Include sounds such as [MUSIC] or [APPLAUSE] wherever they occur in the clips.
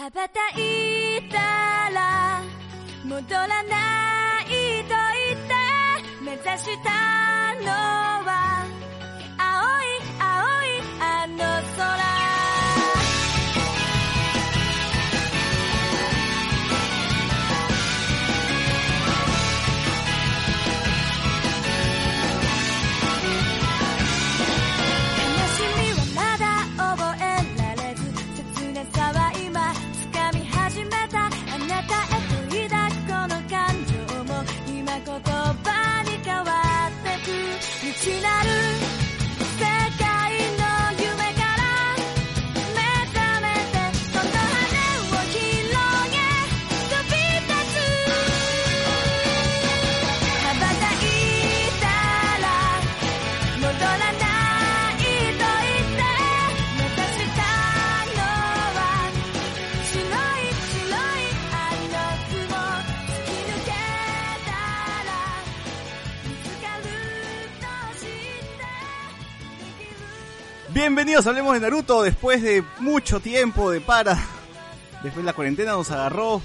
羽ばたいたら戻らないと言って目指したのは Bienvenidos, hablemos de Naruto después de mucho tiempo de para. [LAUGHS] Después la cuarentena nos agarró,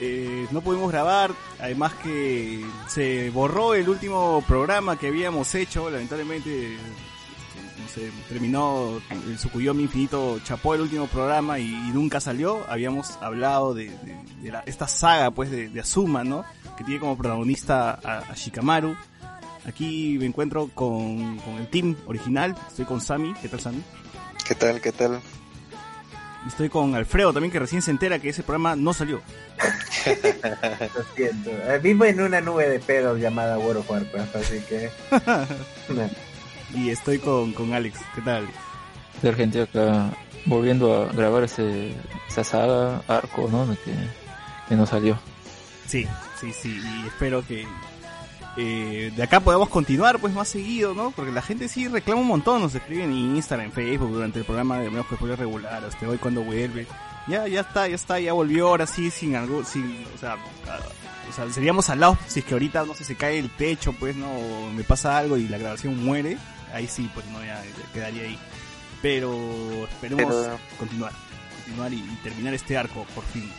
eh, no pudimos grabar, además que se borró el último programa que habíamos hecho, lamentablemente, no sé, terminó el Sukuyomi Infinito, chapó el último programa y, nunca salió. Habíamos hablado de, de- de esta saga pues de, de Asuma, ¿no? Que tiene como protagonista a Shikamaru. Aquí me encuentro con, con el team original. Estoy con Sammy. ¿Qué tal, Sammy? ¿Qué tal? ¿Qué tal? Estoy con Alfredo también, que recién se entera que ese programa no salió. Lo siento. Eh, Vivo en una nube de pedos llamada World of Warcraft, así que... [LAUGHS] No. Y estoy con, con Alex. ¿Qué tal? de Argentina acá volviendo a grabar ese, esa saga, arco, ¿no? Que, que no salió. Sí, sí, sí. Y espero que eh, de acá podamos continuar pues más seguido, ¿no? Porque la gente sí reclama un montón. Nos escriben en Instagram, en Facebook, durante el programa de Menos que Spoiler regular. Hasta hoy cuando vuelve. Ya, ya está, ya está, ya volvió ahora sí sin algo, sin, o sea, ah, o sea, seríamos al lado si es que ahorita no sé se cae el techo, pues no, o me pasa algo y la grabación muere, ahí sí, pues no, ya, ya quedaría ahí. Pero esperemos Pero- continuar, continuar y, y terminar este arco por fin.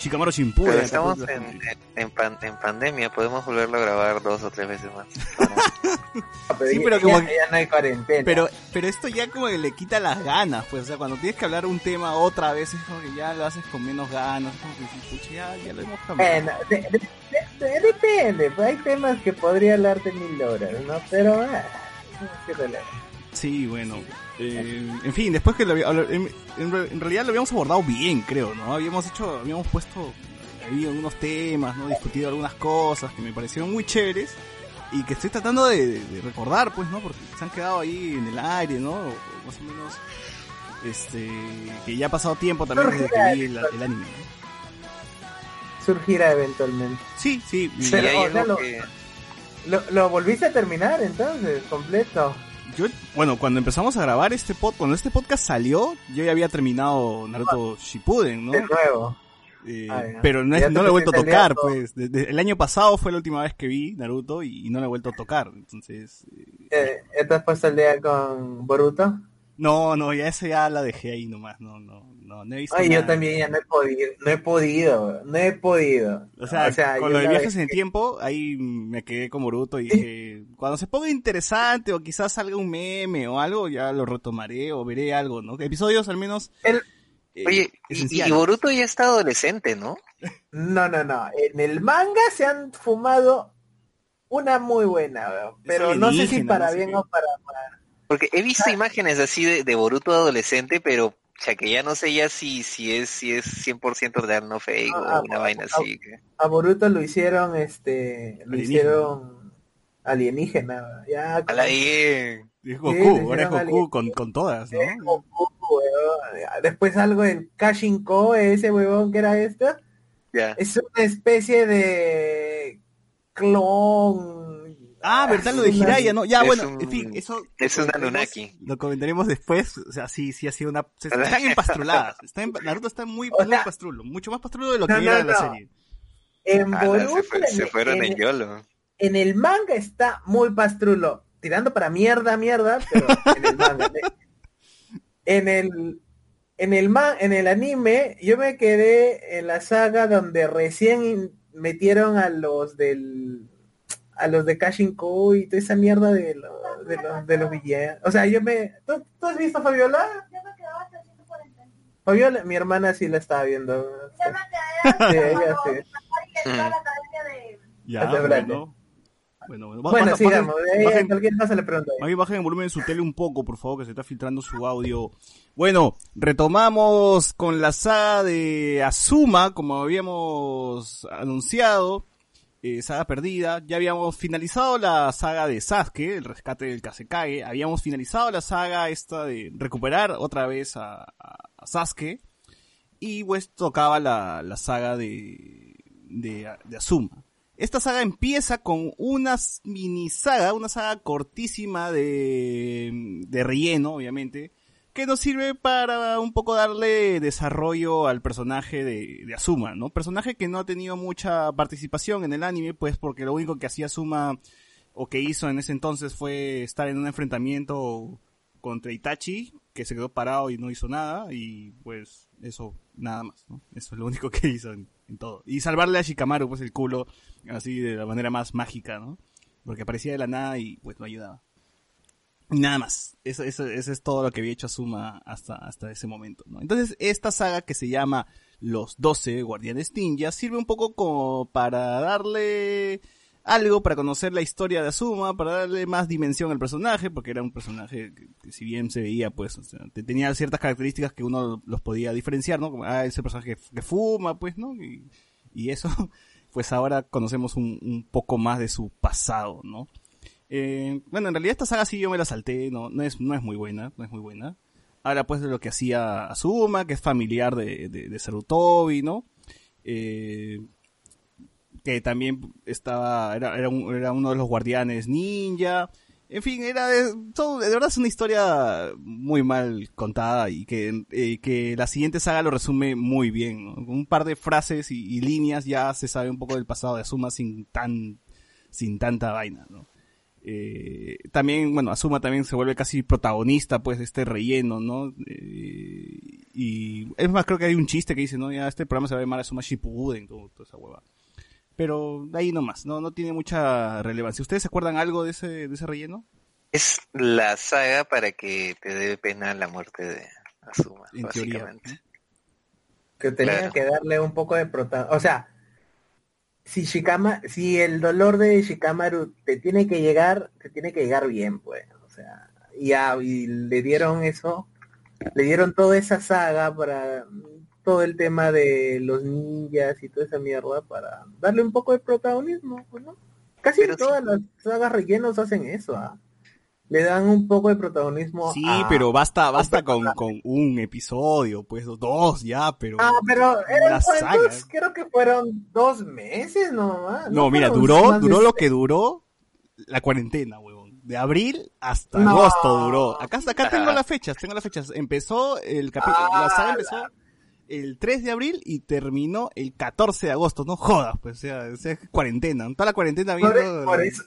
Shikamaru Shimpuden. Pero estamos en, en, en pan- en pandemia, podemos volverlo a grabar dos o tres veces más. [LAUGHS] Ah, Sí, pero ya, como- ya no hay cuarentena. Pero, pero esto ya como que le quita las ganas, pues, o sea, cuando tienes que hablar un tema otra vez es como que ya lo haces con menos ganas, como que dices, "Pucha, ya, ya lo hemos cambiado. Bueno, de- de- de- depende, pues hay temas que podría hablarte mil horas, ¿no? Pero... ah, qué releva. Sí, bueno. Eh, en fin, después que lo había- en, en re- en realidad lo habíamos abordado bien, creo, ¿no? Habíamos hecho, habíamos puesto, había algunos temas, ¿no? Discutido algunas cosas que me parecieron muy chéveres y que estoy tratando de, recordar, pues, ¿no? Porque se han quedado ahí en el aire, ¿no? O- más o menos, este, que ya ha pasado tiempo también desde que vi el, el anime, ¿no? Surgirá eventualmente. Sí, sí, Y Pero, hay o sea, algo lo- que... ¿Lo, lo volviste a terminar entonces, completo? Yo, bueno, cuando empezamos a grabar este pod, cuando este podcast salió, yo ya había terminado Naruto Shippuden, ¿no? De nuevo. Eh, Ah, pero no, es- no lo he vuelto a tocar, pues. El año pasado fue la última vez que vi Naruto y, y no lo he vuelto a tocar. Entonces, eh, Eh, ¿ya ¿Te has puesto el día con Boruto? no, no, ya esa ya la dejé ahí nomás. No, no, no, no he visto Ay, yo también ya no he podido, no he podido, no he podido. O sea, con lo de viajes en el que- tiempo, ahí me quedé con Boruto y dije, cuando se ponga interesante o quizás salga un meme o algo, ya lo retomaré o veré algo, ¿no? Episodios al menos. El- eh, Oye, y, Boruto ya está adolescente, ¿no? [LAUGHS] No, no, no. En el manga se han fumado una muy buena, pero no sé si para no sé bien qué. o para mal. Porque he visto imágenes así de, de Boruto adolescente, pero ya que ya no sé ya si, si es si es 100% real, no fake, Ah, o una ah, vaina ah, así. que- A Boruto lo hicieron, este, lo Alienígena. hicieron alienígena. Ya, A la bien. Es Sí, Goku, ahora es Goku con, con todas, ¿no? Eh, Goku, weón. Después algo del Kashinko, ese huevón que era esto. Ya. Es una especie de clon. Ah, ¿verdad? Lo de Jiraiya, ¿no? Ya, Es bueno, un- en fin, eso... es un Anunnaki. Lo comentaremos después, o sea, sí, sí ha sido una... se- Están empastruladas, [LAUGHS] está en- Naruto está muy, O muy pastrulo, mucho más pastrulo de lo que No, era no, en la no. serie. En Ala, Boruto, se, fue- se en- fueron en, en YOLO. en el manga está muy pastrulo, tirando para mierda, mierda, pero en el manga. en el en el ma- en el anime, yo me quedé en la saga donde recién metieron a los del a los de Kashinko y toda esa mierda de los de los, de los villanos. O sea, yo me ¿tú, tú has visto Fabiola? Yo me quedaba hasta el 140. Fabiola, mi hermana sí la estaba viendo. Ya me quedé Sí, hasta ella cuando sí. Safari entró a la academia de... Ya, bueno. Bueno, bueno. Bueno, baja- sigamos. bajen- De ahí, bajen- cualquier cosa le pregunto. Más bien bajen el volumen de su tele un poco, por favor, que se está filtrando su audio. Bueno, retomamos con la saga de Azuma, como habíamos anunciado. Eh, saga perdida. Ya habíamos finalizado la saga de Sasuke, el rescate del Kasekage. Habíamos finalizado la saga esta de recuperar otra vez a, Sasuke. Y pues tocaba la, la saga de, de, de Azuma. Esta saga empieza con una mini saga, una saga cortísima de, de relleno, obviamente, que nos sirve para un poco darle desarrollo al personaje de, de Asuma, ¿no? Personaje que no ha tenido mucha participación en el anime, pues porque lo único que hacía Asuma o que hizo en ese entonces fue estar en un enfrentamiento contra Itachi, que se quedó parado y no hizo nada, y pues eso, nada más, ¿no? Eso es lo único que hizo en, todo. Y salvarle a Shikamaru, pues el culo, así de la manera más mágica, ¿no? Porque aparecía de la nada y pues no ayudaba. Nada más. Eso, eso, eso es todo lo que había hecho Asuma hasta, hasta ese momento, ¿no? Entonces, esta saga que se llama Los 12 Guardianes Ninja sirve un poco como para darle algo, para conocer la historia de Asuma, para darle más dimensión al personaje, porque era un personaje que, si bien se veía, pues, o sea, te- tenía ciertas características que uno los podía diferenciar, ¿no? Como, ah, ese personaje que, que fuma, pues, ¿no? Y, y eso, [LAUGHS] pues ahora conocemos un, un poco más de su pasado, ¿no? Eh, bueno, en realidad esta saga sí yo me la salté, no, no es, no es muy buena, no es muy buena. Habla pues de lo que hacía Azuma, que es familiar de, de, Sarutobi, ¿no? Eh, que también estaba, era, era, un- era uno de los guardianes ninja. En fin, era de, verdad es una historia muy mal contada y que, eh, que la siguiente saga lo resume muy bien. ¿no? Un par de frases y líneas ya se sabe un poco del pasado de Azuma sin tan, sin tanta vaina, ¿no? Eh, también, bueno, Asuma también se vuelve casi protagonista, pues, de este relleno, ¿no? Eh, y es más, creo que hay un chiste que dice, ¿no? Ya este programa se va a llamar Asuma Shippuden, todo, toda esa hueva. Pero de ahí nomás, no, no tiene mucha relevancia. ¿Ustedes se acuerdan algo de ese, de ese relleno? Es la saga para que te dé pena la muerte de En teoría. básicamente. que tenía Claro. que darle un poco de protagonismo. O sea, si Shikama, si el dolor de Shikamaru te tiene que llegar, te tiene que llegar bien, pues. O sea, y ya, y le dieron eso, le dieron toda esa saga para todo el tema de los ninjas y toda esa mierda para darle un poco de protagonismo, pues, ¿no? Casi Pero sí. todas las sagas rellenos hacen eso, ¿ah? Le dan un poco de protagonismo Sí, a- pero basta, basta con, con un episodio, pues, dos ya, pero... Ah, pero eran cuántos? Creo que fueron dos meses nomás. No, mira, fueron duró, de duró lo que duró la cuarentena, huevón. De abril hasta No. agosto duró. Acá, acá tengo las fechas, tengo las fechas. Empezó el capítulo, Ah, la saga empezó el 3 de abril y terminó el 14 de agosto. No jodas, pues, o sea, o sea, cuarentena. Toda la cuarentena Por, viendo... por eso,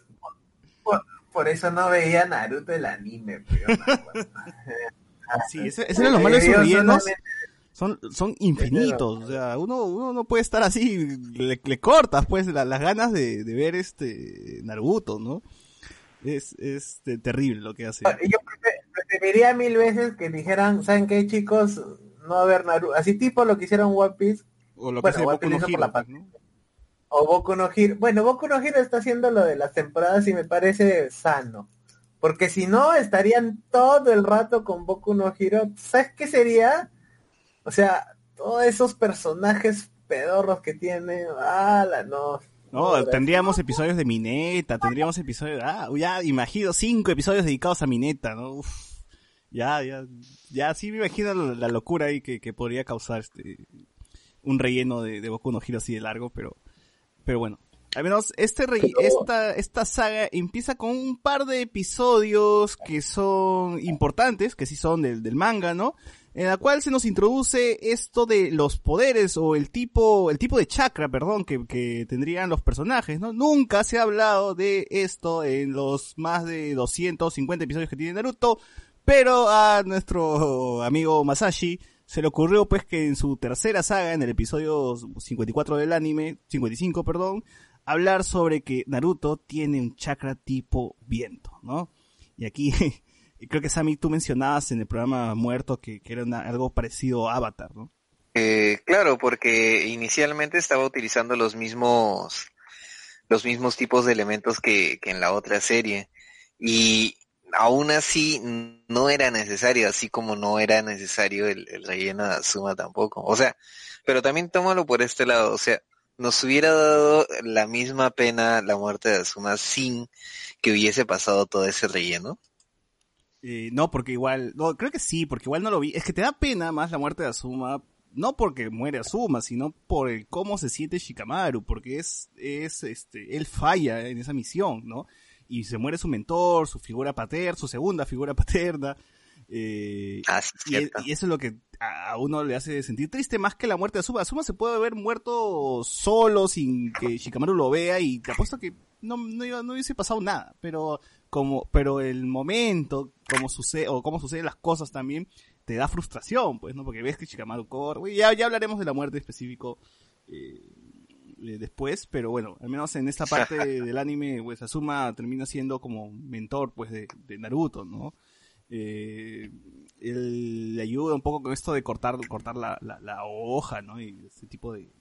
por, por eso no veía Naruto el anime, pero [LAUGHS] Sí, ese, ese era lo malo de esos Yo rellenos. Son, son infinitos, o sea, uno, uno no puede estar así, le, le cortas pues la- las ganas de, de ver este Naruto, ¿no? Es, es te- terrible lo que hace. Yo prefe- preferiría mil veces que dijeran, ¿saben qué chicos? No haber Naruto. Así tipo lo que hicieron One Piece O lo que bueno, One Piece no por la pues, ¿no? O Boku no Hero. Bueno, Boku no Hero está haciendo lo de las temporadas y me parece sano. Porque si no, estarían todo el rato con Boku no Hero. ¿Sabes qué sería? O sea, todos esos personajes pedorros que tiene. ¡Hala, no! No, gracias. tendríamos episodios de Mineta, tendríamos episodios, ah, ya imagino cinco episodios dedicados a Mineta, ¿no? Uf, ya, ya, ya sí me imagino la, la locura ahí que, que podría causar este un relleno de, de Boku no Hero así de largo, pero, pero bueno. Al menos este re- Pero- esta, esta saga empieza con un par de episodios que son importantes, que sí son del, del manga, ¿no? En la cual se nos introduce esto de los poderes o el tipo, el tipo de chakra, perdón, que, que tendrían los personajes, ¿no? Nunca se ha hablado de esto en los más de 250 episodios que tiene Naruto, pero a nuestro amigo Masashi se le ocurrió pues que en su tercera saga, en el episodio 54 del anime, 55, perdón, hablar sobre que Naruto tiene un chakra tipo viento, ¿no? Y aquí, [LAUGHS] creo que Sammy, tú mencionabas en el programa Muerto que, era algo parecido a Avatar, ¿no? Eh, claro, porque inicialmente estaba utilizando los mismos, los mismos tipos de elementos que, que en la otra serie. Y aún así no era necesario, así como no era necesario el, el relleno de Azuma tampoco. O sea, pero también tómalo por este lado, o sea, nos hubiera dado la misma pena la muerte de Azuma sin que hubiese pasado todo ese relleno. Eh, no, porque igual, no, creo que sí, porque igual no lo vi. Es que te da pena más la muerte de Azuma, no porque muere Azuma, sino por el cómo se siente Shikamaru, porque es, es, este, él falla en esa misión, ¿no? Y se muere su mentor, su figura paterna, su segunda figura [LAUGHS] paterna. Eh, Ah, sí, y, eso es lo que a uno le hace sentir triste más que la muerte de Azuma. Azuma se puede haber muerto solo sin que Shikamaru lo vea y te apuesto que no, no, iba- no hubiese pasado nada. Pero como, pero el momento, como sucede, o cómo suceden las cosas también, te da frustración, pues, ¿no? Porque ves que Shikamaru corre. Ya, ya hablaremos de la muerte específico eh, eh, después, pero bueno, al menos en esta parte [LAUGHS] del anime, pues Azuma termina siendo como mentor, pues, de, de Naruto, ¿no? Eh, él le ayuda un poco con esto de cortar, cortar la, la, la hoja, ¿no? Y ese tipo de,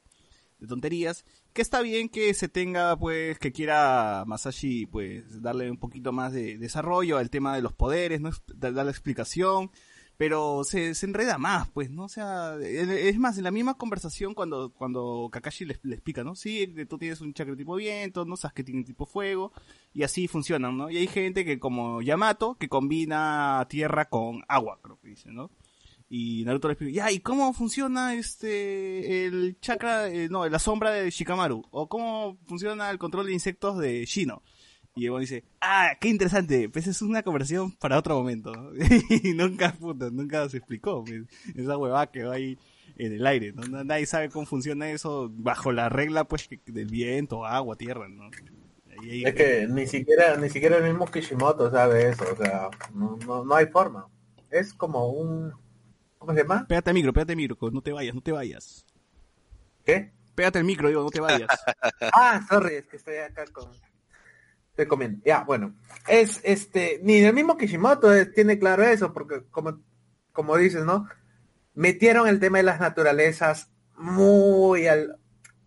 de tonterías. Que está bien que se tenga, pues, que quiera Masashi, pues, darle un poquito más de desarrollo al tema de los poderes, ¿no? Da- Darle explicación. Pero se, se enreda más, pues, ¿no? O sea, es más, en la misma conversación cuando, cuando Kakashi le, le explica, ¿no? Sí, que tú tienes un chakra tipo viento, ¿no? Sasuke tiene tipo fuego, y así funcionan, ¿no? Y hay gente que como Yamato, que combina tierra con agua, creo que dice, ¿no? Y Naruto le explica, ya, ¿y cómo funciona este, el chakra, eh, no, la sombra de Shikamaru? ¿O cómo funciona el control de insectos de Shino? Y Egon dice, ah, qué interesante, pues es una conversación para otro momento. ¿no? [LAUGHS] y nunca, puta, nunca se explicó, pues, esa huevada que va ahí en el aire, Nadie sabe cómo funciona eso bajo la regla, pues, del viento, agua, tierra, ¿no? Ahí- Es que ni siquiera, ni siquiera el mismo Kishimoto sabe eso, o sea, no, no, no hay forma. Es como un, ¿cómo se llama? Pégate al micro, pégate al micro, no te vayas, no te vayas. ¿Qué? Pégate al micro, digo, no te vayas. [LAUGHS] Ah, sorry, es que estoy acá con, estoy comiendo. Ya, bueno, es este, ni el mismo Kishimoto eh, tiene claro eso, porque como, como dices, ¿no? Metieron el tema de las naturalezas muy al,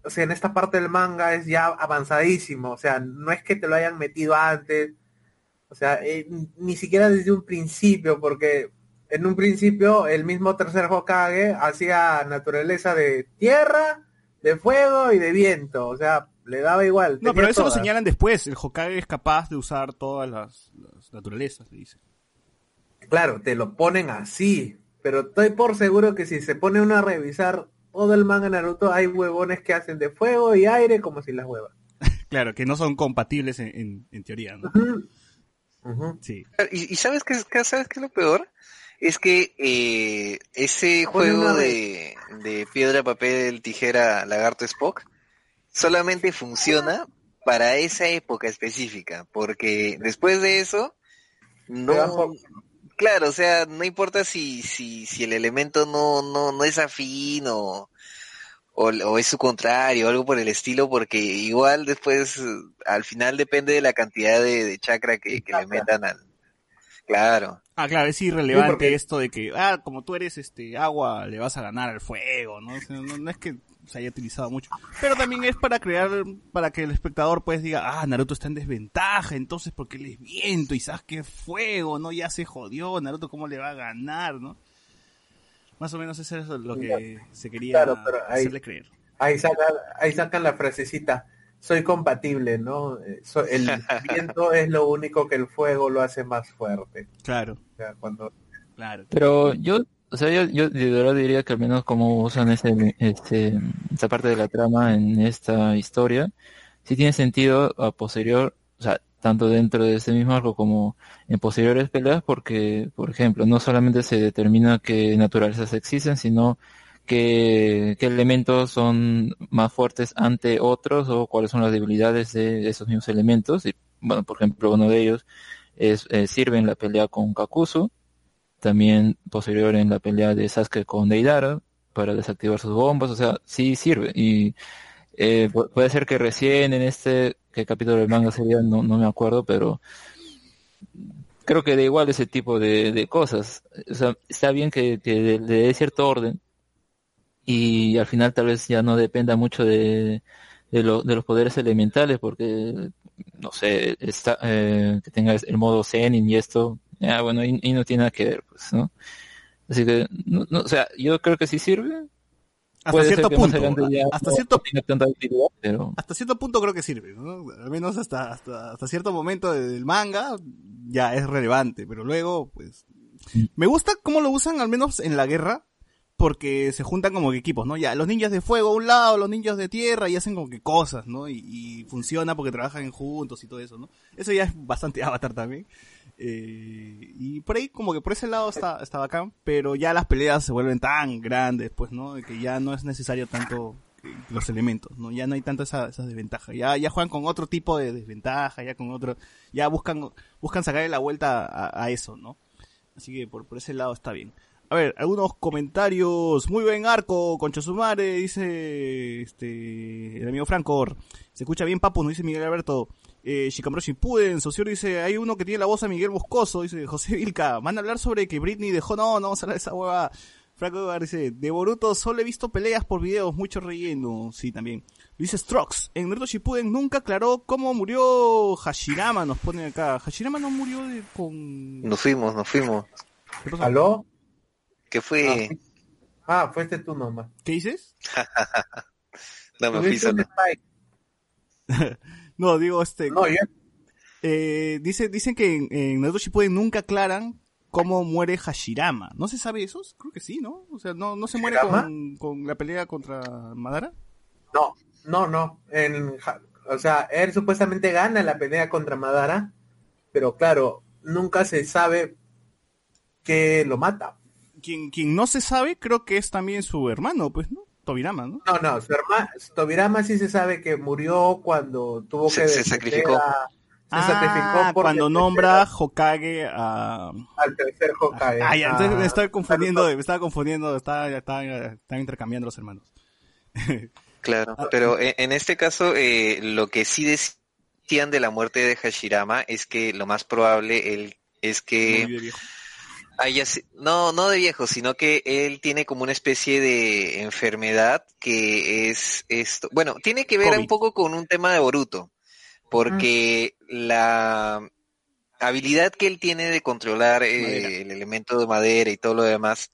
o sea, en esta parte del manga es ya avanzadísimo, o sea, no es que te lo hayan metido antes, o sea, eh, ni siquiera desde un principio, porque en un principio el mismo tercer Hokage hacía naturaleza de tierra, de fuego y de viento, o sea, le daba igual. No, pero eso lo señalan después. El Hokage es capaz de usar todas las, las naturalezas, le dice. Claro, te lo ponen así, pero estoy por seguro que si se pone uno a revisar todo el manga Naruto, hay huevones que hacen de fuego y aire como si las huevas. [LAUGHS] Claro, que no son compatibles en, en, en teoría, ¿no? Sí. ¿Y, y sabes qué, es- qué- sabes qué es lo peor? Es que eh, ese juego de, de piedra, papel, tijera, lagarto, Spock solamente funciona para esa época específica, porque después de eso no, claro, o sea, no importa si si si el elemento no no no es afín o o, o es su contrario, algo por el estilo, porque igual después, al final depende de la cantidad de, de chakra que, que le metan al... Claro. Ah, claro, es irrelevante Sí, porque- esto de que, ah, como tú eres este agua, le vas a ganar al fuego, ¿no? O sea, no, no es que se haya utilizado mucho. Pero también es para crear, para que el espectador pues diga, ah, Naruto está en desventaja, entonces porque él es viento y sabes que fuego, ¿no? Ya se jodió, Naruto cómo le va a ganar, ¿no? Más o menos eso es lo que se quería Claro, pero ahí- hacerle creer. Ahí sacan, ahí sacan la frasecita, soy compatible, ¿no? Eh, el [LAUGHS] viento es lo único que el fuego lo hace más fuerte. Claro, O sea, cuando claro. Pero yo, o sea, yo, yo de diría que al menos como usan ese, este, esa parte de la trama en esta historia, sí tiene sentido a posterior, o sea, tanto dentro de ese mismo arco como en posteriores peleas, porque, por ejemplo, no solamente se determina qué naturalezas existen, sino qué, qué elementos son más fuertes ante otros o cuáles son las debilidades de esos mismos elementos. Y, bueno, por ejemplo, uno de ellos es, eh, sirve en la pelea con Kakuzu, también posterior en la pelea de Sasuke con Deidara para desactivar sus bombas, o sea, sí sirve. Y eh, pu- puede ser que recién en este, qué capítulo del manga sería, no, no me acuerdo, pero creo que da igual ese tipo de, de cosas. O sea, está bien que, que le dé cierto orden y al final tal vez ya no dependa mucho de, de, lo- de los poderes elementales porque, no sé, está, eh, que tenga el modo Zenin y esto, ya bueno, y, y no tiene nada que ver, pues, ¿no? Así que, no, no, o sea, yo creo que sí sirve. Hasta Puede cierto punto. Hasta no pero hasta cierto punto creo que sirve, ¿no? Al menos hasta, hasta, hasta cierto momento del manga ya es relevante, pero luego, pues... Me gusta cómo lo usan, al menos en la guerra, porque se juntan como que equipos, ¿no? Ya, los ninjas de fuego a un lado, los ninjas de tierra, y hacen como que cosas, ¿no? Y, y funciona porque trabajan juntos y todo eso, ¿no? Eso ya es bastante [LAUGHS] avatar también. Eh, y por ahí, como que por ese lado está, está bacán, pero ya las peleas se vuelven tan grandes, pues, ¿no? Que ya no es necesario tanto eh, los elementos, ¿no? Ya no hay tanto esa, esa desventaja. Ya, ya juegan con otro tipo de desventaja, ya con otro, ya buscan, buscan sacarle la vuelta a, eso, ¿no? Así que por, por ese lado está bien. A ver, algunos comentarios. Muy buen arco, Concha Sumare, dice este el amigo Franco. Se escucha bien, papu, nos dice Miguel Alberto. Eh, Shikamaru Shippuden, Socio dice, hay uno que tiene la voz a Miguel Boscoso, dice José Vilca. Van a hablar sobre que Britney dejó, no, no vamos a hablar de esa hueva. Franco dice, de Boruto solo he visto peleas por videos, mucho relleno. Sí, también. Dice Strokes, en Naruto Shippuden nunca aclaró cómo murió Hashirama, nos pone acá. Hashirama no murió de, con... Nos fuimos, nos fuimos. ¿Qué pasó? ¿Aló? ¿Qué fue? Ah, fuiste tú nomás. ¿Qué dices? [LAUGHS] No me fui solo. No, digo, este... No, yo Eh, dice, dicen que en, en Naruto Shippuden nunca aclaran cómo muere Hashirama. ¿No se sabe eso? Creo que sí, ¿no? O sea, ¿no, no se muere con, con la pelea contra Madara? No, no, no. En, o sea, él supuestamente gana la pelea contra Madara, pero claro, nunca se sabe que lo mata. Quien, quien no se sabe, creo que es también su hermano, pues, ¿no? Tobirama, ¿no? No, no, su hermano, Tobirama sí se sabe que murió cuando tuvo Se- que se sacrificó. a- se Ah, sacrificó por cuando nombra Hokage a... al tercer Hokage. Ah, ya, entonces me estaba confundiendo, me estaba confundiendo, estaba, estaba, estaba intercambiando los hermanos. [LAUGHS] Claro, Ah, pero en, en este caso eh, lo que sí decían de la muerte de Hashirama es que lo más probable él, es que No no de viejo, sino que él tiene como una especie de enfermedad que es esto. Bueno, tiene que ver COVID. un poco con un tema de Boruto, porque la habilidad que él tiene de controlar eh, el elemento de madera y todo lo demás,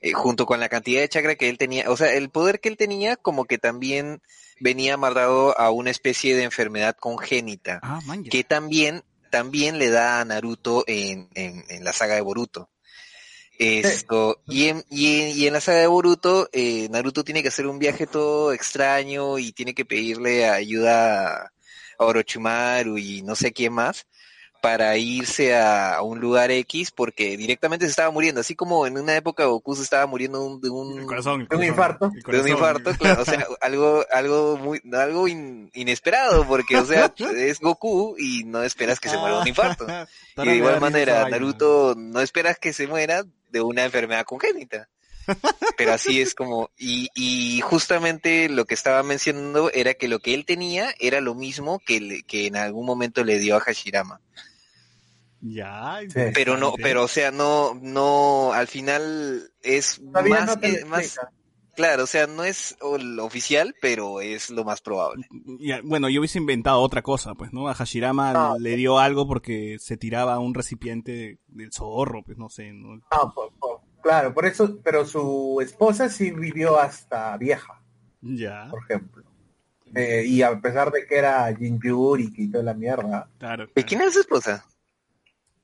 eh, junto con la cantidad de chakra que él tenía, o sea, el poder que él tenía como que también venía amarrado a una especie de enfermedad congénita, Ah, que también, también le da a Naruto en, en, en la saga de Boruto. Esto, y en, y en, y en la saga de Boruto, eh, Naruto tiene que hacer un viaje todo extraño y tiene que pedirle ayuda a Orochimaru y no sé quién más para irse a, a un lugar X porque directamente se estaba muriendo, así como en una época Goku se estaba muriendo un- de un, El corazón, el De un infarto. de un infarto, claro, o sea, [LAUGHS] algo, algo muy, algo in- inesperado, porque, o sea, es Goku y no esperas que se muera de un infarto. Y [LAUGHS] de igual manera, Naruto no esperas que se muera de una enfermedad congénita. Pero así es como, y, y justamente lo que estaba mencionando era que lo que él tenía era lo mismo que, le- que en algún momento le dio a Hashirama. Ya, Pero no, pero o sea, no, no, al final es Todavía más, no te lo más, explica. Claro, o sea, no es oficial, pero es lo más probable. Ya, bueno, yo hubiese inventado otra cosa, pues, ¿no? A Hashirama No. le dio algo porque se tiraba un recipiente de- del zorro, pues, no sé, ¿no? No, po- claro, por eso, pero su esposa sí vivió hasta vieja, Ya, por ejemplo. Eh, y a pesar de que era Jinjuri y toda la mierda, claro. ¿Y quién es su esposa?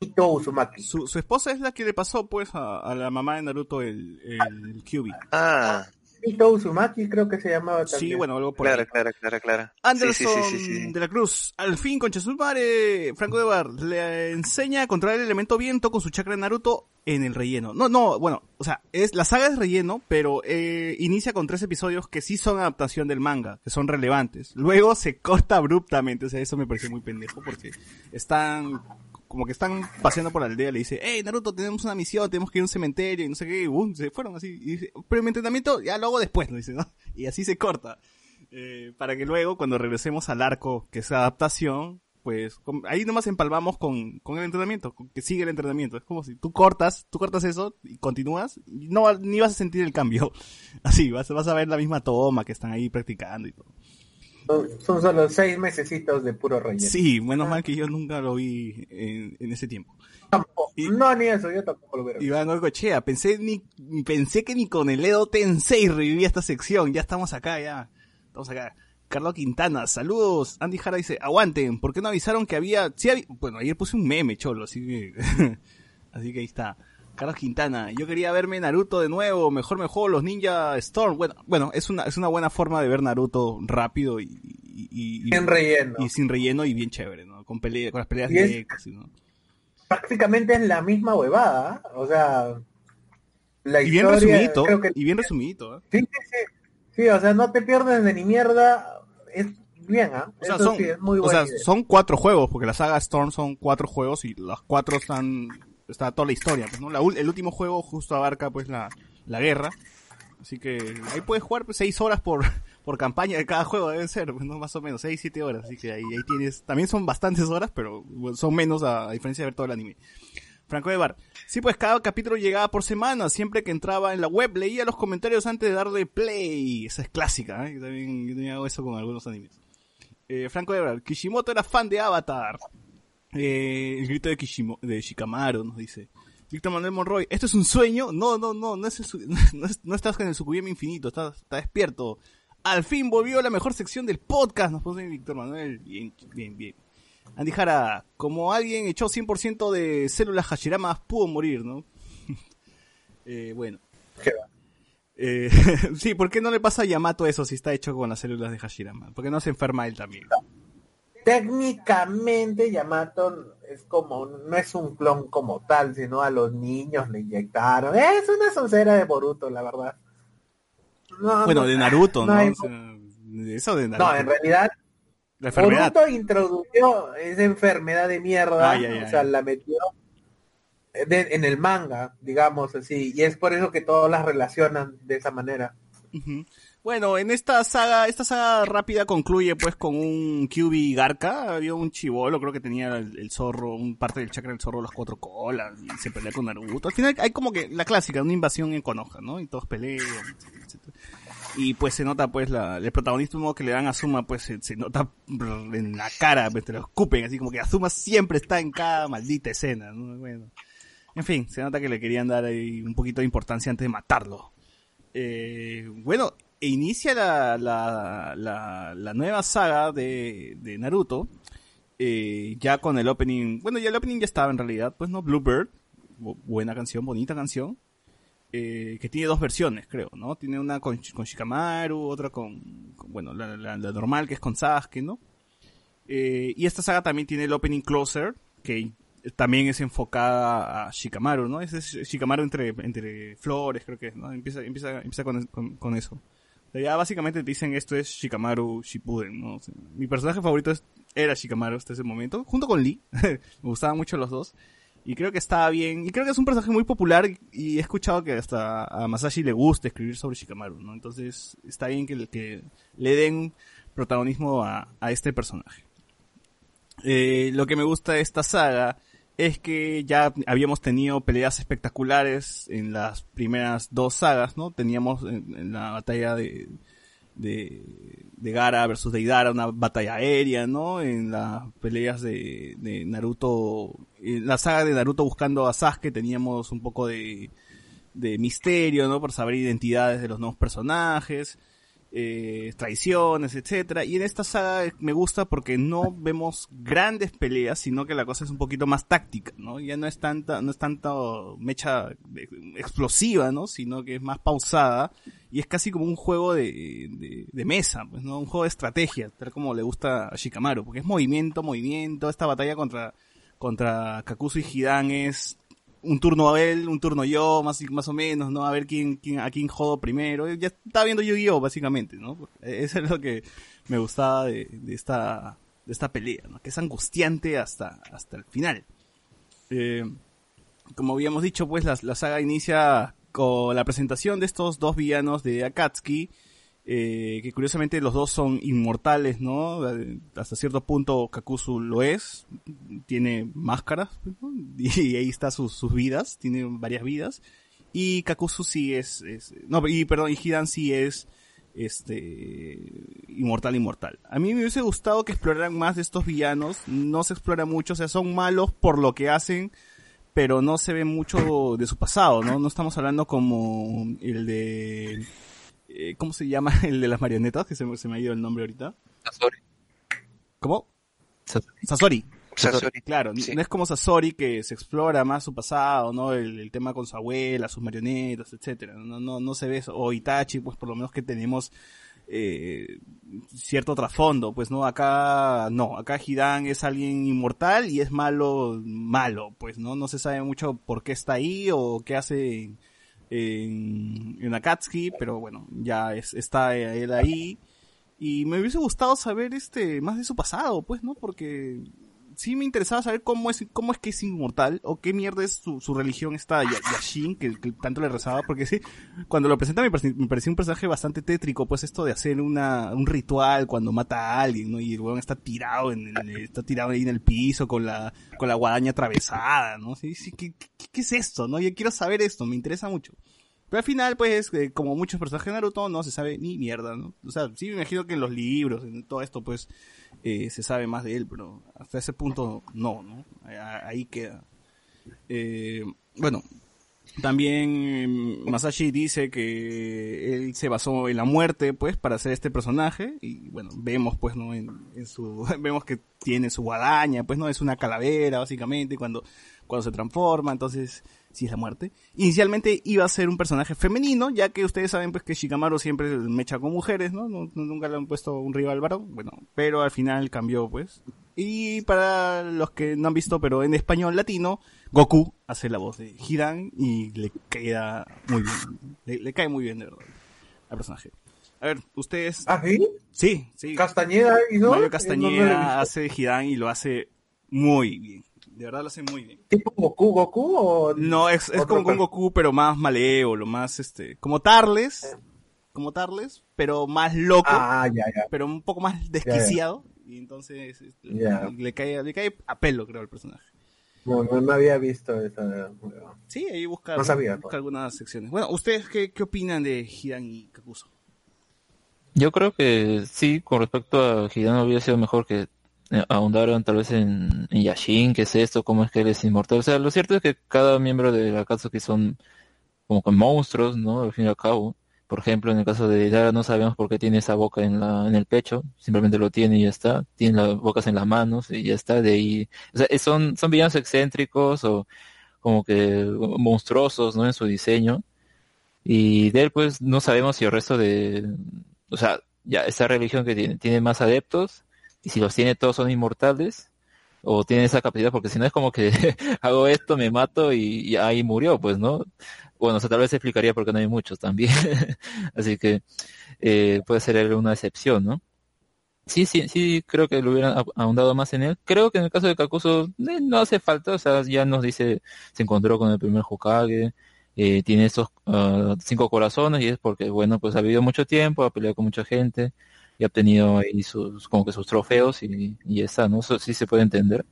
Ito Uzumaki. Su, su esposa es la que le pasó, pues, a, a la mamá de Naruto el, el Kyubi. Ah, Ito Uzumaki creo que se llamaba también. Sí, bueno, algo por claro, ahí. claro, claro, claro. Anderson Sí, sí, sí, sí, sí. de la Cruz, al fin con Chesumare, Franco de Bar, le enseña a controlar el elemento viento con su chakra de Naruto en el relleno. No, no, bueno, o sea, es la saga es relleno, pero eh, inicia con tres episodios que sí son adaptación del manga, que son relevantes. Luego se corta abruptamente, o sea, eso me pareció muy pendejo porque están como que están paseando por la aldea, le dice, hey Naruto, tenemos una misión, tenemos que ir a un cementerio y no sé qué, y boom, se fueron así. Y dice, pero mi entrenamiento ya lo hago después, ¿no? Dice, ¿no? Y así se corta. Eh, para que luego, cuando regresemos al arco, que es adaptación, pues ahí nomás empalmamos con, con el entrenamiento, con que sigue el entrenamiento. Es como si tú cortas, tú cortas eso y continúas, y no ni vas a sentir el cambio. [LAUGHS] Así, vas, vas a ver la misma toma que están ahí practicando y todo. Son, solo seis mesecitos de puro relleno. Sí, menos mal que yo nunca lo vi en, en ese tiempo. Tampoco. Y- No, ni eso, yo tampoco lo veo. Iván Goicochea, pensé ni, pensé que ni con el Edo Tensei revivía esta sección, ya estamos acá, ya. Estamos acá. Carlos Quintana, saludos. Andy Jara dice, aguanten, ¿por qué no avisaron que había, sí había- bueno, ayer puse un meme, cholo, así que, [LAUGHS] así que ahí está. Carlos Quintana, yo quería verme Naruto de nuevo, mejor me juego los Ninja Storm. Bueno, bueno, es una, es una buena forma de ver Naruto rápido y, y, En relleno. y sin relleno y bien chévere, ¿no? Con pelea, con las peleas directas, ¿no? Prácticamente es la misma huevada, ¿ah? o sea, la Y bien resumidito, creo que y bien resumidito, ¿eh? Sí, sí, sí. Sí, o sea, no te pierdes de ni mierda. Es bien, ¿ah? O sea, Eso son, sí, es muy o sea, son cuatro juegos, porque la saga Storm son cuatro juegos y los cuatro están, está toda la historia, pues, ¿no? El último juego justo abarca, pues, la, la guerra. Así que ahí puedes jugar pues, seis horas por, [LAUGHS] por campaña de cada juego, deben ser, pues, ¿no? Más o menos, seis, siete horas. Así que ahí, ahí tienes, también son bastantes horas, pero bueno, son menos a, a diferencia de ver todo el anime. Franco de Bar. Sí, pues cada capítulo llegaba por semana. Siempre que entraba en la web, leía los comentarios antes de darle play. Esa es clásica, ¿eh? Yo también, yo también hago eso con algunos animes. Eh, Franco de Bar. Kishimoto era fan de Avatar. Eh, el grito de, Kishimo, de Shikamaru nos dice. Víctor Manuel Monroy. ¿Esto es un sueño? No, no, no. No, es el su- [LAUGHS] no, es- no estás en el Sukuyama infinito. Estás, está despierto. Al fin volvió la mejor sección del podcast. Nos puso Víctor Manuel. Bien, bien, bien. Andy Jara, como alguien echó 100% de células Hashirama, pudo morir, ¿no? [LAUGHS] eh, bueno. Qué va. Eh, [LAUGHS] sí, ¿por qué no le pasa a Yamato eso si está hecho con las células de Hashirama? ¿Por qué no se enferma él también? Técnicamente Yamato es como, no es un clon como tal, sino a los niños le inyectaron. Es una soncera de Boruto, la verdad. No, Bueno, no- de Naruto, ¿no? hay- O sea, eso de Naruto. no, en realidad la enfermedad. Boruto introdujo esa enfermedad de mierda, Ay, ay, o ay. sea, la metió de- en el manga, digamos así, y es por eso que todos las relacionan de esa manera. Ujú. Bueno, en esta saga, esta saga rápida concluye pues con un Kyubi Garca, había un chivolo, creo que tenía el, zorro, un parte del chakra del zorro, las cuatro colas, y se pelea con Naruto. Al final hay como que la clásica, una invasión en Konoha, ¿no? Y todos pelean, etcétera. Y pues se nota pues la, el protagonismo que le dan a Azuma pues se, se nota en la cara, pues te lo escupen, así como que Azuma siempre está en cada maldita escena, ¿no? Bueno. En fin, se nota que le querían dar ahí un poquito de importancia antes de matarlo. Eh, bueno, e inicia la, la, la, la nueva saga de, de Naruto, eh, ya con el opening, bueno, ya el opening ya estaba en realidad, pues no, Bluebird, bu- buena canción, bonita canción, eh, que tiene dos versiones, creo, ¿no? Tiene una con, con Shikamaru, otra con, bueno, la, la, normal que es con Sasuke, ¿no? Eh, y esta saga también tiene el opening Closer, que también es enfocada a Shikamaru, ¿no? Es Shikamaru entre, entre flores, creo que, ¿no? Empieza, empieza, empieza con, con eso. Sea, ya básicamente te dicen esto es Shikamaru Shippuden, ¿no? O sea, mi personaje favorito es- era Shikamaru hasta ese momento, junto con Lee. [LAUGHS] Me gustaban mucho los dos. Y creo que estaba bien. Y creo que es un personaje muy popular y he escuchado que hasta a Masashi le gusta escribir sobre Shikamaru, ¿no? Entonces está bien que, que le den protagonismo a, a este personaje. Eh, lo que me gusta de esta saga es que ya habíamos tenido peleas espectaculares en las primeras dos sagas, ¿no? Teníamos en, la batalla de, de, de Gara versus Deidara una batalla aérea, ¿no? En las peleas de, de Naruto, en la saga de Naruto buscando a Sasuke teníamos un poco de, de misterio, ¿no? Por saber identidades de los nuevos personajes, eh, traiciones, etcétera. Y en esta saga me gusta porque no vemos grandes peleas, sino que la cosa es un poquito más táctica, ¿no? Ya no es tanta, no es tanto mecha eh, explosiva, ¿no? Sino que es más pausada y es casi como un juego de, de, de mesa, pues, ¿no? Un juego de estrategia, tal como le gusta a Shikamaru, porque es movimiento, movimiento, esta batalla contra, contra Kakuzu y Hidan es un turno a él, un turno yo, más, más o menos, ¿no? A ver quién, quién, a quién jodo primero. Ya estaba viendo Yu-Gi-Oh! básicamente, ¿no? Eso es lo que me gustaba de, de esta, de esta pelea, ¿no? Que es angustiante hasta, hasta el final. Eh, como habíamos dicho, pues la, la saga inicia con la presentación de estos dos villanos de Akatsuki, eh, que curiosamente los dos son inmortales, ¿no? Hasta cierto punto Kakuzu lo es, tiene máscaras, [LAUGHS] y ahí está sus, sus vidas, tiene varias vidas, y Kakuzu sí es, es- no, y perdón, y Hidan sí es, este, inmortal, inmortal. A mí me hubiese gustado que exploraran más de estos villanos, no se explora mucho, o sea, son malos por lo que hacen, pero no se ve mucho de su pasado, ¿no? No estamos hablando como el de, eh, ¿cómo se llama? [LAUGHS] El de las marionetas, que se, me- se me ha ido el nombre ahorita. Sasori. ¿Cómo? Sasori. Sasori. Sasori. Claro, Sí. no es como Sasori que se explora más su pasado, ¿no? El, el tema con su abuela, sus marionetas, etcétera. No, no, no se ve eso. O Itachi, pues por lo menos que tenemos eh, cierto trasfondo, pues no, acá no, acá Hidan es alguien inmortal y es malo, malo, pues no, no se sabe mucho por qué está ahí o qué hace en, en, Akatsuki, pero bueno, ya es, está él ahí. Y me hubiese gustado saber este más de su pasado, pues, ¿no? Porque sí me interesaba saber cómo es cómo es que es inmortal o qué mierda es su, su religión esta Ya- Yashin que, que tanto le rezaba porque sí cuando lo presenta me pareció un personaje bastante tétrico pues esto de hacer una un ritual cuando mata a alguien no y el weón está tirado en el, está tirado ahí en el piso con la con la guadaña atravesada no sí sí qué, qué, qué es esto no yo quiero saber esto me interesa mucho. Pero al final, pues, eh, como muchos personajes de Naruto, no se sabe ni mierda, ¿no? O sea, sí me imagino que en los libros, en todo esto, pues, eh, se sabe más de él, pero hasta ese punto no, ¿no? Ahí queda. Eh, bueno, también mm, Masashi dice que él se basó en la muerte, pues, para hacer este personaje, y bueno, vemos, pues, ¿no? En, en su, [LAUGHS] vemos que tiene su guadaña, pues, ¿no? Es una calavera, básicamente, cuando, cuando se transforma, entonces, sí es la muerte. Inicialmente iba a ser un personaje femenino, ya que ustedes saben pues que Shikamaru siempre mecha con mujeres, ¿no? No- no- Nunca le han puesto un rival varón, bueno, pero al final cambió pues. Y para los que no han visto, pero en español latino, Goku hace la voz de Hidan y le queda muy bien, le, le cae muy bien de verdad al personaje. A ver, ustedes... ¿Ah, sí? Sí, sí. Castañeda y no. Mario No, no Castañeda visto. hace Hidan y lo hace muy bien. De verdad lo hace muy bien. ¿Tipo Goku, Goku o...? No, es, es como per- Goku, pero más malévolo, más este, como Tarles, como Tarles, pero más loco, Ah, ya, ya. pero un poco más desquiciado, y entonces este, Ya. le cae, le cae a pelo, creo, al personaje. No, no, había visto esa... Sí, ahí busca, No sabía, busca pues. algunas secciones. Bueno, ¿ustedes qué, qué opinan de Hidan y Kakuzu? Yo creo que sí, con respecto a Hidano hubiera sido mejor que eh, ahondaran tal vez en, Yashin, qué es esto, cómo es que él es inmortal. O sea, lo cierto es que cada miembro de la Akatsuki son como que monstruos, ¿no? Al fin y al cabo. Por ejemplo, en el caso de Dara no sabemos por qué tiene esa boca en la, en el pecho, simplemente lo tiene y ya está. Tiene las bocas en las manos y ya está. De ahí, o sea, son, son villanos excéntricos o como que monstruosos, ¿no? En su diseño. Y de él, pues, no sabemos si el resto de, o sea, ya esa religión que tiene, tiene más adeptos, y si los tiene todos son inmortales, o tiene esa capacidad, porque si no es como que [LAUGHS] hago esto, me mato y, y ahí murió, pues, ¿no? Bueno, o sea, tal vez explicaría porque no hay muchos también. [LAUGHS] Así que eh, puede ser una excepción, ¿no? Sí, sí, sí, creo que lo hubieran ah- ahondado más en él. Creo que en el caso de Kakuzu eh, no hace falta, o sea, ya nos dice, se encontró con el primer Hokage, eh, tiene esos ah, cinco corazones y es porque, bueno, pues ha vivido mucho tiempo, ha peleado con mucha gente y ha obtenido ahí sus, como que sus trofeos y, y está, ¿no? Eso sí se puede entender.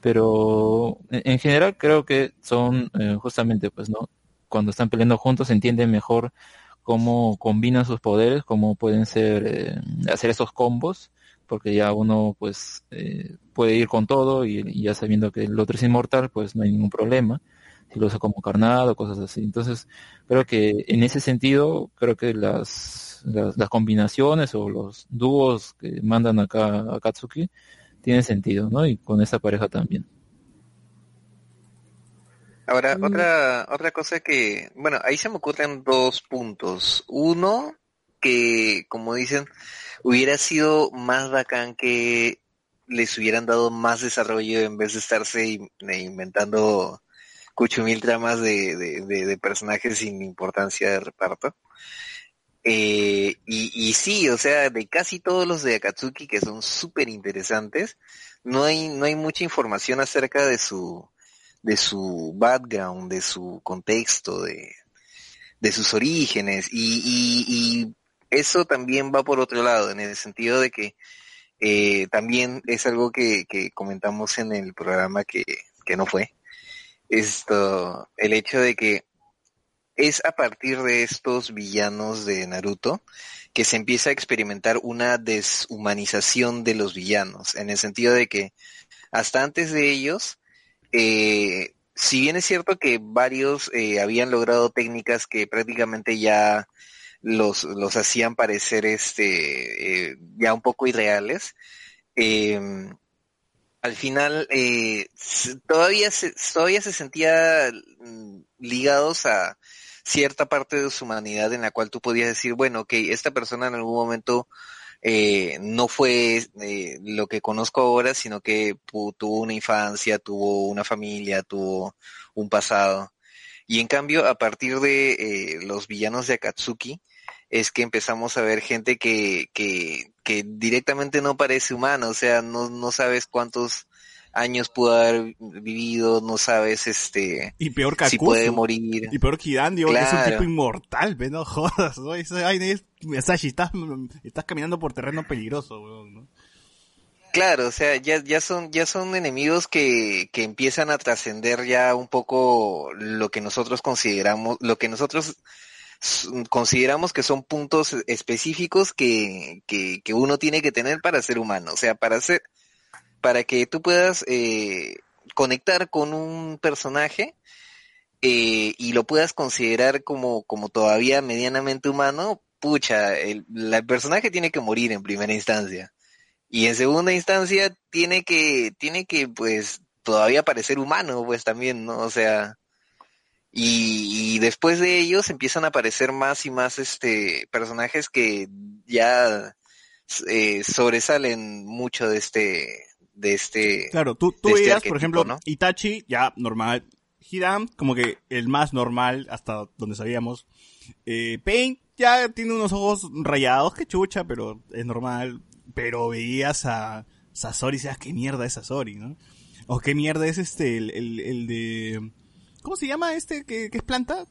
Pero en, en general creo que son eh, justamente, pues, ¿no? Cuando están peleando juntos se entiende mejor cómo combinan sus poderes, cómo pueden ser, eh, hacer esos combos, porque ya uno, pues, eh, puede ir con todo y, y ya sabiendo que el otro es inmortal, pues no hay ningún problema si lo usa como carnado, cosas así. Entonces, creo que en ese sentido, creo que las, las, las combinaciones o los dúos que mandan acá a Katsuki tienen sentido, ¿no? Y con esa pareja también. Ahora, Mm. otra, otra cosa que, bueno, ahí se me ocurren dos puntos. Uno, que, como dicen, hubiera sido más bacán que les hubieran dado más desarrollo en vez de estarse in- de inventando cuchumil tramas de, de, de- de personajes sin importancia de reparto. Eh, y, sí, o sea, de casi todos los de Akatsuki que son súper interesantes, no hay, no hay mucha información acerca de su, de su background, de su contexto, de, de sus orígenes. Y eso también va por otro lado, en el sentido de que eh, también es algo que, que comentamos en el programa que, que no fue, esto, el hecho de que es a partir de estos villanos de Naruto que se empieza a experimentar una deshumanización de los villanos, en el sentido de que hasta antes de ellos, eh, si bien es cierto que varios eh, habían logrado técnicas que prácticamente ya los, los hacían parecer este eh, ya un poco irreales, eh, al final todavía se, todavía se sentía ligados a cierta parte de su humanidad en la cual tú podías decir, bueno, ok, esta persona en algún momento eh, no fue eh, lo que conozco ahora, sino que tuvo una infancia, tuvo una familia, tuvo un pasado. Y en cambio, a partir de eh, los villanos de Akatsuki, es que empezamos a ver gente que, que, que directamente no parece humano, o sea, no, no sabes cuántos años pudo haber vivido, no sabes este Y peor que si puede morir. Y peor que Hidandio, que es un Claro. tipo inmortal, ve, no jodas, ¿no? Esa vaina es, Masashi, estás, estás caminando por terreno peligroso, weón, ¿no? Claro, o sea, ya, ya son, ya son enemigos que, que empiezan a trascender ya un poco lo que nosotros consideramos, lo que nosotros consideramos que son puntos específicos que, que, que uno tiene que tener para ser humano. O sea, para ser, para que tú puedas eh, conectar con un personaje eh, y lo puedas considerar como, como todavía medianamente humano, pucha, el, personaje tiene que morir en primera instancia. Y en segunda instancia tiene que, tiene que, pues, todavía parecer humano, pues también, ¿no? O sea, y, y después de ellos empiezan a aparecer más y más, este, personajes que ya eh, sobresalen mucho de este, de este, Claro, tú, tú este veías, por ejemplo, ¿no? Itachi, ya normal. Hiram, como que el más normal, hasta donde sabíamos. Eh, Pain, ya tiene unos ojos rayados, que chucha, pero es normal. Pero veías a Sasori y decías, ¿qué mierda es Sasori, no? O qué mierda es este, el, el, el de... ¿Cómo se llama este que, que es planta?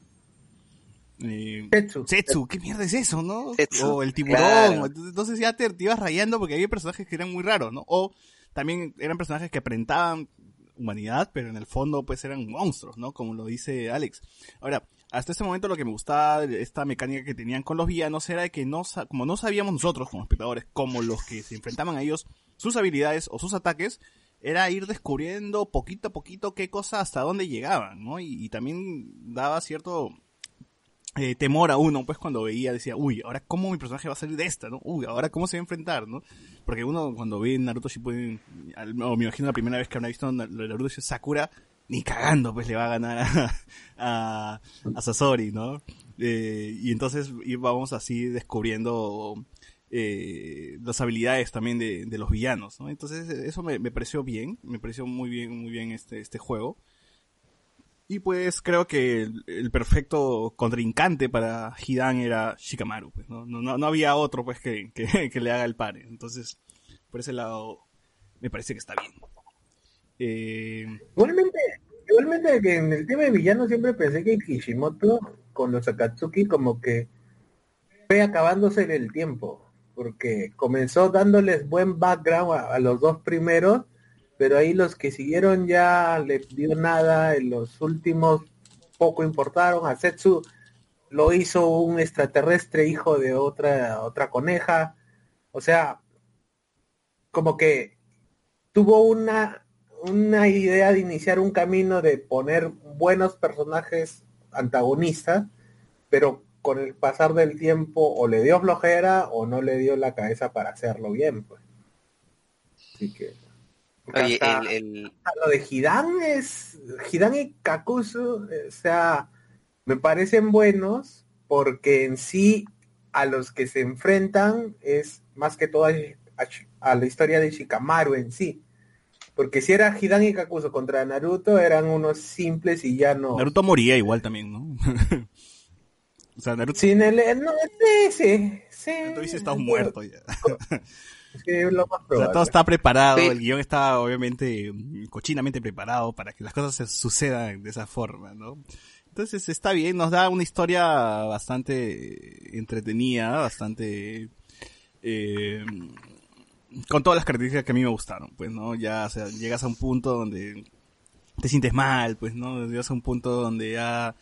Eh, Setsu. Setsu, ¿qué mierda es eso, no? Setsu, O el tiburón. claro. Entonces ya te, te ibas rayando porque había personajes que eran muy raros, ¿no? O también eran personajes que aparentaban humanidad, pero en el fondo pues eran monstruos, ¿no? Como lo dice Alex. Ahora, hasta este momento lo que me gustaba esta mecánica que tenían con los villanos era de que no, como no sabíamos nosotros como espectadores, como los que se enfrentaban a ellos, sus habilidades o sus ataques, era ir descubriendo poquito a poquito qué cosa hasta dónde llegaban, ¿no? Y, y también daba cierto eh, temor a uno, pues cuando veía, decía, uy, ahora cómo mi personaje va a salir de esta, ¿no? Uy, ahora cómo se va a enfrentar, ¿no? Porque uno cuando ve Naruto Shippuden, al- o me imagino la primera vez que habrá visto Na- Naruto Sakura, ni cagando pues le va a ganar a, [LAUGHS] a, Sasori, ¿no? Eh, y entonces íbamos así descubriendo eh, las habilidades también de, de los villanos, ¿no? Entonces eso me, me pareció bien, me pareció muy bien, muy bien este, este juego. Y pues creo que el, perfecto contrincante para Hidan era Shikamaru, pues, ¿no? No, no, había otro pues que, que, [LAUGHS] le haga el par. Entonces, por ese lado, me parece que está bien. Eh, Igualmente, igualmente que en el tema de villanos siempre pensé que Kishimoto con los Akatsuki como que fue acabándose el tiempo, porque comenzó dándoles buen background a los dos primeros, pero ahí los que siguieron ya le dio nada, en los últimos poco importaron, a Setsu lo hizo un extraterrestre hijo de otra otra coneja, o sea, como que tuvo una una idea de iniciar un camino de poner buenos personajes antagonistas, pero con el pasar del tiempo o le dio flojera o no le dio la cabeza para hacerlo bien, pues. Así que Oye, hasta- el, el, a lo de Hidan es Hidan y Kakuzu, eh, o sea, me parecen buenos porque en sí a los que se enfrentan es más que todo a, a- a la historia de Shikamaru en sí. Porque si era Hidan y Kakuzu contra Naruto eran unos simples y ya no. Naruto moría igual también, ¿no? [LAUGHS] O sea, Naruto, Sí, en el, no, sí, sí, sí. tú dices estás muerto ya. Sí, lo más O sea, todo está preparado, Sí. el guion está obviamente mm, cochinamente preparado para que las cosas se sucedan de esa forma, ¿no? Entonces está bien, nos da una historia bastante entretenida, bastante eh, con todas las características que a mí me gustaron, pues, ¿no? Ya, o sea, llegas a un punto donde te sientes mal, pues, ¿no? Llegas a un punto donde ya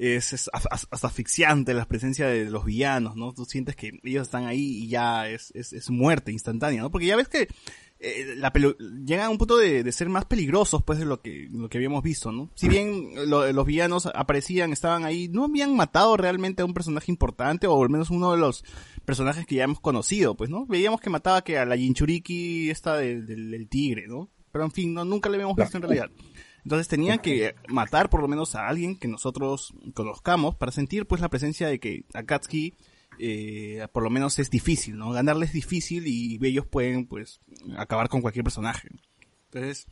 es, es as- as- hasta asfixiante la presencia de los villanos, ¿no? Tú sientes que ellos están ahí y ya es, es, es muerte instantánea, ¿no? Porque ya ves que eh, la pelu- llegan a un punto de, de ser más peligrosos, pues, de lo que, lo que habíamos visto, ¿no? Si bien lo- los villanos aparecían, estaban ahí, no habían matado realmente a un personaje importante, o al menos uno de los personajes que ya hemos conocido, pues, ¿no? Veíamos que mataba que a la Jinchuriki esta del, del, del tigre, ¿no? Pero en fin, no, nunca le habíamos visto en realidad. Entonces tenían que matar por lo menos a alguien que nosotros conozcamos para sentir pues la presencia de que Akatsuki eh, por lo menos es difícil, ¿no? Ganarle es difícil y ellos pueden pues acabar con cualquier personaje. Entonces,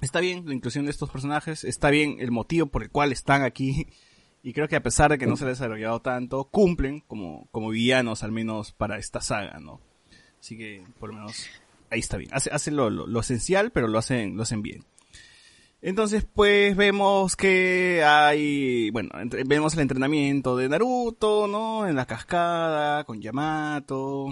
está bien la inclusión de estos personajes, está bien el motivo por el cual están aquí y creo que a pesar de que no se les ha desarrollado tanto, cumplen como, como villanos al menos para esta saga, ¿no? Así que por lo menos ahí está bien. Hace, hacen lo, lo, lo esencial, pero lo hacen, lo hacen bien. Entonces, pues vemos que hay, bueno, vemos el entrenamiento de Naruto, ¿no? En la cascada, con Yamato.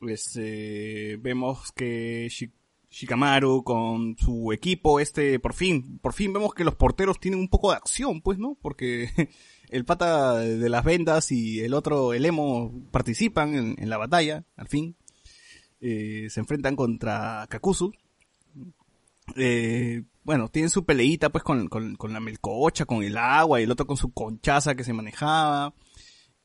Este, vemos que Shi- Shikamaru con su equipo, este, por fin, por fin vemos que los porteros tienen un poco de acción, pues, ¿no? Porque [LAUGHS] el pata de las vendas y el otro, el emo, participan en, en la batalla, al fin. Eh, se enfrentan contra Kakuzu. Eh, bueno, tienen su peleita pues con, con, con la melcocha, con el agua y el otro con su conchaza que se manejaba.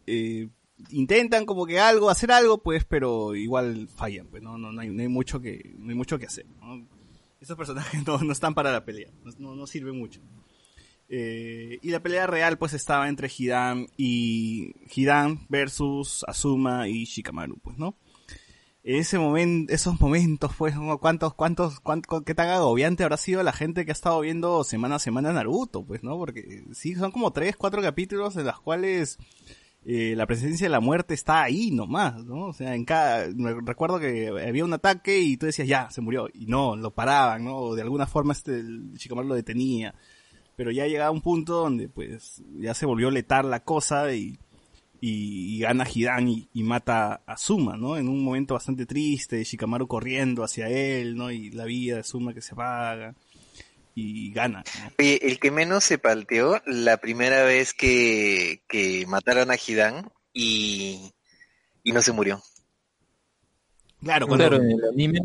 Eh, intentan como que algo, hacer algo pues, pero igual fallan, pues no, no, no, hay, no hay mucho que, no hay mucho que hacer. ¿no? Esos personajes [LAUGHS] no, no están para la pelea, no, no, sirven mucho. Eh, y la pelea real pues estaba entre Hidan y Hidan versus Asuma y Shikamaru, pues, ¿no? Ese momento, esos momentos, pues, cuántos, cuántos, cuánto, qué tan agobiante habrá sido la gente que ha estado viendo semana a semana Naruto, pues, ¿no? Porque sí, son como tres, cuatro capítulos en los cuales eh, la presencia de la muerte está ahí nomás, ¿no? O sea, en cada, recuerdo que había un ataque y tú decías, ya, se murió, y no, lo paraban, ¿no? De alguna forma este, el lo detenía. Pero ya llegaba un punto donde, pues, ya se volvió letal la cosa y, y, y gana Hidan y, y mata a Suma, ¿no? En un momento bastante triste, Shikamaru corriendo hacia él, ¿no? Y la vida de Suma que se apaga y gana, ¿no? Oye, el que menos se palteó la primera vez que, que mataron a Hidan y, y no se murió. Claro, cuando, Claro, en el anime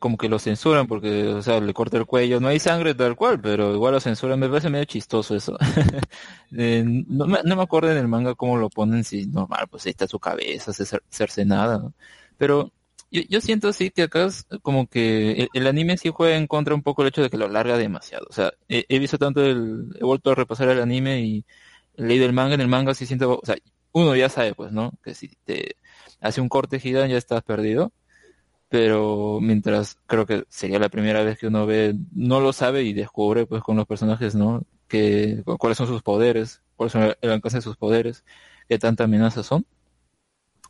como que lo censuran porque, o sea, le corta el cuello. No hay sangre tal cual, pero igual lo censuran. Me parece medio chistoso eso. [LAUGHS] Eh, no, me, no me acuerdo en el manga cómo lo ponen, si normal, pues ahí está su cabeza, cer- cercenada. ¿no? Pero yo, yo siento así que acá es como que el, anime sí juega en contra un poco el hecho de que lo larga demasiado. O sea, he, he visto tanto el, he vuelto a repasar el anime y he leído el manga. En el manga sí siento, o sea, uno ya sabe, pues, ¿no? Que si te hace un corte Hidan ya estás perdido pero mientras creo que sería la primera vez que uno ve, no lo sabe y descubre pues con los personajes, ¿no? Que, cu- cuáles son sus poderes, cuáles son el alcance de sus poderes, qué tanta amenaza son.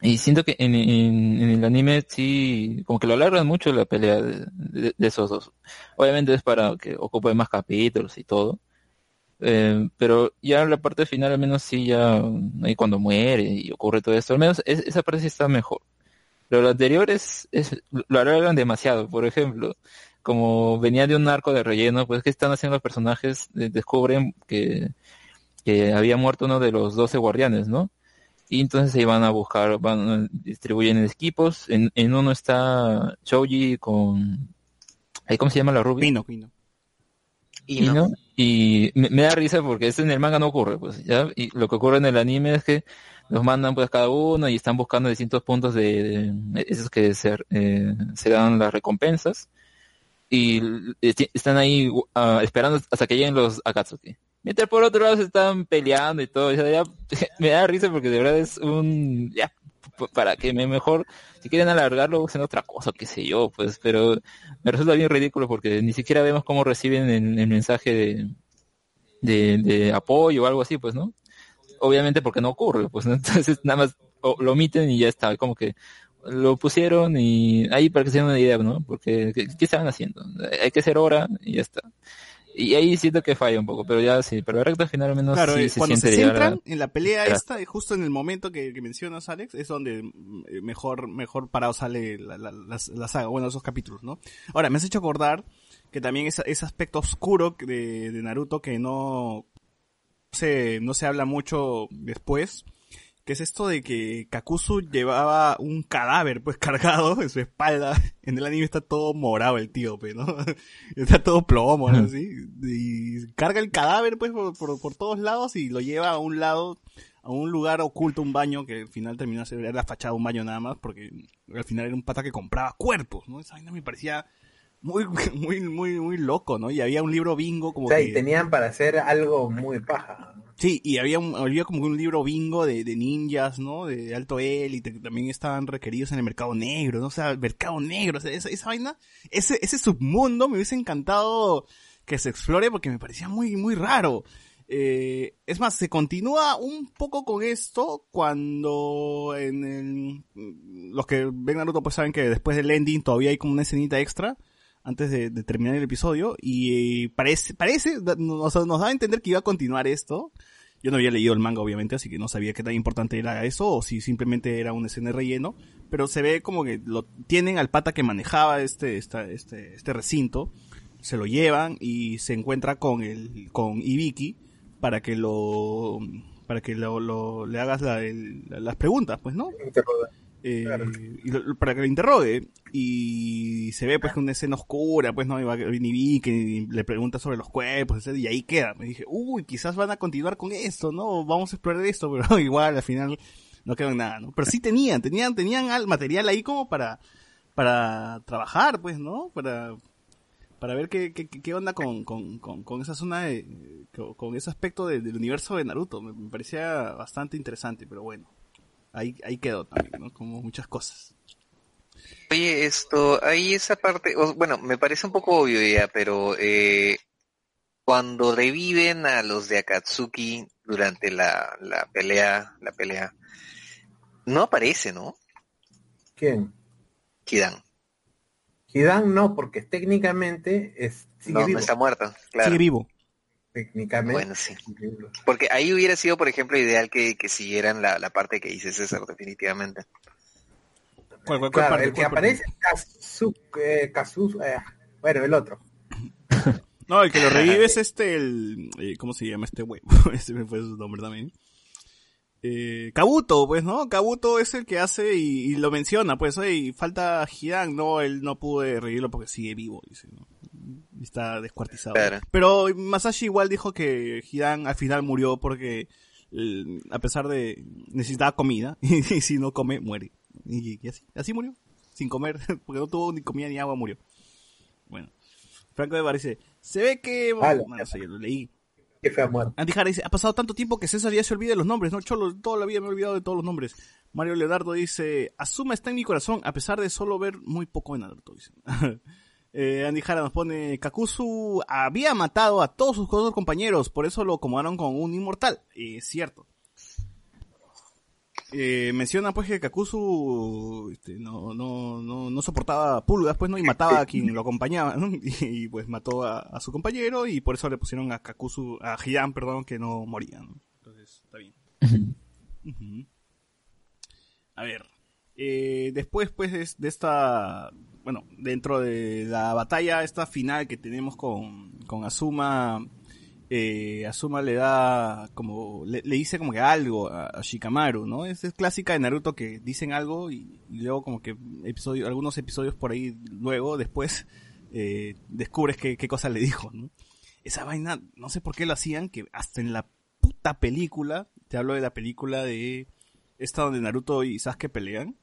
Y siento que en, en, en el anime sí, como que lo alargan mucho la pelea de, de- esos dos. Obviamente es para que ocupe más capítulos y todo. Eh, pero ya la parte final al menos sí ya, ahí cuando muere y ocurre todo esto, al menos es- esa parte sí está mejor. Pero lo anterior es, es, lo alargan demasiado. Por ejemplo, como venía de un arco de relleno, pues ¿qué están haciendo los personajes? De- descubren que, que había muerto uno de los 12 guardianes, ¿no? Y entonces se iban a buscar, van, distribuyen equipos. En, en uno está Choji con, ahí ¿cómo se llama la rubia? Pino, Pino. Y. Y me, me da risa porque esto en el manga no ocurre, pues, ¿ya? Y lo que ocurre en el anime es que los mandan pues cada uno y están buscando distintos puntos de, esos que se, eh, se dan las recompensas y están ahí uh, esperando hasta que lleguen los Akatsuki. Mientras por otro lado se están peleando y todo, ya, ya, [LAUGHS] me da risa porque de verdad es un, ya, para que me mejor, si quieren alargarlo, usen otra cosa, qué sé yo, pues, pero me resulta bien ridículo porque ni siquiera vemos cómo reciben el, mensaje de, de, apoyo o algo así, pues, ¿no? Obviamente porque no ocurre, pues ¿no? [LAUGHS] entonces nada más lo omiten y ya está, como que lo pusieron y ahí para que se den una idea, ¿no? Porque, ¿qué, qué estaban haciendo? Hay que hacer hora y ya está. Y ahí siento que falla un poco, pero ya sí, pero la recta final al menos Claro, sí se cuando se a- centran en la pelea Claro. esta, justo en el momento que, que mencionas, Alex, es donde mm, eh, mejor, mejor parado sale la, la, la- la saga, bueno, esos capítulos, ¿no? Ahora, me has hecho acordar que también ese, ese aspecto oscuro de, de Naruto que no se, no se habla mucho después, que es esto de que Kakuzu llevaba un cadáver pues [LAUGHS] cargado en su espalda. En el anime está todo morado el tío, pues, ¿no? [LAUGHS] Está todo plomo, ¿no? Y carga el cadáver pues por, por, por todos lados y lo lleva a un lado, a un lugar oculto, un baño, que al final terminó ser era la fachada de un baño nada más, porque al final era un pata que compraba cuerpos, ¿no? Esa vaina me parecía muy, [LAUGHS] muy, muy, muy loco, ¿no? Y había un libro bingo como O sea, que... y tenían para hacer algo muy paja. Sí, y había, un, había como un libro bingo de, de ninjas, ¿no? De alto élite, que también estaban requeridos en el mercado negro, ¿no? O sea, el mercado negro, o sea, esa, esa vaina, ese, ese submundo me hubiese encantado que se explore porque me parecía muy, muy raro. Eh, es más, se continúa un poco con esto cuando en el, los que ven Naruto pues saben que después del ending todavía hay como una escenita extra antes de, terminar el episodio y eh, parece, parece, da- nos, nos da a entender que iba a continuar esto. Yo no había leído el manga obviamente, así que no sabía qué tan importante era eso o si simplemente era una escena relleno, pero se ve como que lo tienen al pata que manejaba este, esta, este, este recinto, se lo llevan y se encuentra con el, con Ibiki para que lo, para que lo, lo- le hagas la- el- las preguntas, pues, ¿no? Eh, y para que lo interrogue y se ve pues que una escena oscura pues no y va- y le pregunta sobre los cuerpos etcétera, y ahí queda. Me dije uy quizás van a continuar con esto no vamos a explorar esto [LAUGHS] pero igual al final no quedó en nada no pero sí tenían tenían tenían al material ahí como para para trabajar pues no para para ver qué, qué, qué onda con, con, con, con esa zona de, con, ese aspecto de- del universo de Naruto. Me parecía bastante interesante pero bueno ahí, ahí quedó también, ¿no? Como muchas cosas. Oye, esto, ahí esa parte, bueno, me parece un poco obvio ya, pero eh, cuando reviven a los de Akatsuki durante la, la pelea, la pelea, no aparece, ¿no? ¿Quién? Kidan. Hidan no, porque técnicamente es, sigue No, vivo. no está muerto, claro. Sigue vivo. Técnicamente. Bueno, sí. Porque ahí hubiera sido, por ejemplo, ideal que, que siguieran la, la parte que dice César, definitivamente. ¿Cuál, cuál, cuál Claro, parte? el que aparece es Kazu, eh, Kazu- eh, bueno, el otro. [LAUGHS] No, el que lo revive es este, el, eh, ¿cómo se llama este huevo? [LAUGHS] Ese me fue su nombre también. Eh, Kabuto, pues, ¿no? Kabuto es el que hace y, y lo menciona, pues, oye, falta Hidan, no, él no pudo revivirlo porque sigue vivo, dice, ¿no? Y Está descuartizado. Claro. Pero Masashi igual dijo que Hidan al final murió porque, eh, a pesar de, necesitaba comida, [LAUGHS] y si no come, muere. Y, y así, así murió, sin comer, [LAUGHS] porque no tuvo ni comida ni agua, murió. Bueno. Franco de Bar dice, se ve que... Ala. Bueno, sí, lo leí. Que fue a muerte. Andy Jara dice, ha pasado tanto tiempo que César ya se olvida de los nombres, ¿no? Cholo, toda la vida me he olvidado de todos los nombres. Mario Leonardo dice, Asuma está en mi corazón, a pesar de solo ver muy poco en Naruto, dice. [LAUGHS] eh, Andy Jara nos pone, Kakuzu había matado a todos sus otros compañeros, por eso lo acomodaron con un inmortal. Y es cierto. Eh, menciona pues que Kakuzu este, no, no, no, no soportaba pulgas, pues no, y mataba a quien lo acompañaba, ¿no? [LAUGHS] Y, pues mató a, a su compañero y por eso le pusieron a Kakuzu, a Hidan, perdón, que no moría, ¿no? Entonces, está bien. [LAUGHS] A ver, eh, después pues de, de esta, bueno, dentro de la batalla esta final que tenemos con, con Asuma, eh, Asuma le da como, le, dice como que algo a, Shikamaru, ¿no? Es, es clásica de Naruto que dicen algo y, luego como que episodio, algunos episodios por ahí luego, después, eh, descubres qué, qué cosa le dijo, ¿no? Esa vaina, no sé por qué lo hacían, que hasta en la puta película, te hablo de la película de esta donde Naruto y Sasuke pelean,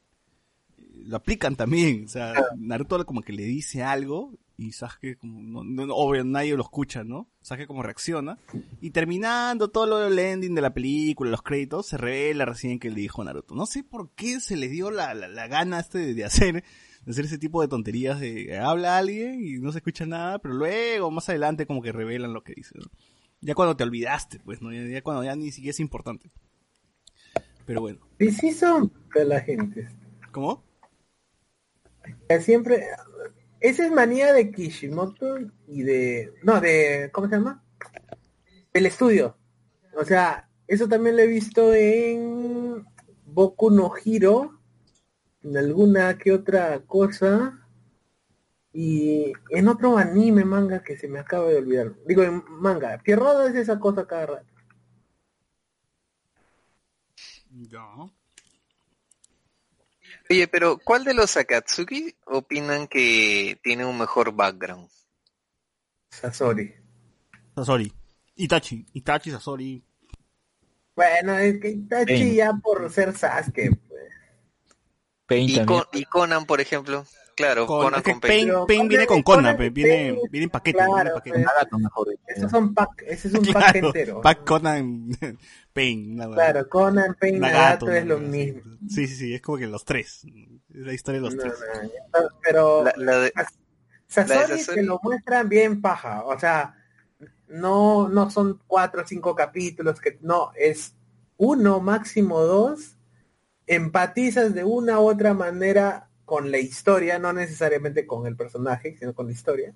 lo aplican también, o sea, Naruto como que le dice algo y Sasuke como, no, no- obvio, nadie lo escucha, ¿no? Sasuke como reacciona y terminando todo lo del ending de la película, los créditos, se revela recién que le dijo Naruto. No sé por qué se le dio la, la, la gana este de, de hacer de hacer ese tipo de tonterías de habla alguien y no se escucha nada, pero luego más adelante como que revelan lo que dice, ¿no? Ya cuando te olvidaste, pues, ¿no? Ya, ya cuando ya ni siquiera es importante. Pero bueno. Son de la gente. ¿Cómo? Siempre. Esa es manía de Kishimoto y de. No, de. ¿Cómo se llama? El estudio. O sea, eso también lo he visto en Boku no Hiro. En alguna que otra cosa. Y en otro anime manga que se me acaba de olvidar. Digo, en manga. Roda es esa cosa cada rato. Oye, pero ¿cuál de los Akatsuki opinan que tiene un mejor background? Sasori. Sasori. Itachi. Itachi, Sasori. Bueno, es que Itachi Pain. ya por ser Sasuke, pues. Pain Y, también. Con- y Conan, por ejemplo. Claro, Con- Conan es que con Pain. Pain, viene con Conan- Conan, viene, Pain- viene en paquete. viene en Claro, paquete. mejor. dicho. Esos son pack, ese es un [LAUGHS] pack Claro, entero. Pac Conan, [LAUGHS] Pain. Claro, Conan, Pain, Nagato, Nagato es lo mismo. Sí, sí, sí, es como que los tres. Es la historia de los No, tres. no, pero La, la de- la te lo muestran bien paja, o sea, no, no son cuatro o cinco capítulos, que no, es uno, máximo dos, empatizas de una u otra manera con la historia, no necesariamente con el personaje, sino con la historia.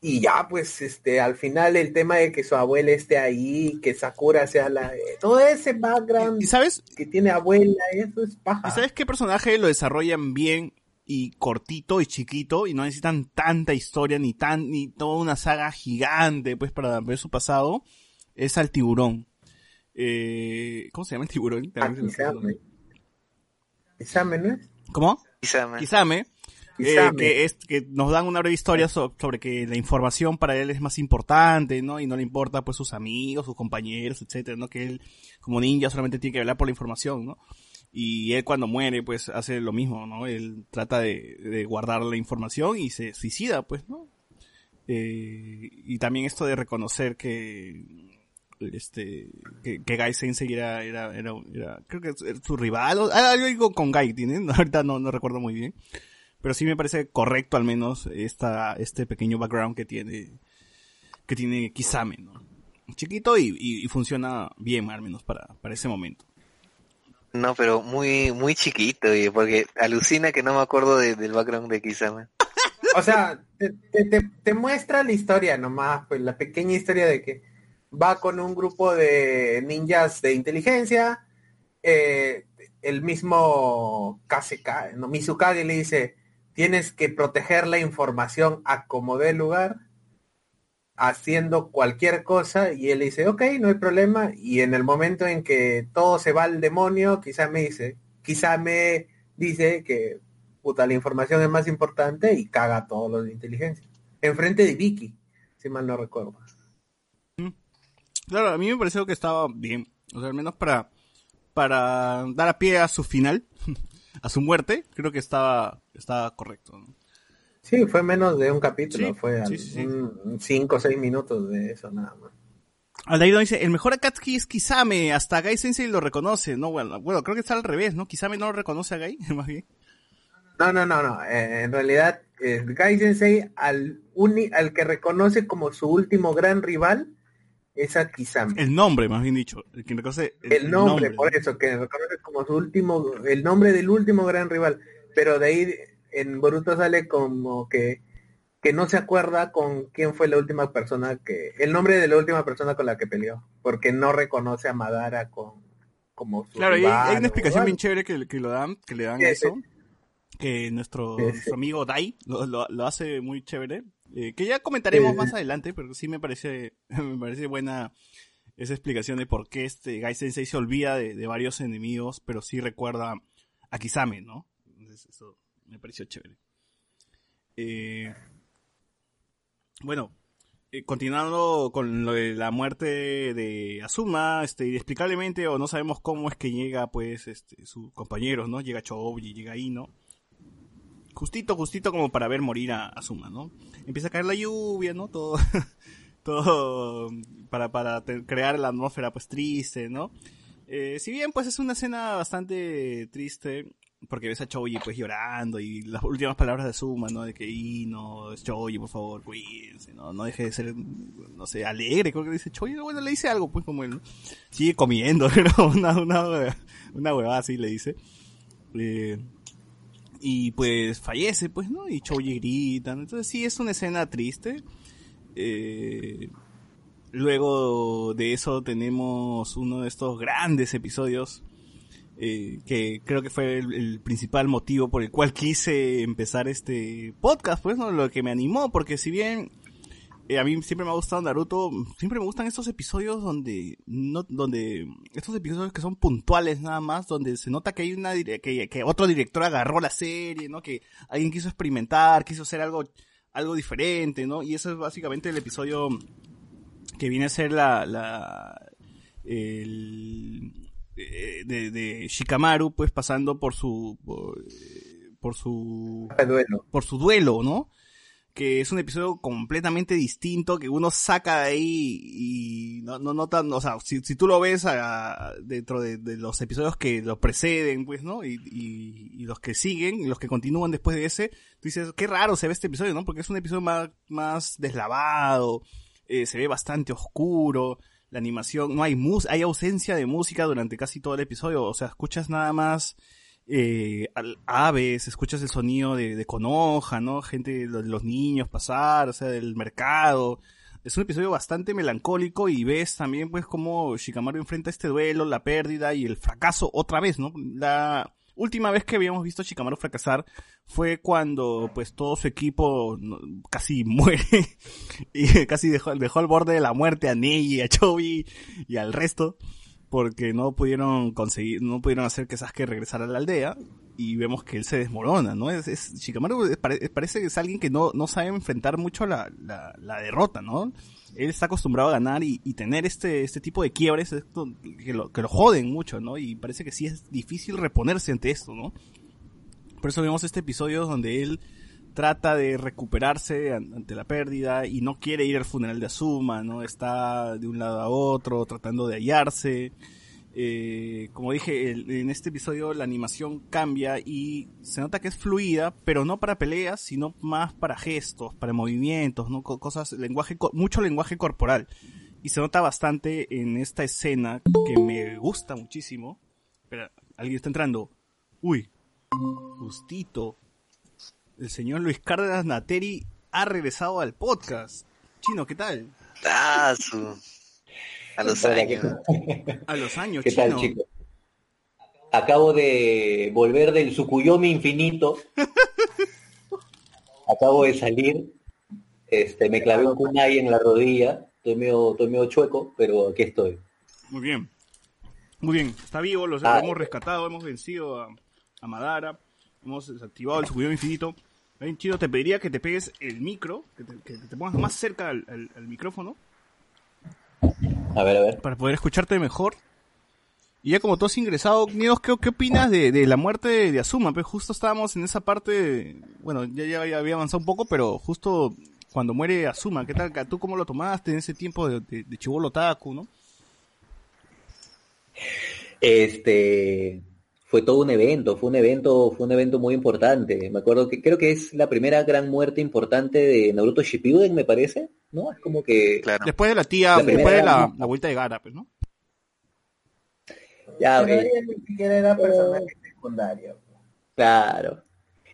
Y ya, pues, este, al final el tema de que su abuela esté ahí, que Sakura sea la... Todo ese background ¿Y sabes? que tiene abuela, eso es paja. ¿Y sabes qué personaje lo desarrollan bien y cortito y chiquito y no necesitan tanta historia ni tan ni toda una saga gigante pues para ver su pasado? Es al tiburón. Eh, ¿Cómo se llama el tiburón? Ah. ¿Cómo? Kisame. Kisame. eh, que es que nos dan una breve historia so- sobre que la información para él es más importante, ¿no? Y no le importa pues sus amigos, sus compañeros, etcétera, ¿no? Que él como ninja solamente tiene que hablar por la información, ¿no? Y él cuando muere pues hace lo mismo, ¿no? Él trata de, de guardar la información y se suicida, pues, ¿no? Eh, y también esto de reconocer que este que, que Gai Sensei era, era, era, era- creo que es su rival o ah, algo con Gai tiene [LAUGHS] ahorita no, no recuerdo muy bien. Pero sí me parece correcto al menos esta este pequeño background que tiene que tiene Kisame no chiquito y, y, y funciona bien al menos para, para ese momento. No, pero muy muy chiquito, porque alucina que no me acuerdo de- del background de Kisame. [LAUGHS] O sea, te, te, te- te muestra la historia nomás, pues la pequeña historia de que va con un grupo de ninjas de inteligencia, eh, el mismo Kaseka, no, Mizukage le dice, tienes que proteger la información a como dé lugar, haciendo cualquier cosa, y él dice, ok, no hay problema, y en el momento en que todo se va al demonio, quizá me dice, quizá me dice que puta, la información es más importante y caga a todos los de inteligencia. Enfrente de Vicky, si mal no recuerdo. Claro a mí me pareció que estaba bien o sea al menos para para dar a pie a su final [LAUGHS] a su muerte creo que estaba estaba correcto ¿no? Sí, fue menos de un capítulo, Sí, fue sí, sí, sí. un- cinco o seis minutos de eso nada más. Aldairo dice, el mejor Akatsuki es Kisame, hasta Gai Sensei lo reconoce, no, bueno, bueno, creo que está al revés, ¿no? Kisame no lo reconoce a Gai, [LAUGHS] más bien. No, no, no, no. eh, en realidad, eh, Gai Sensei al, uni- al que reconoce como su último gran rival es a Kisame. El nombre, más bien dicho, el que reconoce El, nombre, por eso, que reconoce como su último, el nombre del último gran rival. Pero de ahí en Boruto sale como que, que no se acuerda con quién fue la última persona que, el nombre de la última persona con la que peleó, porque no reconoce a Madara con, como su Claro, hay, rival hay una explicación bien chévere que, que lo dan, que le dan Sí, eso, que nuestro, Sí, sí. nuestro amigo Dai lo, lo, lo hace muy chévere, eh, que ya comentaremos sí. más adelante, pero sí me parece, [LAUGHS] me parece buena esa explicación de por qué este Gai Sensei se olvida de, de varios enemigos, pero sí recuerda a Kisame, ¿no? Entonces eso me pareció chévere. Eh, bueno, eh, continuando con lo de la muerte de Asuma, este, inexplicablemente o no sabemos cómo es que llega, pues, este, sus compañeros, ¿no? Llega Choji, llega Ino. Justito, justito como para ver morir a Asuma, ¿no? Empieza a caer la lluvia, ¿no? Todo, [LAUGHS] todo para, para crear la atmósfera, pues, triste, ¿no? Eh, si bien, pues, es una escena bastante triste, porque ves a Choji pues llorando y las últimas palabras de Suma, ¿no? De que, y no, Choji, por favor, cuídense, ¿no? No deje de ser, no sé, alegre, creo que dice Choji, bueno, le dice algo, pues como él, sigue comiendo, [LAUGHS] ¿no? Una, una, una huevada así le dice. Eh, y pues fallece, pues, ¿no? Y Choji grita, entonces sí es una escena triste. Eh, luego de eso tenemos uno de estos grandes episodios eh, que creo que fue el, principal motivo por el cual quise empezar este podcast, pues, ¿no? Lo que me animó, porque si bien a mí siempre me ha gustado Naruto, siempre me gustan estos episodios donde, no, donde, estos episodios que son puntuales nada más, donde se nota que hay una, que, que otro director agarró la serie, ¿no? Que alguien quiso experimentar, quiso hacer algo, algo diferente, ¿no? Y eso es básicamente el episodio que viene a ser la, la, el, eh, de, de Shikamaru, pues pasando por su, por, eh, por su, duelo. por su duelo, ¿no? Que es un episodio completamente distinto que uno saca de ahí y no, no notan, o sea, si, si tú lo ves a- dentro de, de los episodios que lo preceden, pues, ¿no? Y, y, y los que siguen, y los que continúan después de ese, tú dices, qué raro se ve este episodio, ¿no? Porque es un episodio más, más deslavado, eh, se ve bastante oscuro, la animación, no hay mus, hay ausencia de música durante casi todo el episodio, o sea, escuchas nada más eh, aves, escuchas el sonido de, de Konoha, ¿no? Gente, lo- los niños pasar, o sea, del mercado. Es un episodio bastante melancólico y ves también pues cómo Shikamaru enfrenta este duelo, la pérdida y el fracaso otra vez, ¿no? La última vez que habíamos visto a Shikamaru fracasar fue cuando pues todo su equipo casi [LAUGHS] muere y casi dejó, dejó al borde de la muerte a Neji, a Chobi y al resto porque no pudieron conseguir, no pudieron hacer que Sasuke regresara a la aldea y vemos que él se desmorona, ¿no? Es, es Shikamaru pare- parece que es alguien que no, no sabe enfrentar mucho la, la, la derrota, ¿no? Él está acostumbrado a ganar y, y tener este, este tipo de quiebres esto, que, lo, que lo joden mucho, ¿no? Y parece que sí es difícil reponerse ante esto, ¿no? Por eso vemos este episodio donde él trata de recuperarse an- ante la pérdida y no quiere ir al funeral de Asuma, ¿no? Está de un lado a otro tratando de hallarse. Eh, como dije, en este episodio la animación cambia y se nota que es fluida, pero no para peleas, sino más para gestos, para movimientos, ¿no? Co- Cosas, lenguaje, mucho lenguaje corporal. Y se nota bastante en esta escena que me gusta muchísimo. Espera, alguien está entrando. Uy, justito. El señor Luis Cárdenas Nateri ha regresado al podcast. Chino, ¿qué tal? Ah, su- A los años. A los años, ¿Qué tal, chicos? Acabo de volver del Sukuyomi infinito. [LAUGHS] Acabo de salir. Este, me clavé un kunai en la rodilla. Estoy medio, estoy medio chueco, pero aquí estoy. Muy bien. Muy bien. Está vivo, lo Ah. hemos rescatado, hemos vencido a, a Madara. Hemos desactivado el subidón infinito. Bien, Chino, te pediría que te pegues el micro, que te, que te pongas más cerca al, al- al micrófono A ver, a ver. para poder escucharte mejor. Y ya como tú has ingresado, ¿qué, qué opinas de, de la muerte de, Asuma? Pues justo estábamos en esa parte, bueno, ya, ya, ya había avanzado un poco, pero justo cuando muere Asuma, ¿qué tal? ¿Tú cómo lo tomaste en ese tiempo de, de, de Chibolo Taku, no? Este fue todo un evento, fue un evento, fue un evento muy importante. Me acuerdo que creo que es la primera gran muerte importante de Naruto Shippuden, me parece, ¿no? Es como que Claro. Después de la tía, La después primera- de la, la vuelta de Gara, pues, ¿no? ya Pero eh, ni siquiera era personaje secundario. Claro.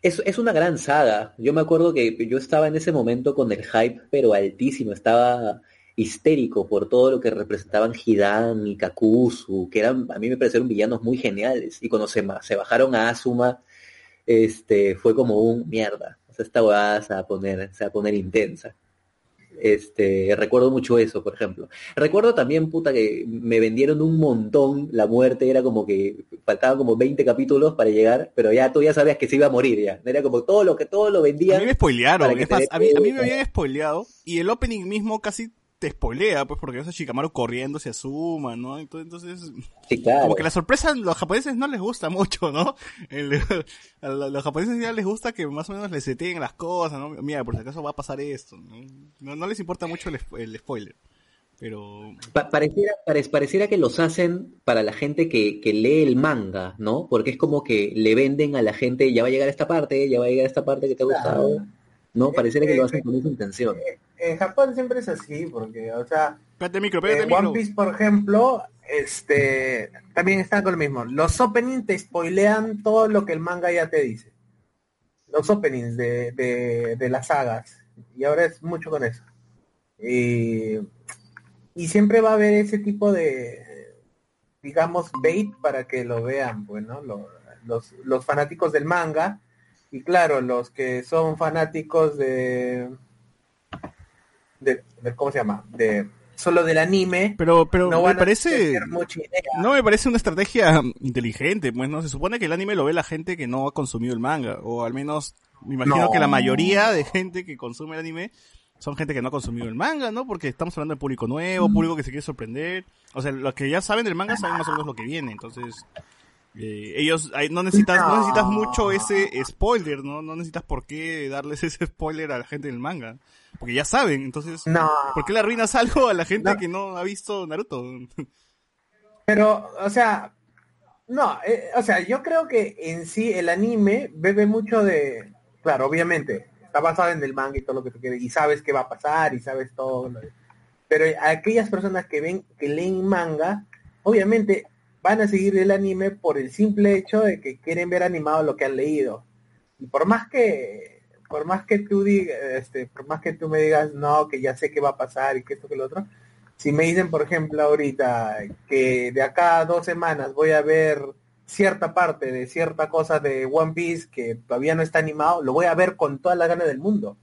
Es, es una gran saga. Yo me acuerdo que yo estaba en ese momento con el hype, pero altísimo. Estaba histérico por todo lo que representaban Hidan y Kakuzu, que eran, a mí me parecieron villanos muy geniales. Y cuando se, bajaron a Asuma, este, fue como un mierda. O sea, esta huevada se va a poner, se va a poner intensa. Este, recuerdo mucho eso, por ejemplo. Recuerdo también, puta, que me vendieron un montón la muerte, era como que faltaban como 20 capítulos para llegar, pero ya tú ya sabías que se iba a morir ya. Era como todo lo que todo lo A vendían. mí me spoilearon, a mí, a mí me habían spoileado y el opening mismo casi te spoilea, pues porque ves a Shikamaru corriendo, se asuma, ¿no? Entonces, Sí, claro. como que la sorpresa a los japoneses no les gusta mucho, ¿no? El- a lo- los japoneses ya les gusta que más o menos les seteen las cosas, ¿no? Mira, por si acaso va a pasar esto, ¿no? No, no les importa mucho el, el spoiler. Pero Pa- pareciera, pare- pareciera que los hacen para la gente que, que lee el manga, ¿no? Porque es como que le venden a la gente, ya va a llegar esta parte, ya va a llegar esta parte que te ha gustado, ¿no? Pareciera que lo hacen con esa intención. En Japón siempre es así, porque, o sea, micro, el One. Piece, por ejemplo, este, también está con lo mismo. Los openings te spoilean todo lo que el manga ya te dice. Los openings de, de, de las sagas. Y ahora es mucho con eso. Y, y siempre va a haber ese tipo de, digamos, bait para que lo vean, pues, ¿no? Lo- los, los fanáticos del manga. Y claro, los que son fanáticos de, de, de- ¿cómo se llama? De solo del anime. Pero, pero no me parece, no me parece una estrategia inteligente, pues no se supone que el anime lo ve la gente que no ha consumido el manga, o al menos me imagino No. que la mayoría de gente que consume el anime son gente que no ha consumido el manga, ¿no? Porque estamos hablando de público nuevo, público que se quiere sorprender, o sea, los que ya saben del manga saben más o menos lo que viene, entonces eh, ellos no necesitas no. No. necesitas mucho ese spoiler, ¿no? No necesitas por qué darles ese spoiler a la gente del manga, porque ya saben, entonces No, ¿Por qué le arruinas [LAUGHS] algo a la gente No. que no ha visto Naruto? pero, o sea, no, eh, o sea, yo creo que en sí el anime bebe mucho de, claro, obviamente, está basado en el manga y todo lo que tú quieres, y sabes qué va a pasar, y sabes todo, lo- pero aquellas personas que ven, que leen manga, obviamente van a seguir el anime por el simple hecho de que quieren ver animado lo que han leído. Y por más que, por más que tú digas, este, por más que tú me digas, no, que ya sé qué va a pasar y que esto que lo otro, si me dicen, por ejemplo, ahorita que de acá a dos semanas voy a ver cierta parte de cierta cosa de One Piece que todavía no está animado, lo voy a ver con toda la gana del mundo.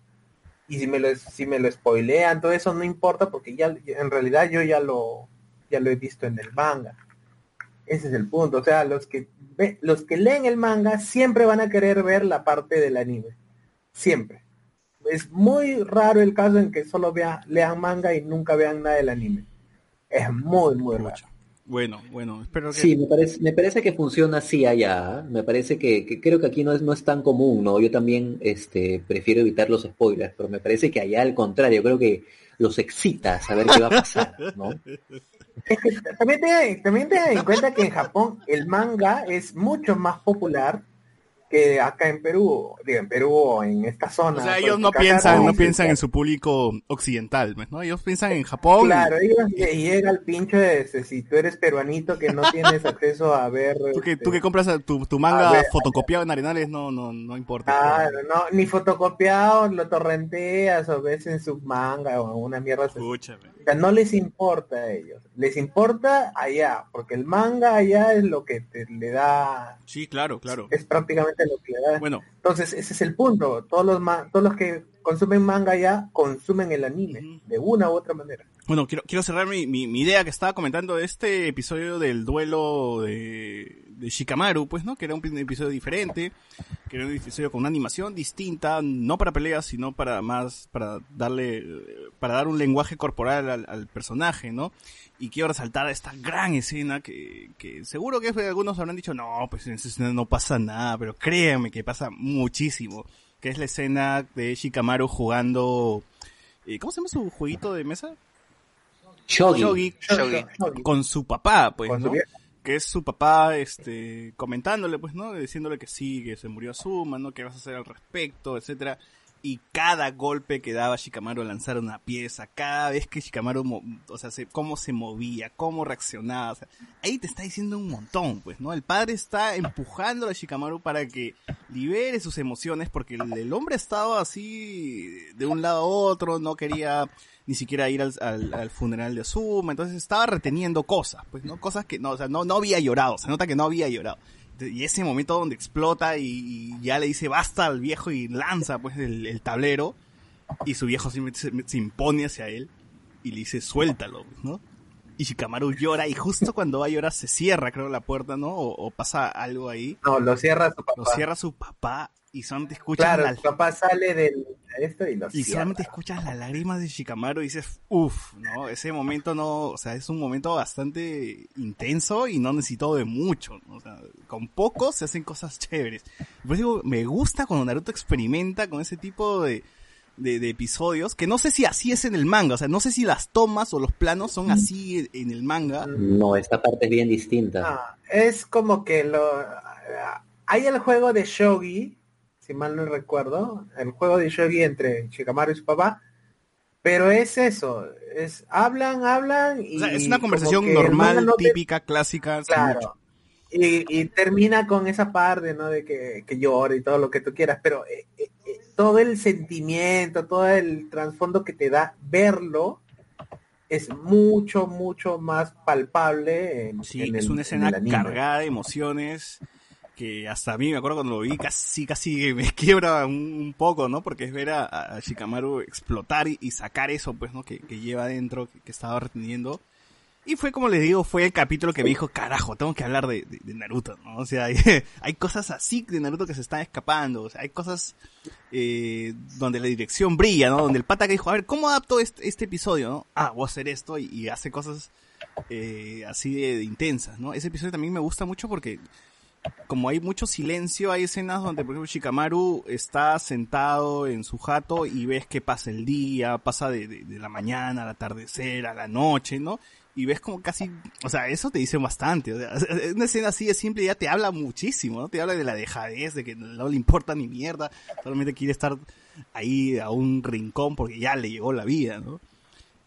Y si me lo, si me lo spoilean, todo eso no importa porque ya en realidad yo ya lo, ya lo he visto en el manga. Ese es el punto. O sea, los que ve- los que leen el manga siempre van a querer ver la parte del anime. Siempre. Es muy raro el caso en que solo vea, lean manga y nunca vean nada del anime. Es muy, muy raro. Bueno, bueno, espero que... Sí, me parece, me parece que funciona así allá. ¿eh? Me parece que, que creo que aquí no es, no es tan común, ¿no? Yo también este, prefiero evitar los spoilers, pero me parece que allá al contrario, creo que los excita saber qué va a pasar, ¿no? [LAUGHS] También tengan, también tengan en cuenta que en Japón el manga es mucho más popular que acá en Perú, digo, en Perú o en esta zona. O sea, ellos porque no piensan, no piensan en su público occidental, pues, ¿no? Ellos piensan en Japón. Claro, ellos lle- llega el pincho de ese, si tú eres peruanito que no tienes acceso a ver... [LAUGHS] Tú que, este, tú que compras tu, manga ver. fotocopiado en Arenales, no, no, no importa. Claro, no, ni fotocopiado, lo torrenteas o ves en su manga o una mierda. Escúchame. O sea, no les importa a ellos, les importa allá, porque el manga allá es lo que te, le da, Sí, claro, claro. es prácticamente lo que le da. Bueno, Entonces, ese es el punto. Todos los ma- todos los que consumen manga ya consumen el anime, de una u otra manera. Bueno, quiero, quiero cerrar mi, mi, mi idea que estaba comentando de este episodio del duelo de, de Shikamaru, pues, ¿no? Que era un episodio diferente, que era un episodio con una animación distinta, no para peleas, sino para más, para darle, para dar un lenguaje corporal al, al personaje, ¿no? Y quiero resaltar esta gran escena que, que seguro que algunos habrán dicho, no, pues en esa escena no pasa nada, pero créanme que pasa muchísimo, que es la escena de Shikamaru jugando, eh, ¿cómo se llama su jueguito de mesa? Shogi. Shogi Shogi. Shogi. con su papá, pues, ¿no? Que es su papá, este, comentándole, pues, ¿no? Diciéndole que sí, que se murió Suma, ¿no? Que vas a hacer al respecto, etcétera. Y cada golpe que daba Shikamaru a lanzar una pieza, cada vez que Shikamaru, o sea, se- cómo se movía, cómo reaccionaba, o sea, ahí te está diciendo un montón, pues, ¿no? El padre está empujando a Shikamaru para que libere sus emociones, porque el, el hombre estaba así, de un lado a otro, no quería ni siquiera ir al, al, al funeral de Asuma, entonces estaba reteniendo cosas, pues, ¿no? Cosas que no, o sea, no, no había llorado, se nota que no había llorado. Y ese momento donde explota y, y ya le dice basta al viejo y lanza, pues, el, el tablero, y su viejo se, se impone hacia él y le dice suéltalo, ¿no? Y Shikamaru llora y justo cuando va a llorar se cierra, creo, la puerta, ¿no? O, o pasa algo ahí. No, lo cierra su papá. Lo cierra su papá y solamente escuchas Claro, la- papá sale del esto y lo y solamente escuchas las lágrimas de Shikamaru y dices, uff, ¿no? Ese momento no, o sea, es un momento bastante intenso y no necesito de mucho, ¿no? O sea, con poco se hacen cosas chéveres. Por eso digo, me gusta cuando Naruto experimenta con ese tipo de, de, de episodios, que no sé si así es en el manga, o sea, no sé si las tomas o los planos son así en, en el manga. No, esta parte es bien distinta. Ah, es como que lo hay el juego de shogi, si mal no recuerdo, el juego de shogi entre Shikamaru y su papá, pero es eso, es hablan, hablan y O sea, es una conversación el normal, no te- típica, clásica. Claro. Y, y termina con esa parte, ¿no? De que, que llora y todo lo que tú quieras, pero eh, eh, eh, todo el sentimiento, todo el trasfondo que te da verlo es mucho, mucho más palpable. En, Sí, en es el- una en escena el cargada de emociones que hasta a mí me acuerdo cuando lo vi casi casi me [LAUGHS] quiebra un, poco, ¿no? Porque es ver a, a Shikamaru explotar y, y sacar eso, pues, ¿no? Que, que lleva adentro, que, estaba reteniendo. Y fue como les digo, fue el capítulo que me dijo, carajo, tengo que hablar de, de- Naruto, ¿no? O sea, [LAUGHS] hay, hay cosas así de Naruto que se están escapando, o sea, hay cosas eh, donde la dirección brilla, ¿no? Donde el pata que dijo, a ver, ¿cómo adapto este, este episodio, no? Ah, voy a hacer esto y, y hace cosas eh, así de, de intensas, ¿no? Ese episodio también me gusta mucho porque como hay mucho silencio, hay escenas donde, por ejemplo, Shikamaru está sentado en su jato y ves que pasa el día, pasa de, de- la mañana al atardecer, a la noche, ¿no? Y ves como casi, o sea, eso te dice bastante, o sea, [LAUGHS] una escena así de simple ya te habla muchísimo, ¿no? Te habla de la dejadez, de que no le importa ni mierda, solamente quiere estar ahí a un rincón porque ya le llegó la vida, ¿no?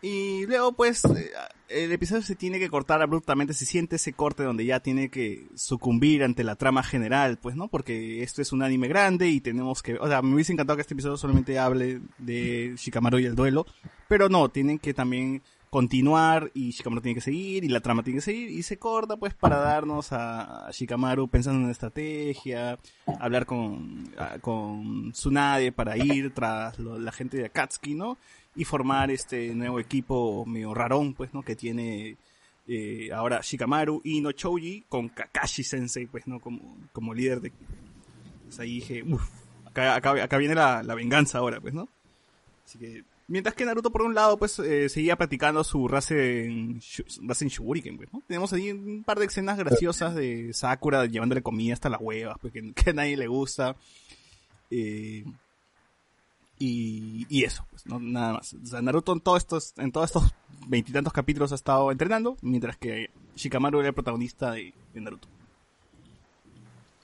Y luego, pues, eh, el episodio se tiene que cortar abruptamente, se siente ese corte donde ya tiene que sucumbir ante la trama general, pues, ¿no? Porque esto es un anime grande y tenemos que, o sea, me hubiese encantado que este episodio solamente hable de Shikamaru y el duelo, pero no, tienen que también continuar y Shikamaru tiene que seguir y la trama tiene que seguir y se corta pues para darnos a Shikamaru pensando en una estrategia, hablar con, a- con Tsunade para ir tras lo- la gente de Akatsuki, ¿no? Y formar este nuevo equipo medio rarón pues, ¿no? Que tiene eh, ahora Shikamaru y no Choji con Kakashi Sensei pues, ¿no? Como, como líder de... Pues ahí dije, uff, acá, acá, viene la, la venganza ahora pues, ¿no? Así que, mientras que Naruto por un lado, pues, eh, seguía practicando su Rasen, Rasen Shuriken, pues, ¿no? Tenemos ahí un par de escenas graciosas de Sakura llevándole comida hasta las huevas, pues, que, [LAUGHS] que a nadie le gusta. Eh, y, eso, pues, no, nada más. O sea, Naruto en todos estos, en todos estos veintitantos capítulos ha estado entrenando, mientras que Shikamaru era el protagonista de, de Naruto.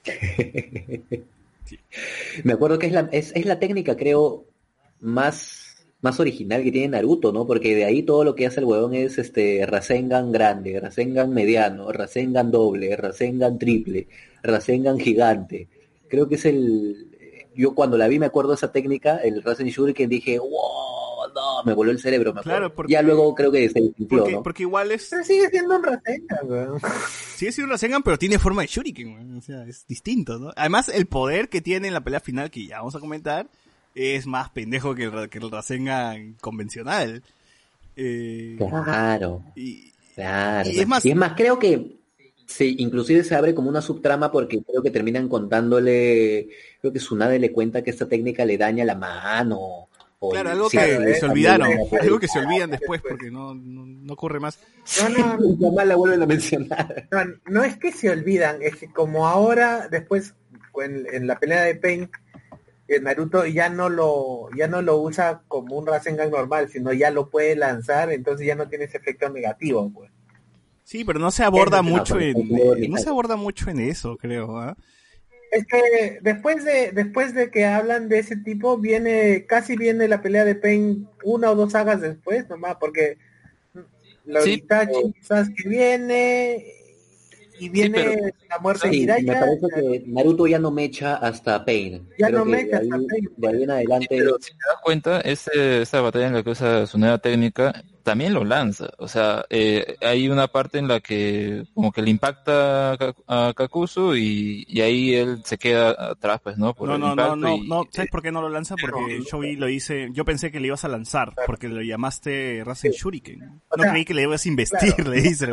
[LAUGHS] Me acuerdo que es la, es, es la técnica, creo, más, más original que tiene Naruto, ¿no? Porque de ahí todo lo que hace el huevón es este Rasengan grande, Rasengan mediano, Rasengan doble, Rasengan triple, Rasengan gigante. Creo que es el... Yo cuando la vi me acuerdo de esa técnica, el Rasen Shuriken, dije, wow, no, me voló el cerebro, me. Claro, porque- Ya luego creo que se distintió, Porque, ¿no? porque igual es, Pero sigue siendo un Rasengan, weón. [LAUGHS] Sigue siendo un Rasengan, pero tiene forma de Shuriken, weón. O sea, es distinto, ¿no? Además, el poder que tiene en la pelea final, que ya vamos a comentar, es más pendejo que el, que el Rasengan convencional. Eh, Claro. y, Claro. Y es más- y es más, creo que sí, inclusive se abre como una subtrama porque creo que terminan contándole, creo que Tsunade le cuenta que esta técnica le daña la mano. O claro, algo que se olvidaron. la- [LAUGHS] Algo que se olvidan después, porque no, no, no ocurre más. No, no, [LAUGHS] Nunca más la vuelven a mencionar. No, no es que se olvidan, es que como ahora, después, en, en la pelea de Pain, eh, Naruto ya no lo ya no lo usa como un Rasengan normal, sino ya lo puede lanzar, entonces ya no tiene ese efecto negativo, pues. Sí, pero no se aborda mucho no, en, no, eh, no se aborda mucho en eso, creo, ¿ah? Es que después de después de que hablan de ese tipo, viene casi viene la pelea de Pain una o dos sagas después, nomás, porque la Sí, Itachi que viene y viene pero- la muerte de Sí, me Jiraiya. parece que Naruto ya no mecha hasta Pain. Ya Creo no mecha de ahí, hasta Pain. de ahí en adelante. Pero si te das cuenta, este, esta batalla en la que usa su nueva técnica también lo lanza. O sea, eh, hay una parte en la que como que le impacta a Ka- a Kakuzu y, y ahí él se queda atrás, pues, ¿no? Por No, el no, no, no, y- no, ¿sabes por qué no lo lanza? Porque Shoei lo dice, yo pensé que le ibas a lanzar, porque lo llamaste Rasen Shuriken. O No sea, creí que le ibas a investir, [LAUGHS] le dice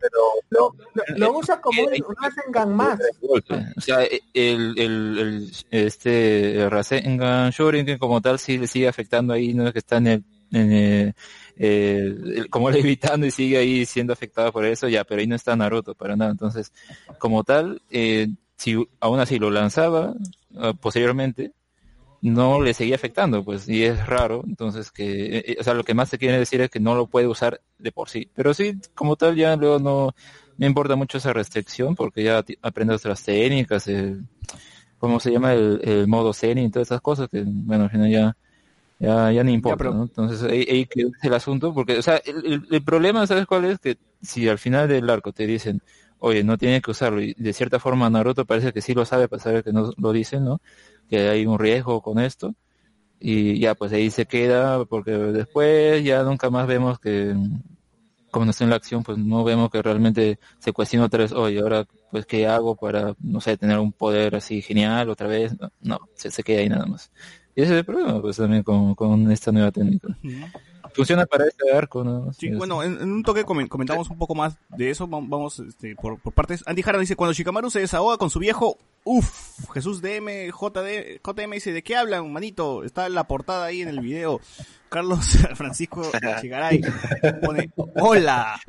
weón. Lo, lo, lo usa como un, un Rasengan más. O sea, el, el, el- este el Rasengan Shorinken como tal sí le sigue afectando ahí, no es que está en el, en el- el- como levitando y sigue ahí siendo afectado por eso, ya, pero ahí no está Naruto para nada. Entonces, como tal, eh, si aún así lo lanzaba ah, posteriormente, no le seguía afectando, pues, y es raro, entonces que, eh, eh, o sea, lo que más se quiere decir es que no lo puede usar de por sí, pero sí, como tal, ya luego no me importa mucho esa restricción, porque ya ti- aprende otras técnicas, el, ¿cómo se llama? El, el modo Zen y todas esas cosas, que, bueno, al final ya, ya, ya ni importa, pero- ¿no? Entonces, ahí, ahí que es el asunto, porque, o sea, el, el- problema, ¿sabes cuál es? Que si al final del arco te dicen, oye, no tiene que usarlo, y de cierta forma Naruto parece que sí lo sabe, a pesar de que no lo dicen, ¿no? Que hay un riesgo con esto, y ya, pues ahí se queda, porque después ya nunca más vemos que, como no está en la acción, pues no vemos que realmente se cuestiona otra vez, oye, ahora, pues, ¿qué hago para, no sé, tener un poder así genial otra vez? No, no, se, se queda ahí nada más. Y ese es el problema, pues, también con, con esta nueva técnica. Funciona para este arco, ¿no? Sí, Es- bueno, en, en un toque comen- comentamos un poco más de eso. Vam- Vamos este, por, por partes. Andy Jara dice, cuando Shikamaru se desahoga con su viejo, uff, Jesús DM, JD, JM dice, ¿de qué hablan, manito? Está la portada ahí en el video. Carlos [LAUGHS] Francisco Chigaray pone, hola.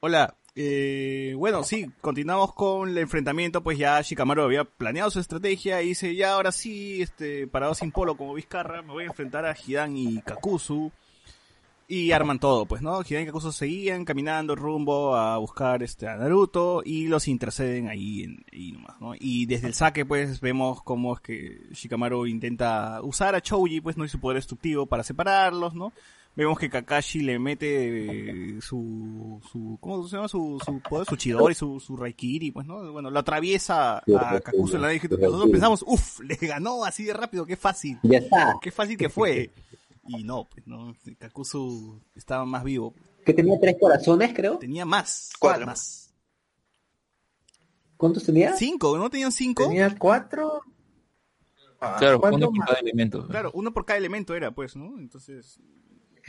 Hola. Eh, bueno, sí, continuamos con el enfrentamiento, pues ya Shikamaru había planeado su estrategia y dice, ya ahora sí, este, parado sin polo como Vizcarra, me voy a enfrentar a Hidan y Kakuzu. Y arman todo, pues, ¿no? Hidan y Kakuzu seguían caminando rumbo a buscar este, a Naruto y los interceden ahí, en, ahí nomás, ¿no? Y desde el saque, pues, vemos cómo es que Shikamaru intenta usar a Chouji, pues, ¿no? Y su poder destructivo para separarlos, ¿no? Vemos que Kakashi le mete eh, su, su ¿cómo se llama? Su, su poder, su Chidori, su, su Raikiri, pues, ¿no? Bueno, lo atraviesa a Kakuzu en la su nosotros pensamos, uff, le ganó así de rápido, qué fácil Ya está. qué fácil que fue. [LAUGHS] Y no, pues no, Kakuzu estaba más vivo. Que tenía tres corazones, creo. Tenía más. Cuatro. Más. ¿Cuántos tenía? Cinco, ¿no tenían cinco? Tenía cuatro. Ah, Claro, uno por más. cada elemento. Claro, uno por cada elemento era, pues, ¿no? Entonces,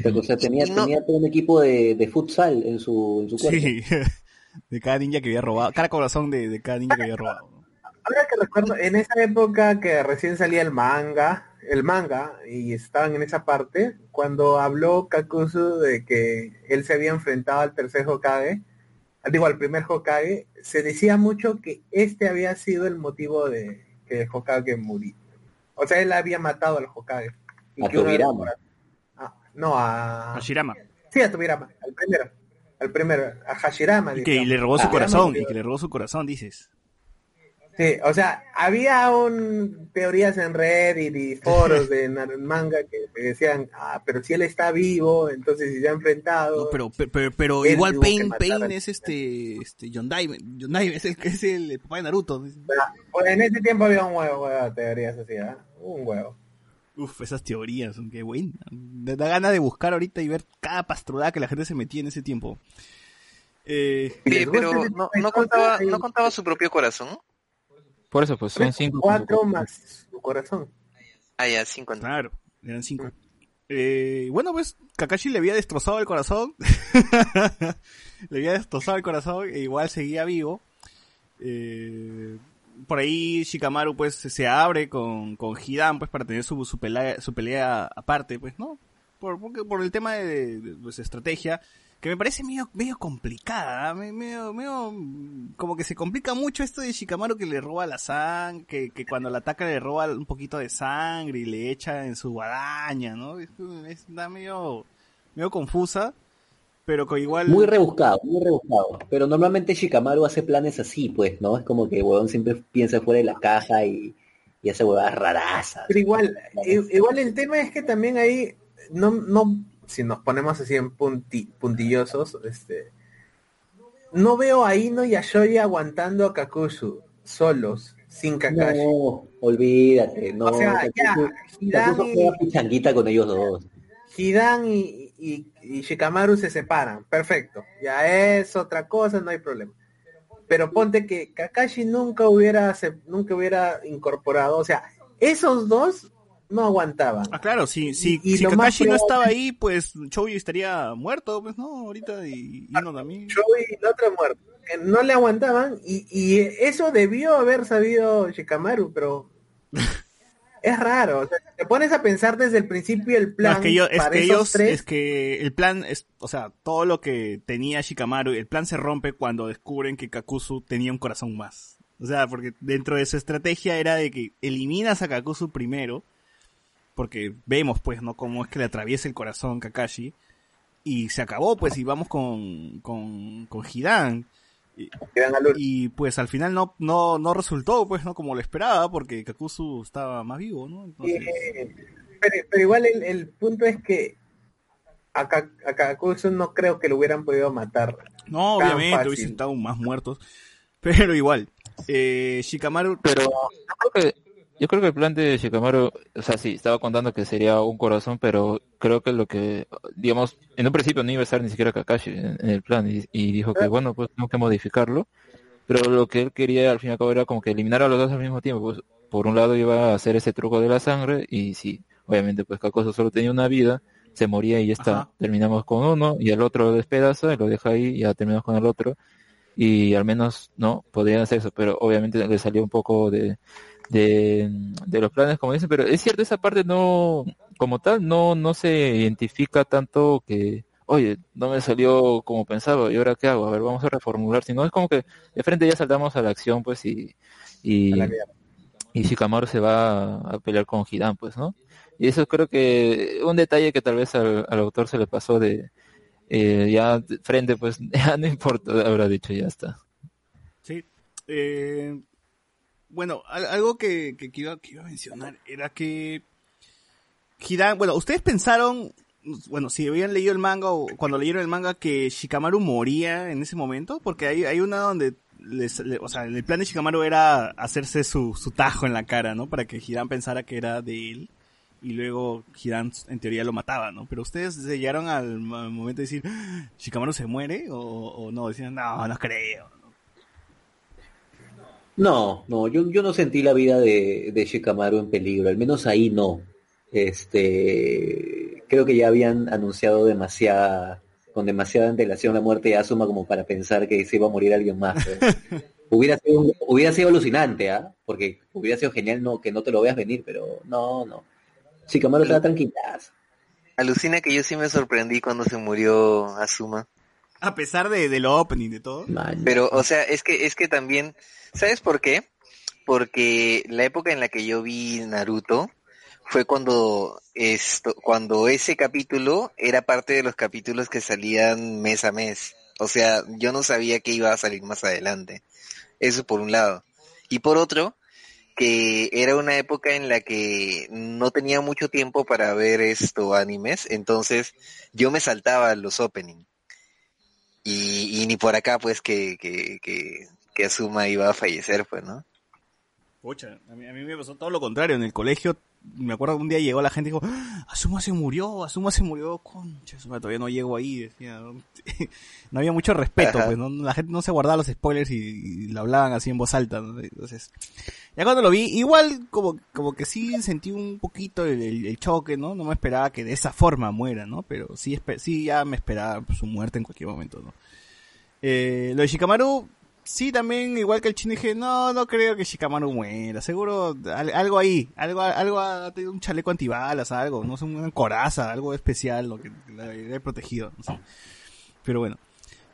Pero, o sea, tenía, No. tenía todo un equipo de, de futsal en su, en su cuerpo. sí. [LAUGHS] De cada ninja que había robado. Cada corazón de, de cada ninja que había robado. Ahora que recuerdo, en esa época que recién salía el manga, el manga, y estaban en esa parte, cuando habló Kakuzu de que él se había enfrentado al tercer Hokage, digo, al primer Hokage, se decía mucho que este había sido el motivo de que el Hokage murió. O sea, él había matado al Hokage. A que Tobirama. Ah, no, a... Hashirama. Sí, a Tobirama, al primero. Al primero, a Hashirama. Y que digamos. le robó su Ah, corazón. Y que le robó su corazón, dices. Sí, o sea, había un teorías en Reddit y foros de [LAUGHS] manga que que decían, ah, pero si él está vivo, entonces si se ha enfrentado. No, pero, pero, pero, igual que Pain, Pain es este, este, Yondai. Yondai es el, es el papá de Naruto. Pues en ese tiempo había un huevo, huevo de teorías así, ¿ah? Un huevo. Uf, esas teorías, qué buena. Me da ganas de buscar ahorita y ver cada pastrudada que la gente se metía en ese tiempo. Eh, les gusta pero no, contaba, no contaba su propio corazón. Por eso, pues son tres, cinco. cuatro más su corazón. Ah, ya, cinco. claro, eran cinco. Eh, bueno, pues Kakashi le había destrozado el corazón. [LAUGHS] le había destrozado el corazón e igual seguía vivo. Eh, por ahí Shikamaru pues se abre con, con Hidan pues para tener su, su, pelea, su pelea aparte, pues, ¿no? Por, porque- por el tema de, de, pues, estrategia, que me parece medio, medio complicada, ¿ah? Me- medio, medio, como que se complica mucho esto de Shikamaru que le roba la sangre, que, que cuando la ataca le roba un poquito de sangre y le echa en su guadaña, ¿no? Es, es- está medio, medio confusa, pero que igual... Muy rebuscado, muy rebuscado. Pero normalmente Shikamaru hace planes así, pues, ¿no? Es como que el huevón siempre piensa fuera de la caja y, y hace huevadas rarazas. Pero igual, igual el tema es que también ahí, no, no, si nos ponemos así en punti- puntillosos, este, no veo a Ino y a Shoji aguantando a Kakuzu solos, sin Kakashi. No, olvídate, no. o sea, ya, Kakuzu y, juega pichanguita con ellos dos. Hidan y, y, y Shikamaru se separan, perfecto. Ya es otra cosa, no hay problema. Pero ponte que Kakashi nunca hubiera nunca hubiera incorporado, o sea, esos dos no aguantaban. Ah, claro, si, si, Y- y si Kakashi no estaba ahí, pues Chouji estaría muerto, pues no, ahorita y Ino también. Joey y el otro muerto. No le aguantaban y, y eso debió haber sabido Shikamaru, pero [LAUGHS] es raro. O sea, te pones a pensar desde el principio el No, plan es que, ellos, es para que esos ellos, tres. es que el plan es, o sea, todo lo que tenía Shikamaru, el plan se rompe cuando descubren que Kakuzu tenía un corazón más. O sea, porque dentro de su estrategia era de que eliminas a Kakuzu primero porque vemos pues, ¿no? Cómo es que le atraviesa el corazón Kakashi. Y se acabó, pues, y vamos con, con, con Hidan. Y, pues al final no, no, no resultó, pues, ¿no? Como lo esperaba, porque Kakuzu estaba más vivo, ¿no? Entonces, Eh, pero, pero igual el, el punto es que a, Ka- a Kakuzu no creo que lo hubieran podido matar. no, obviamente hubiesen estado más muertos. Pero igual. Eh, Shikamaru, Pero yo creo que yo creo que el plan de Shikamaru, o sea, sí, estaba contando que sería un corazón, pero creo que lo que, digamos, en un principio no iba a estar ni siquiera Kakashi en, en el plan y, y dijo que bueno, pues tengo que modificarlo, pero lo que él quería al fin y al cabo era como que eliminar a los dos al mismo tiempo, pues por un lado iba a hacer ese truco de la sangre y sí, obviamente pues Kakoso solo tenía una vida, se moría y ya está, Ajá. terminamos con uno y el otro lo despedaza y lo deja ahí y ya terminamos con el otro y al menos no podrían hacer eso, pero obviamente le salió un poco de, de, de los planes, como dicen, pero es cierto, esa parte no, como tal, no, no se identifica tanto que, oye, no me salió como pensaba, ¿y ahora qué hago? A ver, vamos a reformular, sino es como que de frente ya saltamos a la acción, pues, y, y, y Shikamaru se va a, a pelear con Hidan, pues, ¿no? Y eso creo que un detalle que tal vez al, al autor se le pasó de, eh, ya de frente, pues, [LAUGHS] ya no importa, habrá dicho, ya está. Sí. Eh, bueno, al- algo que, que, iba, que iba a mencionar era que Hidan, bueno, ustedes pensaron, bueno, si habían leído el manga o cuando leyeron el manga que Shikamaru moría en ese momento, porque hay, hay una donde les, le- o sea, el plan de Shikamaru era hacerse su, su tajo en la cara, ¿no? Para que Hidan pensara que era de él y luego Hidan en teoría lo mataba, ¿no? Pero ustedes llegaron al, mo- momento de decir, "Ah, ¿Shikamaru se muere? O, o no, decían, no, no creo. No, no, yo, yo no sentí la vida de, de Shikamaru en peligro, al menos ahí no. Este, creo que ya habían anunciado demasiada, con demasiada antelación la muerte de Asuma como para pensar que se iba a morir alguien más. pues. [LAUGHS] hubiera, sido, hubiera sido alucinante, ¿ah? Porque hubiera sido genial no, que no te lo veas venir, pero no, no. Shikamaru estaba tranquilazo. Alucina que yo sí me sorprendí cuando se murió Asuma. A pesar de, de lo opening de todo. Pero, o sea, es que, es que también, ¿sabes por qué? Porque la época en la que yo vi Naruto fue cuando esto, cuando ese capítulo era parte de los capítulos que salían mes a mes. O sea, yo no sabía que iba a salir más adelante. Eso por un lado. Y por otro, que era una época en la que no tenía mucho tiempo para ver esto animes, entonces yo me saltaba los opening. Y, y ni por acá pues que, que, que, que Asuma iba a fallecer, pues, ¿no? Pucha, a mí, a mí me pasó todo lo contrario. En el colegio, me acuerdo que un día llegó la gente y dijo, "¡Ah! Asuma se murió, Asuma se murió. Concha, Asuma todavía no llego ahí. Decía, [LAUGHS] no, había mucho respeto, Ajá. pues ¿no? la gente no se guardaba los spoilers y, y lo hablaban así en voz alta. ¿no? Entonces, ya cuando lo vi, igual como, como que sí sentí un poquito el, el- el choque, ¿no? No me esperaba que de esa forma muera, ¿no? Pero sí, sí ya me esperaba su muerte en cualquier momento, ¿no? Eh, lo de Shikamaru, sí, también, igual que el chino, dije, no, no creo que Shikamaru muera. Seguro al- algo ahí, algo, algo ha tenido un chaleco antibalas, algo, no sé, una coraza, algo especial, lo que la he protegido, no sé. Pero bueno,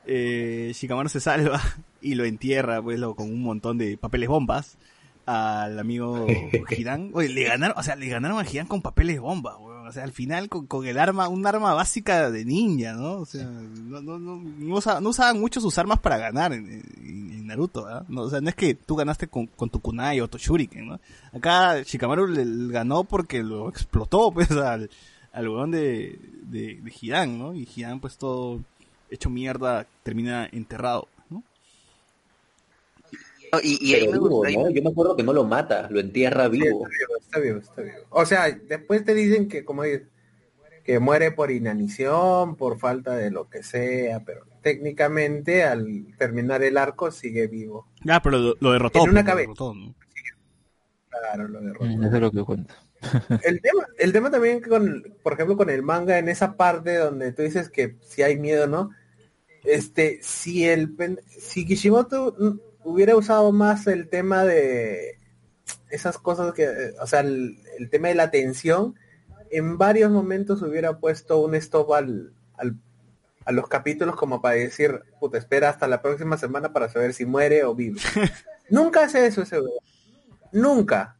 eh, Shikamaru se salva [LAUGHS] y lo entierra, pues, lo- con un montón de papeles bombas al amigo [LAUGHS] Hidan. Oye, le ganaron, o sea, le ganaron a Hidan con papeles bombas. O sea, al final con, con el arma, un arma básica de ninja, ¿no? O sea, no, no, no, no, usa- no usaban mucho sus armas para ganar en, Naruto, ¿ah? No, o sea, no es que tú ganaste con, con tu kunai o tu shuriken, ¿no? Acá Shikamaru le, le ganó porque lo explotó, [LAUGHS] pues, al, al weón de, de, de Hidan, ¿no? Y Hidan, pues, todo hecho mierda, termina enterrado, y, y ahí me vivo, ¿no? Yo me acuerdo que no lo mata, lo entierra Sí, vivo. está vivo, está vivo, está vivo. O sea, después te dicen que, como dices, que muere por inanición, por falta de lo que sea, pero técnicamente al terminar el arco sigue vivo. Ah, pero lo, lo derrotó. En una pues, cabeza. derrotó, ¿no? Claro, lo derrotó. Mm, Eso es lo que cuenta. [LAUGHS] El tema, el tema también con, por ejemplo, con el manga, en esa parte donde tú dices que si hay miedo, ¿no? Este, si el pen- si Kishimoto hubiera usado más el tema de esas cosas que, o sea, el, el tema de la tensión, en varios momentos hubiera puesto un stop al, al- a los capítulos como para decir, puta, espera hasta la próxima semana para saber si muere o vive. [LAUGHS] Nunca hace eso ese weón. Nunca.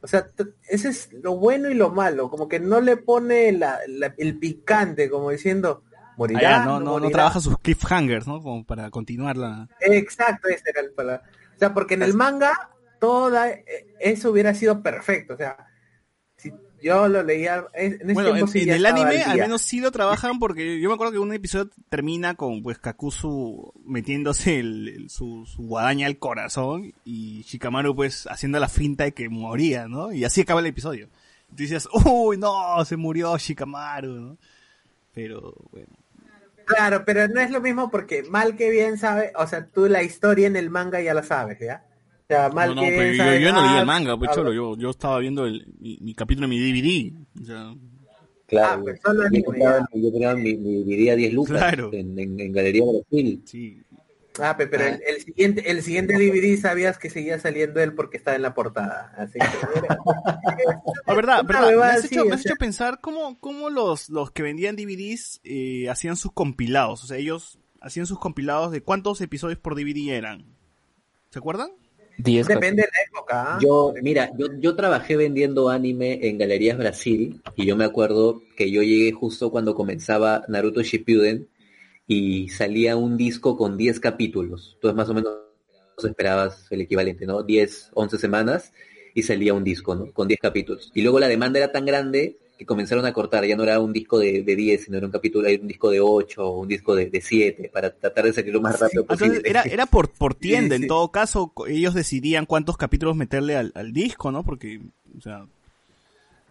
O sea, ese es lo bueno y lo malo, como que no le pone la- la- el picante, como diciendo, morirá. Ah, no, no, no morirá". trabaja sus cliffhangers, ¿no? Como para continuar la... Exacto, ese era el palabra. O sea, porque en el manga toda eh, eso hubiera sido perfecto. O sea, si yo lo leía en ese Bueno, tiempo en, sí en el anime al menos sí lo trabajan porque yo me acuerdo que un episodio termina con pues Kakuzu metiéndose el, el- su, su guadaña al corazón y Shikamaru pues haciendo la finta de que moría, ¿no? Y así acaba el episodio. Y tú dices, uy, no, se murió Shikamaru, ¿no? Pero bueno. Claro, pero no es lo mismo porque mal que bien sabe, o sea, tú la historia en el manga ya la sabes, ¿ya? O sea, mal no, no, que pero bien yo, sabes, yo no leí el manga, pues cholo, yo, yo estaba viendo el, mi, mi capítulo en mi DVD. O sea, Claro, Ah, pues solo yo, compraba, yo compraba mi, mi DVD a 10 lucas Claro. en, en, en Galería Brasil. sí. Ah, pe- pero el, el siguiente, el siguiente DVD sabías que seguía saliendo él porque estaba en la portada. Así que [LAUGHS] era- verdad, verdad, me has, hecho, me has hecho pensar cómo, cómo los, los que vendían DVDs eh, hacían sus compilados. O sea, ellos hacían sus compilados de cuántos episodios por DVD eran. ¿Se acuerdan? 10 Depende de la época. ¿ah? Yo, mira, yo, yo trabajé vendiendo anime en Galerías Brasil y yo me acuerdo que yo llegué justo cuando comenzaba Naruto Shippuden y salía un disco con 10 capítulos. Entonces más o menos esperabas el equivalente, ¿no? 10, 11 semanas y salía un disco, ¿no? Con 10 capítulos. Y luego la demanda era tan grande que comenzaron a cortar, ya no era un disco de, de 10, sino era un capítulo, era un disco de 8 o un disco de, de 7 para tratar de salir lo más rápido posible. era, era por, por tienda, Sí, sí. en todo caso, ellos decidían cuántos capítulos meterle al, al disco, ¿no? Porque, o sea,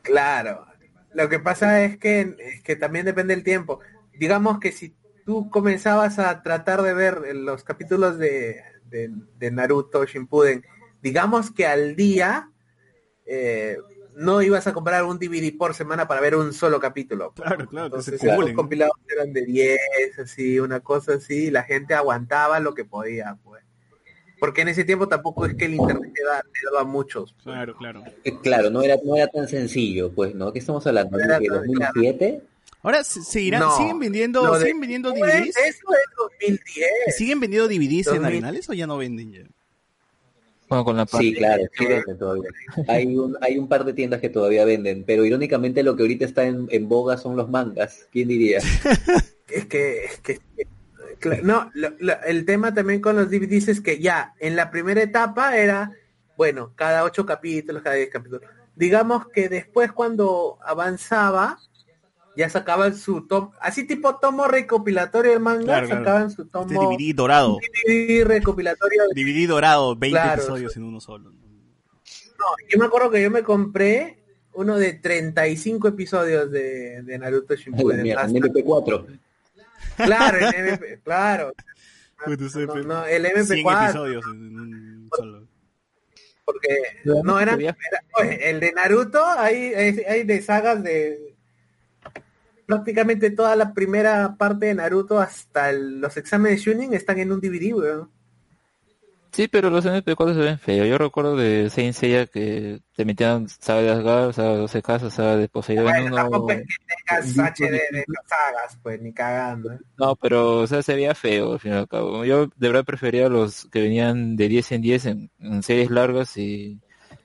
Claro. Lo que pasa es que, es que también depende del tiempo. Digamos que si tú comenzabas a tratar de ver los capítulos de, de, de Naruto Shippuden, digamos que al día eh, no ibas a comprar un DVD por semana para ver un solo capítulo. Claro, claro, que se Entonces acumulen, los compilados eran de 10, así, una cosa así, y la gente aguantaba lo que podía, pues. Porque en ese tiempo tampoco es que el internet te, da- te daba muchos. pues. claro, claro. Eh, Claro, no era, no era tan sencillo, pues, ¿no? ¿Qué estamos hablando? No era ¿De tan- 2007? Ahora, ¿se- seguirán, No, siguen vendiendo, siguen vendiendo DVDs? Eso es 2010. ¿Siguen vendiendo DVDs en 2000. Arenales o ya no venden ya? Bueno, con la Sí, claro, sí venden todavía. Hay un, hay un par de tiendas que todavía venden, pero irónicamente lo que ahorita está en, en boga son los mangas. ¿Quién diría? [LAUGHS] Es que, es que no, lo- lo- el tema también con los DVDs es que ya en la primera etapa era, bueno, cada ocho capítulos, cada diez capítulos. Digamos que después cuando avanzaba, ya sacaban su tomo, así tipo tomo recopilatorio del manga, Claro, claro. sacaban su Este tomo DVD dorado. DVD recopilatorio. DVD dorado, 20 Claro. episodios en uno solo. No, yo me acuerdo que yo me compré uno de 35 episodios de, de Naruto Shippuden. En MP4. Claro, el MP, claro. No, no, el 100 MP4. episodios en un solo. Porque no eran, era- oye, el de Naruto hay, hay de sagas de prácticamente toda la primera parte de Naruto hasta el- los exámenes de Shunin están en un DVD, weón. Sí, pero los MP4 se ven feos. Yo recuerdo de Saint Seiya que te metían saga de Asgard, saga de 12 casas, saga de Poseidón. Bueno, uno- tampoco es que tengas HD de las sagas, pues ni cagando. ¿eh? No, pero o sea, se veía feo al fin y al cabo. Yo de verdad prefería los que venían de 10 en 10 en, en series largas y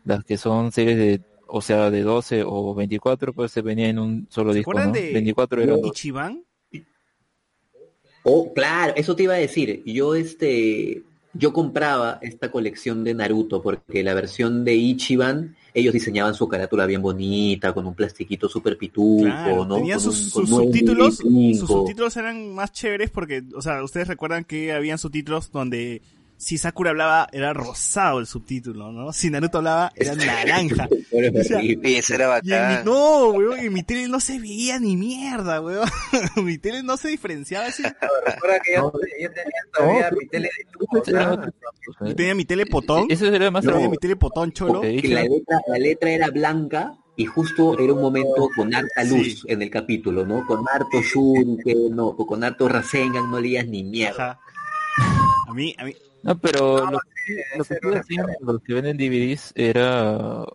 las que son series de, o sea, de 12 o 24, pues se venía en un solo ¿Se disco, ¿no? de 24 era. Ichiban? Oh, claro, eso te iba a decir. Yo este, yo compraba esta colección de Naruto porque la versión de Ichiban, ellos diseñaban su carátula bien bonita, con un plastiquito súper pitufo, Claro, ¿no? tenían Con sus, un- sus subtítulos, sus subtítulos eran más chéveres porque, o sea, ustedes recuerdan que habían subtítulos donde si Sakura hablaba era rosado el subtítulo, ¿no? Si Naruto hablaba era [LAUGHS] naranja. O sea. Y eso era Y en mi, bacán. no, weón, en mi tele no se veía ni mierda, weón. [LAUGHS] mi tele no se diferenciaba así. [LAUGHS] Recuerda que yo, yo tenía todavía mi tele de otro- Yo tenía mi tele potón. Ese era más Yo tenía mi tele potón cholo. Que la letra, la letra era blanca y justo era un momento con harta luz Sí. en el capítulo, ¿no? Con harto shuriken, no, o con harto Rasengan, no leías ni mierda. Ajá. A mí, a mí, No, pero lo, Sí, lo que sí hacían los que venden DVDs era,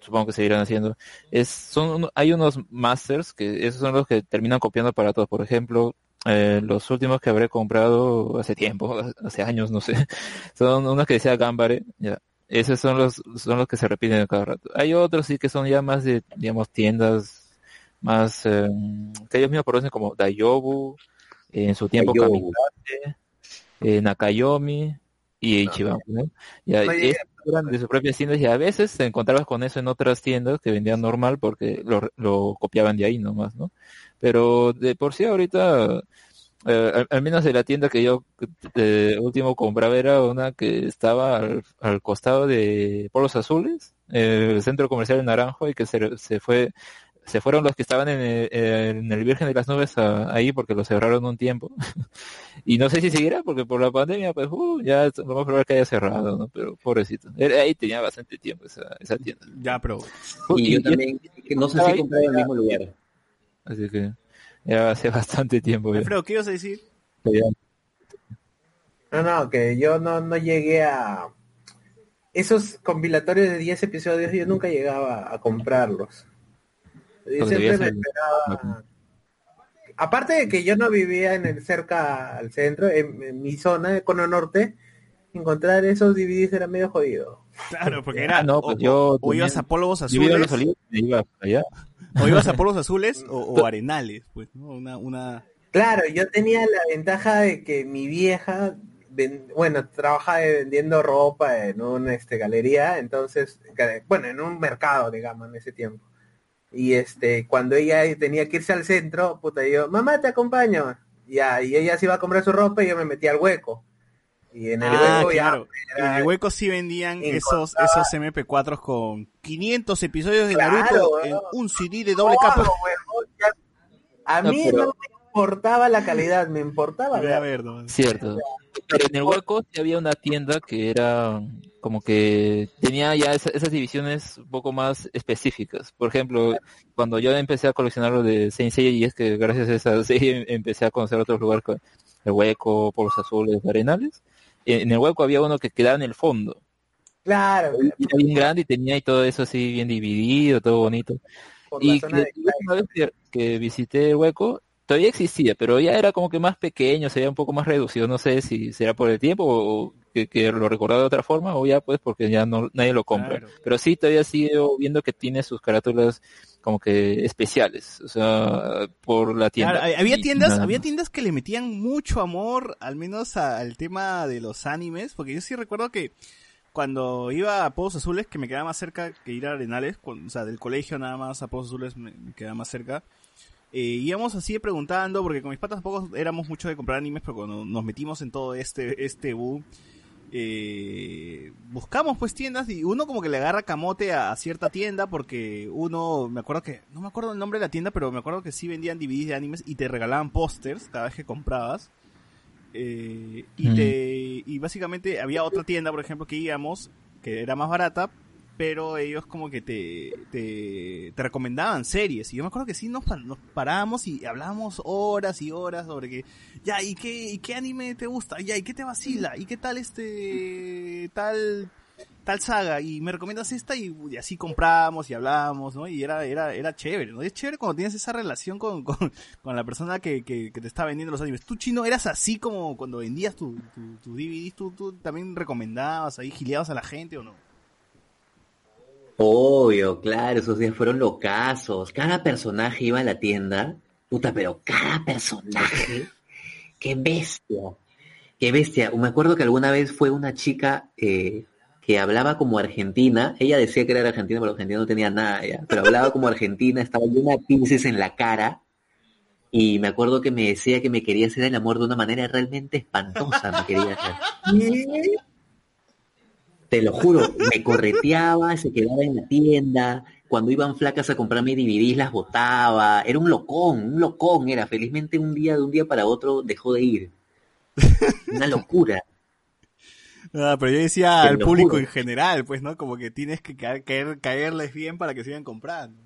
supongo que seguirán haciendo, es, son, hay unos masters que esos son los que terminan copiando para todos. Por ejemplo, eh, los últimos que habré comprado hace tiempo, [LAUGHS] hace años, no sé, [LAUGHS] son unos que decía Gambare, ya. Esos son los, son los que se repiten cada rato. Hay otros sí que son ya más de, digamos, tiendas más, eh, que ellos mismos producen como Dayobu, en su tiempo Dayobu. Kamikaze, eh, Nakayomi y Ichiban, ¿no? Llegué estos eran de sus propias tiendas y a veces te encontrabas con eso en otras tiendas que vendían normal porque lo, lo copiaban de ahí nomás, ¿no? Pero de por sí ahorita, eh, al, al menos de la tienda que yo eh, último compraba era una que estaba al, al costado de Polos Azules, eh, el centro comercial de Naranjo y que se, se fue se fueron los que estaban en el, en el Virgen de las Nubes a- ahí porque lo cerraron un tiempo. [LAUGHS] y no sé si seguirá porque por la pandemia, pues, uh, ya lo más probable es que haya cerrado, ¿no? Pero pobrecito. Era- ahí tenía bastante tiempo esa, esa tienda. Ya, pero Y yo también, que no sé si compraba en el mismo lugar. Así que ya hace bastante tiempo. Alfredo, ¿qué ibas a decir? No, no, que yo no, no llegué a... Esos compilatorios de 10 episodios yo nunca llegaba a comprarlos. Yo siempre me esperaba... Aparte de que yo no vivía en el cerca al centro, en, en mi zona de Cono Norte, encontrar esos DVDs era medio jodido. Claro, porque Ah, era no, o, pues yo o ibas a polvos azules, los olivos iba allá. o ibas a polvos azules o, o arenales, pues, ¿no? Una, una... Claro, yo tenía la ventaja de que mi vieja, bueno, trabaja de- vendiendo ropa en una este, galería, entonces, bueno, en un mercado, digamos, en ese tiempo. Y este, cuando ella tenía que irse al centro, puta, yo, mamá, te acompaño. Ya, y ella se iba a comprar su ropa y yo me metí al hueco. Y en el Ah, hueco claro. ya En era- el hueco sí vendían esos, esos MP4 con 500 episodios de Claro, Naruto en un CD de doble todo, capa. A No, mí pero- no me importaba la calidad, me importaba Voy a ver. ver, ¿no? Cierto. [LAUGHS] Pero en el hueco sí había una tienda que era como que tenía ya esa- esas divisiones un poco más específicas. Por ejemplo, cuando yo empecé a coleccionar lo de Saint Seiya, y es que gracias a esa [LAUGHS] serie empecé a conocer otros lugares el hueco, Polos Azules, Arenales. En el hueco había uno que quedaba en el fondo. Claro, Y Era bien grande y tenía y todo eso así bien dividido, todo bonito. por la Y que, de la última vez que, visité el hueco, todavía existía, pero ya era como que más pequeño, se veía un poco más reducido. No sé si será por el tiempo o que, que lo recordaba de otra forma o ya pues porque ya no nadie lo compra. Claro. Pero sí, todavía sigo viendo que tiene sus carátulas como que especiales, o sea, por la tienda. Claro, había tiendas, había tiendas que le metían mucho amor, al menos al tema de los animes, porque yo sí recuerdo que cuando iba a Pozos Azules, que me quedaba más cerca que ir a Arenales, o sea, del colegio nada más a Pozos Azules me, me quedaba más cerca, eh, íbamos así preguntando, porque con mis patas tampoco éramos mucho de comprar animes, pero cuando nos metimos en todo este, este boom, eh, buscamos pues tiendas y uno como que le agarra camote a, a cierta tienda porque uno, me acuerdo que, no me acuerdo el nombre de la tienda, pero me acuerdo que sí vendían DVDs de animes y te regalaban pósters cada vez que comprabas. Eh, y Mm. te y básicamente había otra tienda, por ejemplo, que íbamos, que era más barata, pero ellos como que te, te, te recomendaban series. Y yo me acuerdo que sí nos, nos parábamos y hablábamos horas y horas sobre que, ya, ¿y qué, ¿y qué anime te gusta? Ya, ¿y qué te vacila? ¿Y qué tal este, tal, tal saga? Y me recomiendas esta y, así compramos y hablamos, ¿no? Y era, era, era chévere, ¿no? Es chévere cuando tienes esa relación con, [LAUGHS] con, con la persona que, que, te está vendiendo los animes. Tú, chino, eras así como cuando vendías tu, tu, tu DVD, ¿tú, tú también recomendabas ahí, gileabas a la gente o no? Obvio, claro, esos días fueron locazos. Cada personaje iba a la tienda. Puta, pero cada personaje. ¡Qué bestia! ¡Qué bestia! Me acuerdo que alguna vez fue una chica eh, que hablaba como argentina. Ella decía que era argentina, pero argentina no tenía nada ya. Pero hablaba como argentina, estaba llena de pinces en la cara. Y me acuerdo que me decía que me quería hacer el amor de una manera realmente espantosa. Me quería hacer. Te lo juro, me correteaba, se quedaba en la tienda, cuando iban flacas a comprarme DVDs las botaba, era un locón, un locón era, felizmente un día de un día para otro dejó de ir. Una locura. Ah, pero yo decía Te al público juro. en general, pues, ¿no? Como que tienes que caer, caer- caerles bien para que sigan comprando.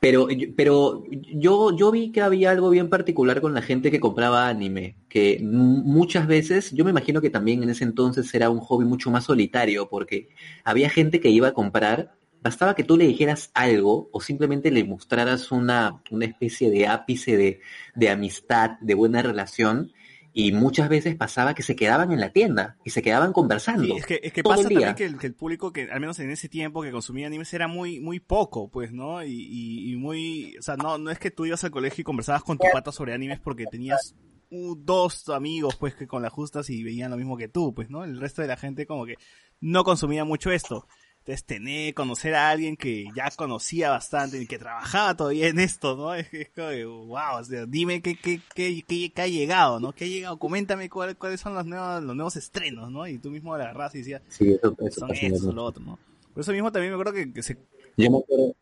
Pero, pero yo, yo vi que había algo bien particular con la gente que compraba anime, que muchas veces, yo me imagino que también en ese entonces era un hobby mucho más solitario, porque había gente que iba a comprar, bastaba que tú le dijeras algo o simplemente le mostraras una, una especie de ápice de, de amistad, de buena relación, y muchas veces pasaba que se quedaban en la tienda y se quedaban conversando. Sí, es que, es que todo pasa el día. también que el, que el público que, al menos en ese tiempo que consumía animes era muy, muy poco, pues, ¿no? Y, y, y muy, o sea, no, no es que tú ibas al colegio y conversabas con tu pata sobre animes porque tenías uh, dos amigos, pues, que con las justas y veían lo mismo que tú, pues, ¿no? El resto de la gente como que no consumía mucho esto. Entonces, tener, conocer a alguien que ya conocía bastante y que trabajaba todavía en esto, ¿no? [LAUGHS] Es, de, wow, o sea, dime qué, qué, qué, qué, qué ha llegado, ¿no? ¿Qué ha llegado? Coméntame cuál- cuáles son los nuevos, los nuevos estrenos, ¿no? Y tú mismo le agarras y decías, Sí, eso, eso son eso, lo otro, ¿no? Por eso mismo también me acuerdo que, que se... Yo me acuerdo,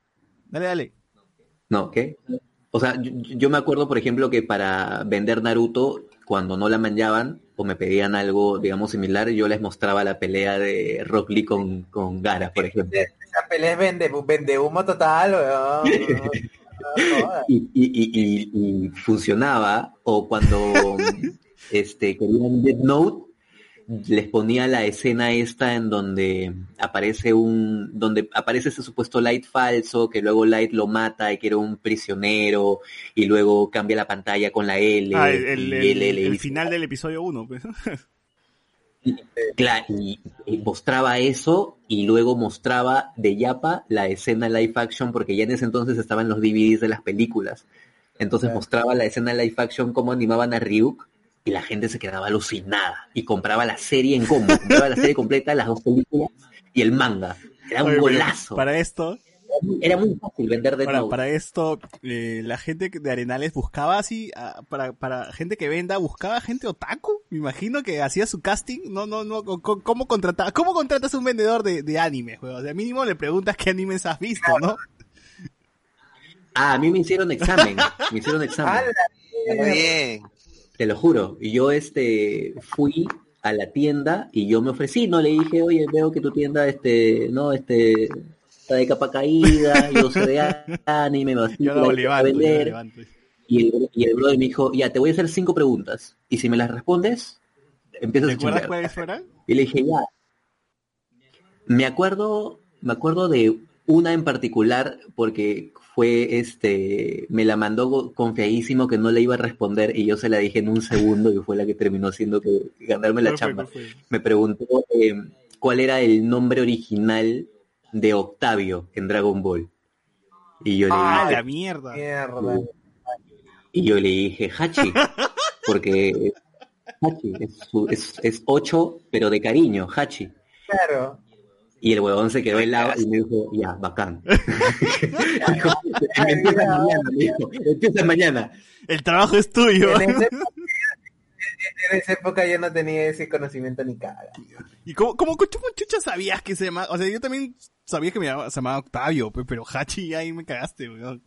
Dale, dale. No, ¿qué? O sea, yo, yo me acuerdo, por ejemplo, que para vender Naruto, cuando no la manchaban o me pedían algo, digamos, similar, yo les mostraba la pelea de Rock Lee con, con Gara, por ejemplo. [LAUGHS] Esa pelea es vende, vende humo total, weón. Y, y, y- y funcionaba, o cuando [LAUGHS] este, querían Death Note, les ponía la escena esta en donde aparece un, donde aparece ese supuesto Light falso, que luego Light lo mata y que era un prisionero, y luego cambia la pantalla con la L, Ah, el, el, y el- LL, el y- final del episodio 1, pues. [LAUGHS] Claro, y, y mostraba eso y luego mostraba de Yapa la escena live action porque ya en ese entonces estaban los DVDs de las películas. Entonces Claro. mostraba la escena live action cómo animaban a Ryuk y la gente se quedaba alucinada y compraba la serie en combo, compraba la serie completa, las dos películas y el manga. Era un Oye, golazo. Para esto, Era muy fácil vender de para, nuevo. para esto, eh, la gente de Arenales buscaba así, ah, para, para gente que venda, buscaba gente otaku. Me imagino que hacía su casting. No, no, no. ¿Cómo contrata, cómo contratas a un vendedor de, de anime, juego? O sea, mínimo le preguntas qué animes has visto, ¿no? Ah, a mí me hicieron examen, me hicieron examen. [LAUGHS] Bien. Te lo juro. Y yo este fui a la tienda y yo me ofrecí, no le dije, oye, veo que tu tienda este, no, este, está de capa caída, yo soy de [LAUGHS] anime, me vas Yo lo a levanto, yo lo vender. levanto. Y el, y el brother me dijo, ya, te voy a hacer cinco preguntas. Y si me las respondes, empiezas ¿Te a cuáles fueran? Y le dije, ya. Me acuerdo, me acuerdo de una en particular porque fue este, me la mandó confiadísimo que no le iba a responder y yo se la dije en un segundo y fue la que terminó haciendo que ganarme la ¿Cuál fue, chamba. Me preguntó eh, cuál era el nombre original de Octavio en Dragon Ball. Y yo le Ah, dije, la mierda. Mierda. y yo le dije Hachi, porque Hachi es, su- es, es ocho, pero de cariño, Hachi. Claro. Y el huevón se quedó helado y me dijo, ya, bacán. [LAUGHS] Dijo, empieza mañana, me dijo, empieza mañana. El trabajo es tuyo. En esa, época, [LAUGHS] en esa época yo no tenía ese conocimiento ni caga. ¿Y cómo, cómo, chucha sabías que se llamaba? O sea, yo también sabía que me llamaba- se llamaba Octavio, pe- pero Hachi ahí me cagaste, weón.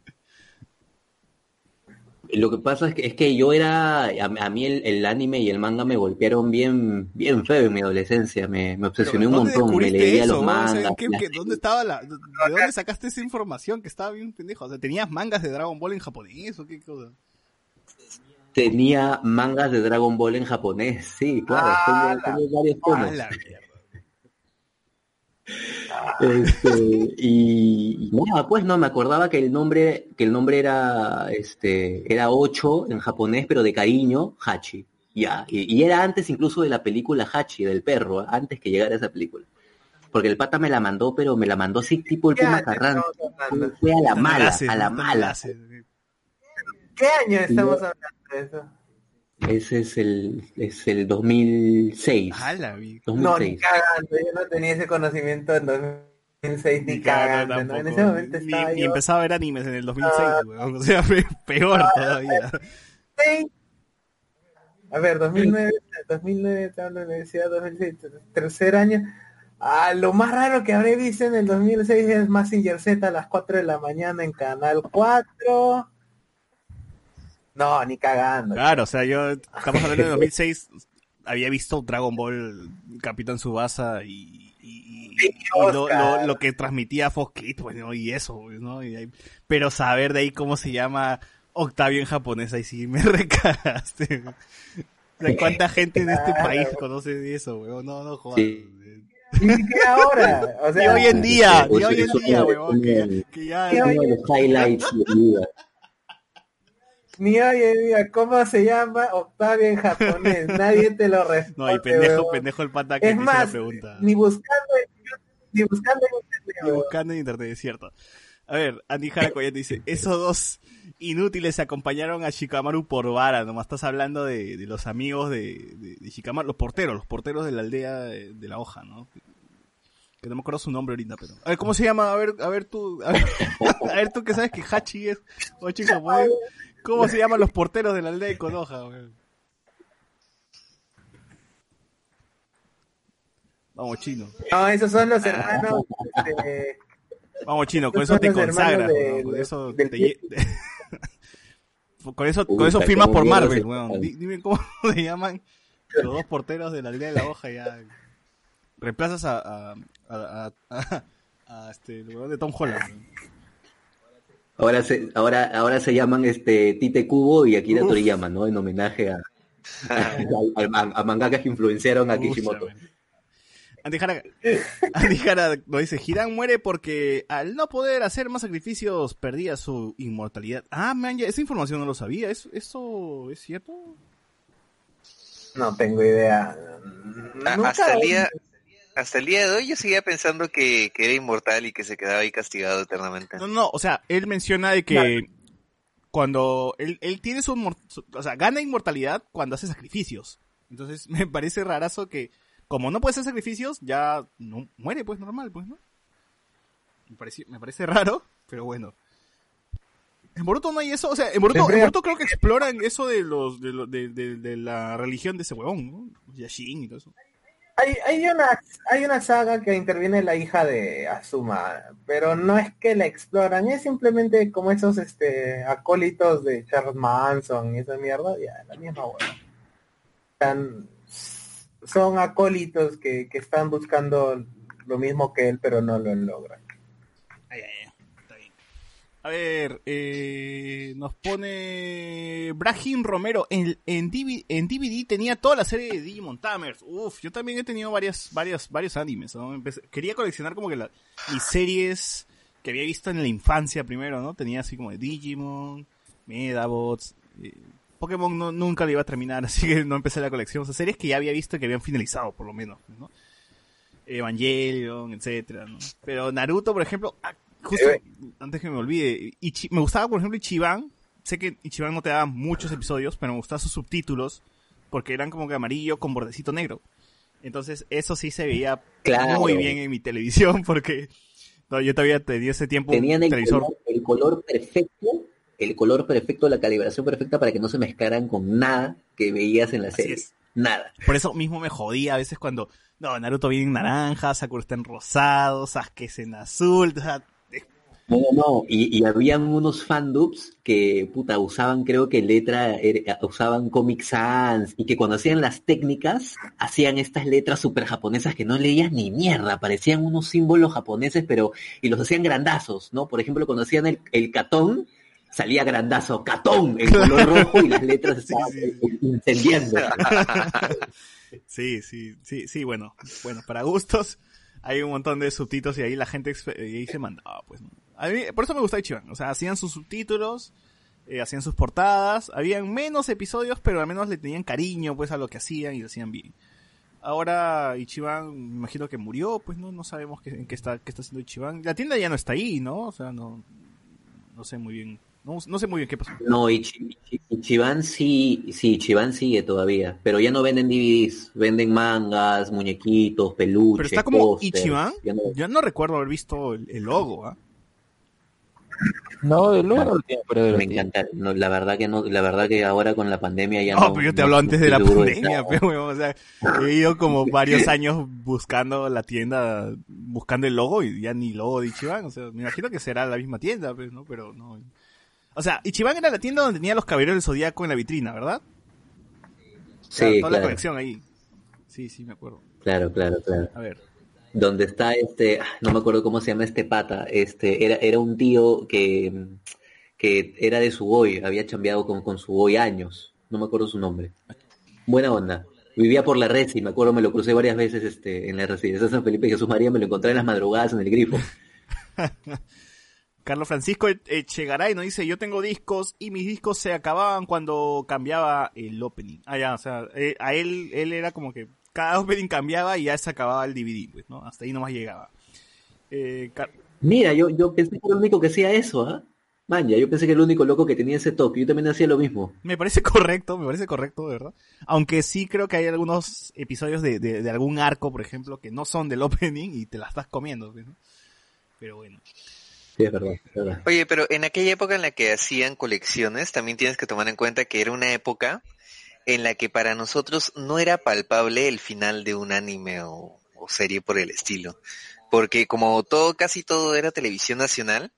Lo que pasa es que, es que yo era, a, a mí el, el anime y el manga me golpearon bien, bien feo en mi adolescencia, me, me obsesioné un ¿Dónde montón, me leía eso, los? O sea, mangas. ¿qué- las- qué- ¿Dónde estaba la, de de dónde sacaste esa información que estaba bien pendejo? O sea, ¿tenías mangas de Dragon Ball en japonés o qué cosa? Tenía mangas de Dragon Ball en japonés, sí, claro, Ah, tengo, tengo varios tomos. Ah, la. Este, y, y nada, pues no, me acordaba que el nombre, que el nombre era, este, era 8 en japonés, pero de cariño, Hachi. Ya, y, y era antes incluso de la película Hachi, del perro, antes que llegara esa película. Porque el pata me la mandó, pero me la mandó así tipo el ¿Qué Puma hablando? Fue a la mala, a la mala. ¿Qué año estamos hablando de eso? Ese es el, es el 2006. Ah, la vi- No, ni 2006. cagando, yo no tenía ese conocimiento en 2006 ni, Ni cagando cagando, ¿no? En ese momento Ni- estaba ni yo... empezaba a ver animes en el 2006, Ah. weón. O sea, [LAUGHS] pe- peor todavía. Sí. A ver, 2009, 2009 estaba en la universidad, 2006, tercer año. Ah, lo más raro que habré visto en el 2006 es Massinger Z a las 4 de la mañana en Canal 4. No, ni cagando. Claro, o sea, yo, estamos hablando de 2006, había visto Dragon Ball, Capitán Subasa y, y, y- y lo, lo, lo que transmitía Fox Kids, pues, ¿no? Y eso, pues, ¿no? Y ahí- pero saber de ahí cómo se llama Octavio en japonés, ahí sí me recagaste. O sea, ¿cuánta gente en este país conoce eso, weón? No, no jodas. Sí. Ni siquiera ahora. O Y sea, hoy en día, y Pues, hoy en día, weón, que, que ya... Uno de los highlights de mi vida. Ni oye, mira, ¿cómo se llama Octavio en japonés? Nadie te lo responde. [LAUGHS] No, y pendejo, pendejo el pata que Es hizo más, la pregunta. ni buscando en, ni buscando en internet, huevón. buscando en internet, es cierto. A ver, Andy Harakoyate dice, esos dos inútiles se acompañaron a Shikamaru por vara, nomás estás hablando de, de los amigos de, de, de Shikamaru, los porteros, los porteros de la aldea de, de la hoja, ¿no? Que no me acuerdo su nombre ahorita, pero... A ver, ¿cómo se llama? A ver, a ver tú, a ver, [LAUGHS] a ver tú que sabes que Hachi es en japonés. ¿Cómo se llaman los porteros de la aldea de Konoha, weón? Vamos, chino. No, esos son los hermanos. este, Vamos, chino, con Esos eso te consagras, de- con eso del te [LAUGHS] Con eso, con eso firmas por Marvel, weón. Di- Dime cómo [LAUGHS] se llaman los dos porteros de la aldea de la hoja ya. Reemplazas a, a, a, a, a- a este, el weón de Tom Holland. Ahora se, ahora, ahora se llaman este Tite Kubo y Akira Uf. Toriyama, ¿no? En homenaje a, [LAUGHS] [LAUGHS] a, a- a mangakas que influenciaron a Kishimoto. Andy Jara nos [LAUGHS] dice, Hiran muere porque al no poder hacer más sacrificios perdía su inmortalidad. Ah, man, ya, esa información no lo sabía. ¿Es- ¿Eso es cierto? No tengo idea. A- Nunca- hasta el día hasta el día de hoy yo seguía pensando que, que era inmortal y que se quedaba ahí castigado eternamente. No, no, o sea, él menciona de que cuando él, él tiene su, o sea, gana inmortalidad cuando hace sacrificios. Entonces [LAUGHS] me parece rarazo que como no puede hacer sacrificios, ya no muere pues normal, pues, ¿no? Me parece, me parece raro, pero bueno. En Boruto no hay eso, o sea, en Boruto, en Boruto creo que exploran eso de los de, lo- de, de- de la religión de ese huevón, ¿no? Yashin y todo eso. Hay, hay, una, hay una saga que interviene la hija de Asuma, pero no es que la exploran, es simplemente como esos este acólitos de Charles Manson y esa mierda, ya, la misma hueá. Están- Son acólitos que, que están buscando lo mismo que él, pero no lo logran. Ay, ay, ay, está bien. A ver, eh, nos pone Brahim Romero. En, DVD, en DVD tenía toda la serie de Digimon Tamers. Uf, yo también he tenido varias, varias, varios animes. quería coleccionar como que la- mis series que había visto en la infancia primero, ¿no? Tenía así como de Digimon, Medabots. eh, Pokémon no- nunca lo iba a terminar, [LAUGHS] así que no empecé la colección. O sea, series que ya había visto que habían finalizado, por lo menos, ¿no? Evangelion, etcétera. Pero Naruto, por ejemplo, ah, justo Eh, antes que me olvide, Ichi- me gustaba, por ejemplo, Ichiban. Sé que Ichiban no te daba muchos episodios, pero me gustaban sus subtítulos porque eran como que amarillo con bordecito negro. Entonces, eso sí se veía Claro. muy bien en mi televisión [LAUGHS] porque no, yo todavía tenía ese tiempo Tenían el televisor. color, el color perfecto, el color perfecto, la calibración perfecta para que no se mezclaran con nada que veías en la serie. Nada. Por eso mismo me jodía a veces cuando no, Naruto viene en naranja, Sakura está en rosado, Sasuke es en azul, o sea, No, no, no. Y, y habían unos fandubs que, puta, usaban, creo que letra, era- usaban Comic Sans, y que cuando hacían las técnicas, hacían estas letras super japonesas que no leías ni mierda, parecían unos símbolos japoneses, pero, y los hacían grandazos, ¿no? Por ejemplo, cuando hacían el, el catón, salía grandazo, catón, en color [LAUGHS] rojo, y las letras Sí, estaban sí, incendiando. [LAUGHS] Sí, sí, sí, sí, bueno, bueno, para gustos hay un montón de subtítulos y ahí la gente y ahí se mandaba, pues. A mí, por eso me gusta Ichiban, o sea, hacían sus subtítulos, eh, hacían sus portadas, habían menos episodios, pero al menos le tenían cariño, pues, a lo que hacían y lo hacían bien. Ahora Ichiban, me imagino que murió, pues, no, no sabemos qué, en qué está, qué está haciendo Ichiban. La tienda ya no está ahí, ¿no? O sea, no, no sé muy bien, no, no sé muy bien qué pasó. No, Ichi- Ichi- Ichiban sí, sí, Ichiban sigue todavía, pero ya no venden DVDs, venden mangas, muñequitos, peluches, Pero está como pósters, Ichiban, ya no- yo no recuerdo haber visto el, el logo, ¿ah? No, el logo no lo tiene ahí. Me encanta, no, la verdad que no, la verdad que ahora con la pandemia ya No, no. pero yo te no- hablo no antes de la pandemia, [LAUGHS] pero, weón, o sea, he ido como varios [LAUGHS] años buscando la tienda, buscando el logo y ya ni logo de Ichiban, o sea, me imagino que será la misma tienda, pues, ¿no? Pero no. O sea, Ichiban era la tienda donde tenía los caballeros del zodiaco en la vitrina, ¿verdad? Sí, toda la colección ahí. Sí, sí, me acuerdo. claro, claro, claro. A ver. Donde está este, ah, no me acuerdo cómo se llama este pata, este, era, era un tío que, que era de Sugoi, había chambeado con, con Sugoi años, no me acuerdo su nombre. Buena onda. Vivía por la red y me acuerdo, me lo crucé varias veces este, en la residencia de San Felipe y Jesús María, me lo encontré en las madrugadas en el grifo. [LAUGHS] Carlos Francisco Echegaray nos dice, yo tengo discos y mis discos se acababan cuando cambiaba el opening. Ah, ya, o sea, eh, a él, él era como que cada opening cambiaba y ya se acababa el DVD, pues, ¿no? Hasta ahí nomás llegaba. Eh, Mira, yo, yo pensé que era el único que hacía eso, ¿ah? Manja, yo pensé que era el único loco que tenía ese toque. Yo también hacía lo mismo. Me parece [LAUGHS] correcto, me parece correcto, de verdad. Aunque sí creo que hay algunos episodios de, de, de algún arco, por ejemplo, que no son del [LAUGHS] opening y te la estás comiendo, pues, ¿no? Pero bueno. Sí, es verdad, es verdad. Oye, pero en aquella época en la que hacían colecciones, también tienes que tomar en cuenta que era una época en la que para nosotros no era palpable el final de un anime o, o serie por el estilo. Porque como todo, casi todo era televisión nacional,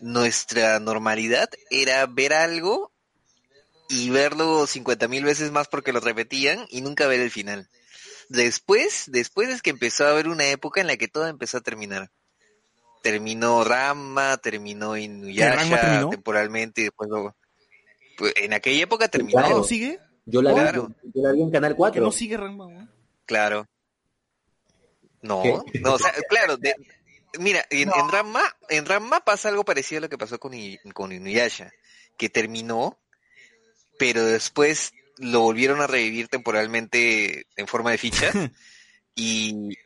nuestra normalidad era ver algo y verlo 50 mil veces más porque lo repetían y nunca ver el final. Después, después es que empezó a haber una época en la que todo empezó a terminar. Terminó Rama, terminó Inuyasha terminó? temporalmente y después luego... Pues en aquella época terminó. Yo la, Claro. vi, yo, yo la vi en Canal ¿Que 4. no sigue Ranma? weón? Claro. No, ¿Qué? no, o sea, claro, de- mira, en, en Ranma, en Ranma pasa algo parecido a lo que pasó con, I- con Inuyasha, que terminó, pero después lo volvieron a revivir temporalmente en forma de ficha, [LAUGHS] y,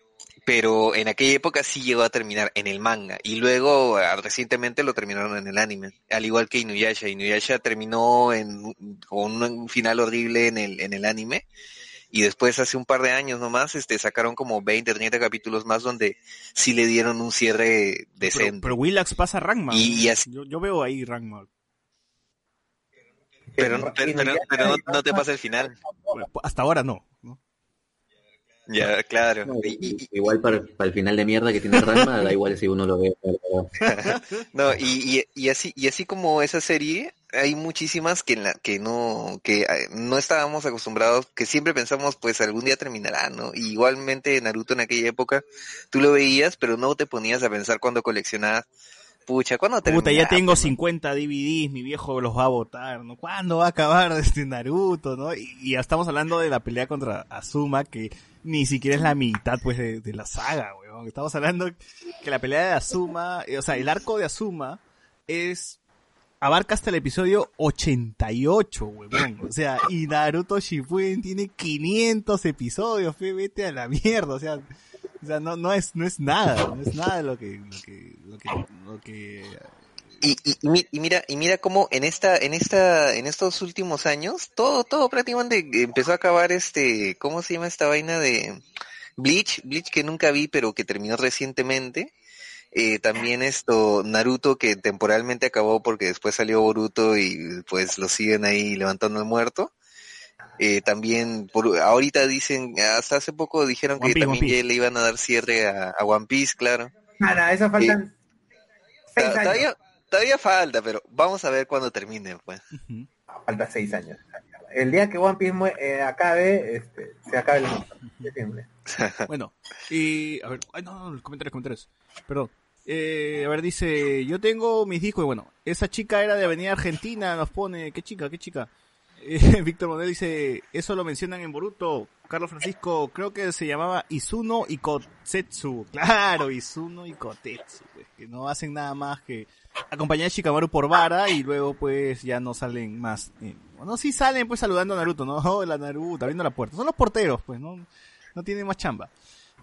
pero en aquella época sí llegó a terminar en el manga, y luego ah, recientemente lo terminaron en el anime, al igual que Inuyasha, Inuyasha terminó en, con un final horrible en el, en el anime, y después hace un par de años nomás este sacaron como 20, 30 capítulos más donde sí le dieron un cierre decente. pero Willax pasa. Y- weón. y así- yo, yo veo ahí Ranma. pero, pero, pero- pero no, no te pasa el final. Bueno, hasta ahora no. ¿no? Ya, claro. No, Y- y- igual para, para el final de mierda que tiene Ranma, da igual si uno lo ve. [LAUGHS] no, y, y, y así y así como esa serie, hay muchísimas que en la que no que eh, no estábamos acostumbrados, que siempre pensamos pues algún día terminará, ¿no? Y igualmente Naruto en aquella época tú lo veías, pero no te ponías a pensar cuando coleccionabas Pucha, ¿cuándo Puta, ya terminará, tengo pues, no? 50 DVDs, mi viejo los va a botar, ¿no? ¿Cuándo va a acabar [LAUGHS] este Naruto, no? Y, y ya estamos hablando de la pelea contra Azuma, que ni siquiera es la mitad, pues, de, de la saga, weón. Estamos hablando que la pelea de Azuma, eh, o sea, el arco de Azuma es, abarca hasta el episodio 88, weón. O sea, y Naruto Shippuden tiene 500 episodios, fe, vete a la mierda, o sea, o sea, no, no es, no es nada, no es nada lo que, lo que, lo que, lo que Y, y, y mi- y mira, y mira cómo en esta, en esta, en estos últimos años, todo, todo prácticamente empezó a acabar este, ¿cómo se llama esta vaina de Bleach? Bleach que nunca vi, pero que terminó recientemente. Eh, también esto, Naruto que temporalmente acabó porque después salió Boruto y pues lo siguen ahí levantando el muerto. Eh, también, por, ahorita dicen, hasta hace poco dijeron One que Piece, también ya le iban a dar cierre a, a One Piece, claro. Nada, eso faltan seis Ta- años. Todavía, todavía falta, pero vamos a ver cuando termine, pues. Ujú. Falta seis años. El día que One Piece mue- eh, acabe, este, se acabe el mundo. [LAUGHS] Bueno, y a ver, ay no, no, los comentarios, comentarios. Perdón. Eh, a ver, dice, yo tengo mis discos y bueno, esa chica era de Avenida Argentina, nos pone, ¿qué chica, qué chica? [LAUGHS] Víctor Manuel dice, eso lo mencionan en Boruto. Carlos Francisco, creo que se llamaba Izuno y Kotetsu. [LAUGHS] Claro, Izuno y Kotetsu, pues, que no hacen nada más que acompañar a Shikamaru por vara y luego pues ya no salen más. Eh, bueno, sí salen pues saludando a Naruto, ¿no? [LAUGHS] Hola Naruto, abriendo la puerta. Son los porteros, pues, ¿no? No tienen más chamba.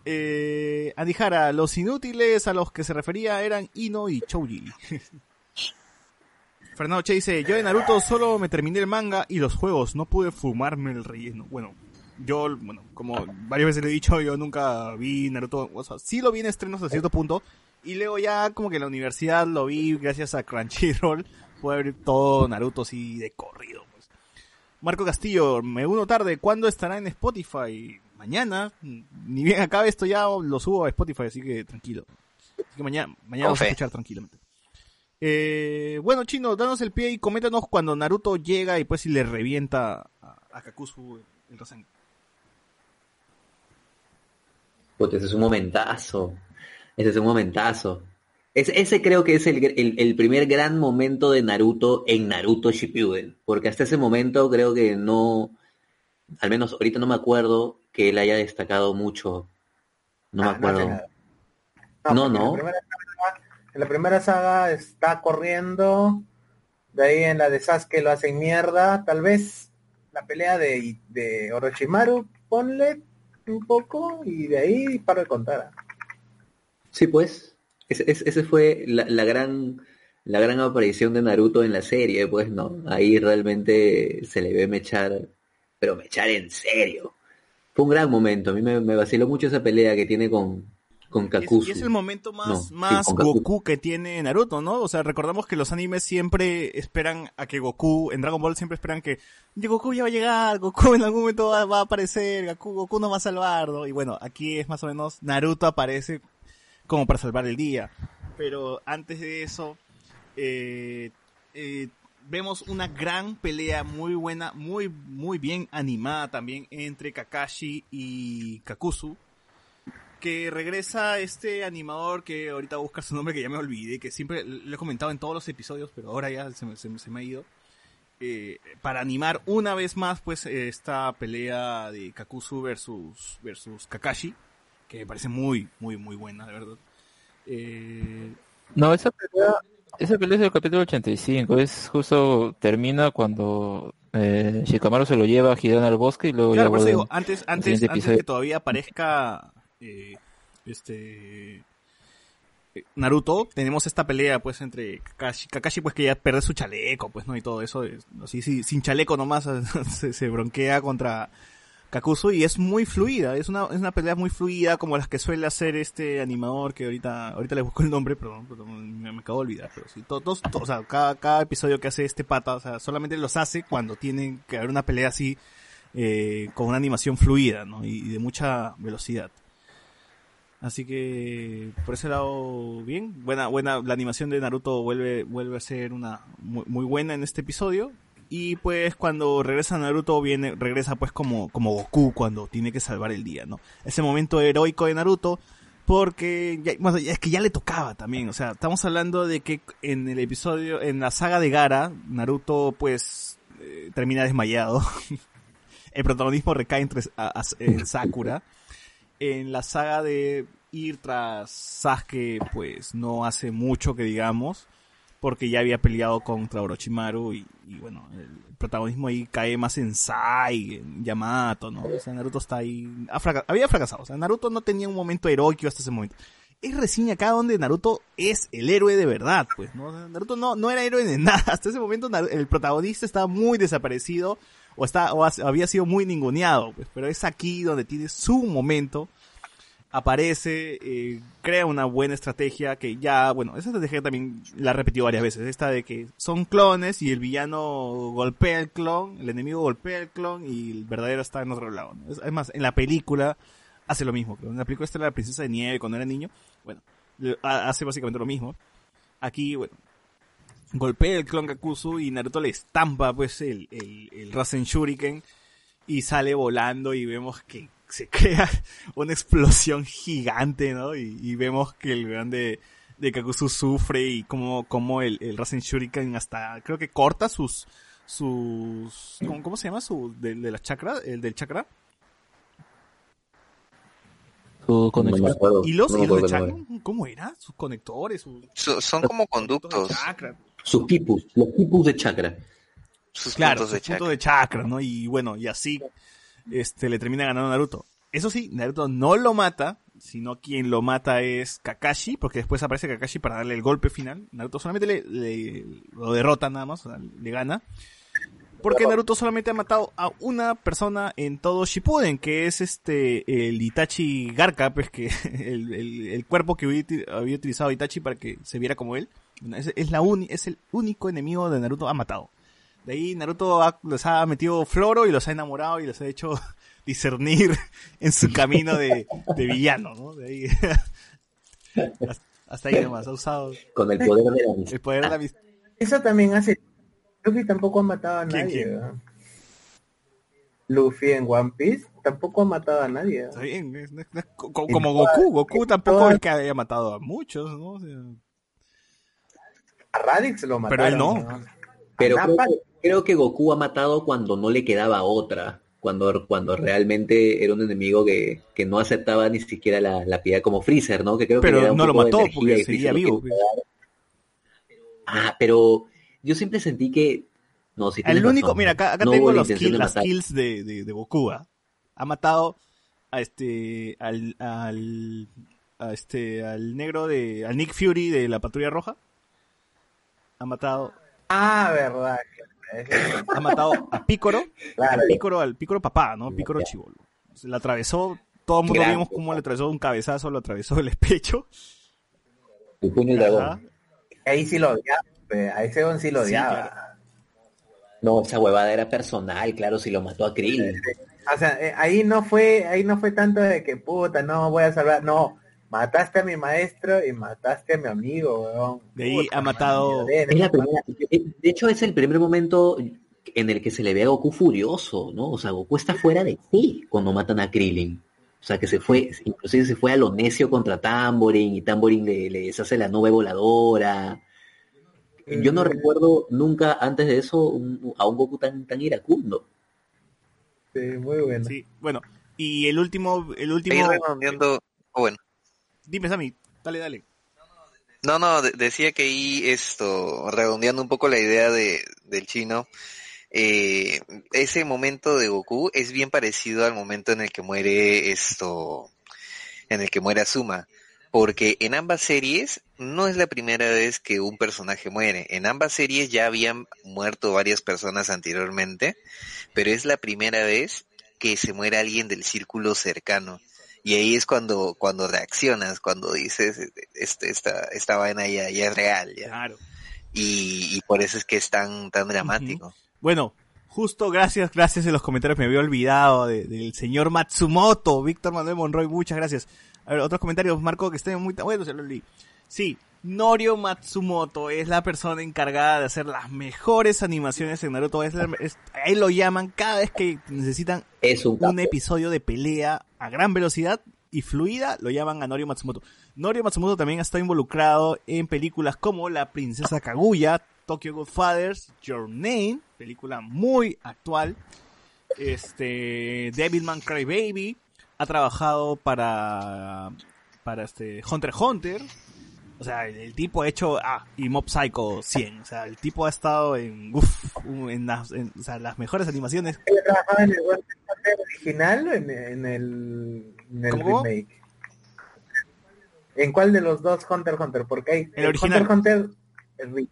Eh, los inútiles a los que se refería eran Ino y Chouji. Fernando Che dice, yo de Naruto solo me terminé el manga y los juegos, no pude fumarme el relleno. Bueno, yo, bueno, como varias veces le he dicho, yo nunca vi Naruto, o sea, sí lo vi en estrenos a cierto punto, y luego ya como que en la universidad lo vi gracias a Crunchyroll, pude ver todo Naruto así de corrido. Pues. Marco Castillo, me uno tarde, ¿cuándo estará en Spotify? Mañana, ni bien acabe esto ya lo subo a Spotify, así que tranquilo. Así que mañana, mañana Con vamos a escuchar tranquilamente. Eh, bueno, Chino, danos el pie y coméntanos cuando Naruto llega y pues si le revienta a, a Kakuzu el Rasengan. Puta, ese es un momentazo. Ese es un momentazo. Ese, ese creo que es el, el- el primer gran momento de Naruto en Naruto Shippuden. Porque hasta ese momento creo que no, al menos ahorita no me acuerdo que él haya destacado mucho. No me Ah, acuerdo. No, no. La primera, En la primera saga está corriendo, de ahí en la de Sasuke lo hacen mierda, tal vez la pelea de, de Orochimaru, ponle un poco y de ahí paro de contar. Sí, pues. Ese fue la, la gran la gran aparición de Naruto en la serie, pues no. Ahí realmente se le ve mechar, pero mechar en serio. Fue un gran momento. A mí me, me vaciló mucho esa pelea que tiene con, con Es, Kakuzu. y es el momento más, No, más Goku. Que tiene Naruto, ¿no? O sea, recordamos que los animes siempre esperan a que Goku, en Dragon Ball siempre esperan que "Ya Goku ya va a llegar, Goku en algún momento va, va a aparecer, Goku, Goku nos va a salvar, ¿no? Y bueno, aquí es más o menos Naruto aparece como para salvar el día. Pero antes de eso, eh, eh, vemos una gran pelea muy buena, muy, muy bien animada también entre Kakashi y Kakuzu que regresa este animador que ahorita busca su nombre que ya me olvidé, que siempre lo he comentado en todos los episodios, pero ahora ya se me, se me- se me ha ido. eh, para animar una vez más pues esta pelea de Kakuzu versus, versus Kakashi, que me parece muy, muy, muy buena, de verdad. Eh, No, esa pelea, esa pelea es del capítulo 85, es justo, termina cuando eh, Shikamaru se lo lleva a Hidan al bosque y luego claro, ya por eso digo, antes, antes, antes que todavía aparezca eh, este Naruto, tenemos esta pelea pues entre Kakashi, Kakashi pues que ya pierde su chaleco, pues no y todo eso, sí, sin chaleco nomás [LAUGHS] se, se bronquea contra Kakuzu y es muy fluida, es una, es una pelea muy fluida como las que suele hacer este animador que ahorita, ahorita le busco el nombre, pero, pero me, me acabo de olvidar, pero sí, todos, todos- o sea, cada, cada episodio que hace este pata, o sea, solamente los hace cuando tienen que haber una pelea así, eh, con una animación fluida, ¿no? Y de mucha velocidad. Así que por ese lado bien, buena buena la animación de Naruto vuelve vuelve a ser una muy, muy buena en este episodio y pues cuando regresa Naruto viene regresa pues como como Goku cuando tiene que salvar el día, ¿no? Ese momento heroico de Naruto porque ya, bueno, es que ya le tocaba también, o sea, estamos hablando de que en el episodio en la saga de Gara Naruto pues eh, termina desmayado. [LAUGHS] el protagonismo recae entre Sakura en la saga de ir tras Sasuke, pues no hace mucho que digamos, porque ya había peleado contra Orochimaru y, y bueno, el protagonismo ahí cae más en Sai, en Yamato, ¿no? O sea, Naruto está ahí, había fracasado, o sea, Naruto no tenía un momento heroico hasta ese momento. Es recién acá donde Naruto es el héroe de verdad, pues, ¿no? Naruto no, no era héroe de [LAUGHS] nada, hasta ese momento el protagonista estaba muy desaparecido, o, está, o ha- había sido muy ninguneado, pues, pero es aquí donde tiene su momento, aparece, eh, crea una buena estrategia que ya, bueno, esa estrategia también la repetió varias veces, esta de que son clones y el villano golpea el clon, el enemigo golpea el clon y el verdadero está en otro lado. ¿no? Es, más, en la película hace lo mismo, creo. En la película era la princesa de nieve cuando era niño, bueno, hace básicamente lo mismo. Aquí, bueno, golpea el clon Kakuzu y Naruto le estampa pues el, el, el Rasen Shuriken y sale volando y vemos que se [LAUGHS] crea una explosión gigante, ¿no? Y, y vemos que el grande de Kakuzu sufre y como, como el, el Rasen Shuriken hasta, creo que corta sus, sus, ¿cómo, cómo se llama? Su, de, de las chakras, el del chakra. Su No conexión. acuerdo, Y los, no y los de chakra. ¿cómo era? Sus conectores, So- son como conductos, de chakra. Sus tipos, los tipos de chakra. sus Claro, puntos de sus puntos chakra. de chakra, ¿no? Y bueno, y así este le termina ganando a Naruto. Eso sí, Naruto no lo mata, sino quien lo mata es Kakashi, porque después aparece Kakashi para darle el golpe final. Naruto solamente le, le- lo derrota nada más, o sea, le gana. Porque Naruto solamente ha matado a una persona en todo Shippuden, que es este el Itachi Garka, pues que [LAUGHS] el, el- el cuerpo que había utilizado Itachi para que se viera como él. Es, es la uni- es el único enemigo de Naruto ha matado. De ahí Naruto ha- los ha metido floro y los ha enamorado y los ha hecho [LAUGHS] discernir [LAUGHS] en su camino de, de villano, ¿no? De ahí. [LAUGHS] hasta, hasta ahí nomás, ha usado Con el poder de la amistad. el poder de la amistad. Eso también hace. Luffy tampoco ha matado a ¿Quién, nadie. Luffy en One Piece tampoco ha matado a nadie. Está bien, es- es- es co- co- como Goku, Goku tampoco es que haya matado a muchos, ¿no? O sea, A Radix lo mataron. Pero él no. Pero creo que, creo que Goku ha matado cuando no le quedaba otra. cuando, cuando realmente era un enemigo que, que no aceptaba ni siquiera la, la piedad como Freezer, ¿no? Que creo que Pero le da un no lo poco de mató energía porque y seguía vivo. Ah, pero yo siempre sentí que... No, si El único, razón. mira, acá, acá No tengo los kill- de las matar. kills de, de, de Goku. ¿ah? Ha matado a este, al, al, a este, al negro de, al Nick Fury de la Patrulla Roja. Ha matado, Ah, verdad. [LAUGHS] ha matado a Pícoro, Claro. Pícoro al Pícoro papá, ¿no? Pícoro chivolo. Se la atravesó, todo el mundo vimos cómo le atravesó un cabezazo, lo atravesó el pecho. Puño dragón. Ahí sí lo odiaba. pe, A ese don sí lo Sí, odiaba. claro. No, esa huevada era personal, claro, si lo mató a Krill. O sea, eh, ahí no fue, ahí no fue tanto de que puta, no voy a salvar, no, mataste a mi maestro y mataste a mi amigo, weón. De ahí ha matado- Es la primera- de hecho, es el primer momento en el que se le ve a Goku furioso, ¿no? O sea, Goku está fuera de sí cuando matan a Krillin. O sea, que se fue, inclusive se fue a lo necio contra Tamborin y Tamborin le, le deshace la nube voladora. Yo no Mm. recuerdo nunca antes de eso un- a un Goku tan, tan iracundo. Sí, muy bueno. Sí, bueno. Y el último, el Ahí último, redondeando, oh, bueno, dime Sammy, dale, dale. no, no, de- decía que ahí esto, redondeando un poco la idea de, del chino, eh, ese momento de Goku es bien parecido al momento en el que muere esto, en el que muere Asuma. Porque en ambas series no es la primera vez que un personaje muere. En ambas series ya habían muerto varias personas anteriormente, pero es la primera vez que se muere alguien del círculo cercano. Y ahí es cuando, cuando reaccionas, cuando dices, este, esta, esta vaina ya, ya es real, ya. Claro. Y, y por eso es que es tan, tan dramático. Bueno, justo gracias, gracias en los comentarios, me había olvidado de- del señor Matsumoto, Víctor Manuel Monroy, muchas gracias. A ver, otros comentarios, Marco, que estén muy... Bueno, se lo leí. Sí, Norio Matsumoto es la persona encargada de hacer las mejores animaciones en Naruto. Es la- es- a él lo llaman cada vez que necesitan Es un episodio de pelea a gran velocidad y fluida, lo llaman a Norio Matsumoto. Norio Matsumoto también ha estado involucrado en películas como La Princesa Kaguya, Tokyo Godfathers, Your Name, película muy actual, este, Devilman Crybaby, ha trabajado para, para este, Hunter x Hunter, o sea, el, el tipo ha hecho, ah, y Mob Psycho 100, o sea, el tipo ha estado en, uf, en, las, en- o sea, las mejores animaciones ¿Él trabajaba en el original o en, en el, en el remake? ¿En cuál de los dos Hunter Hunter? Porque hay El original. Hunter Hunter el,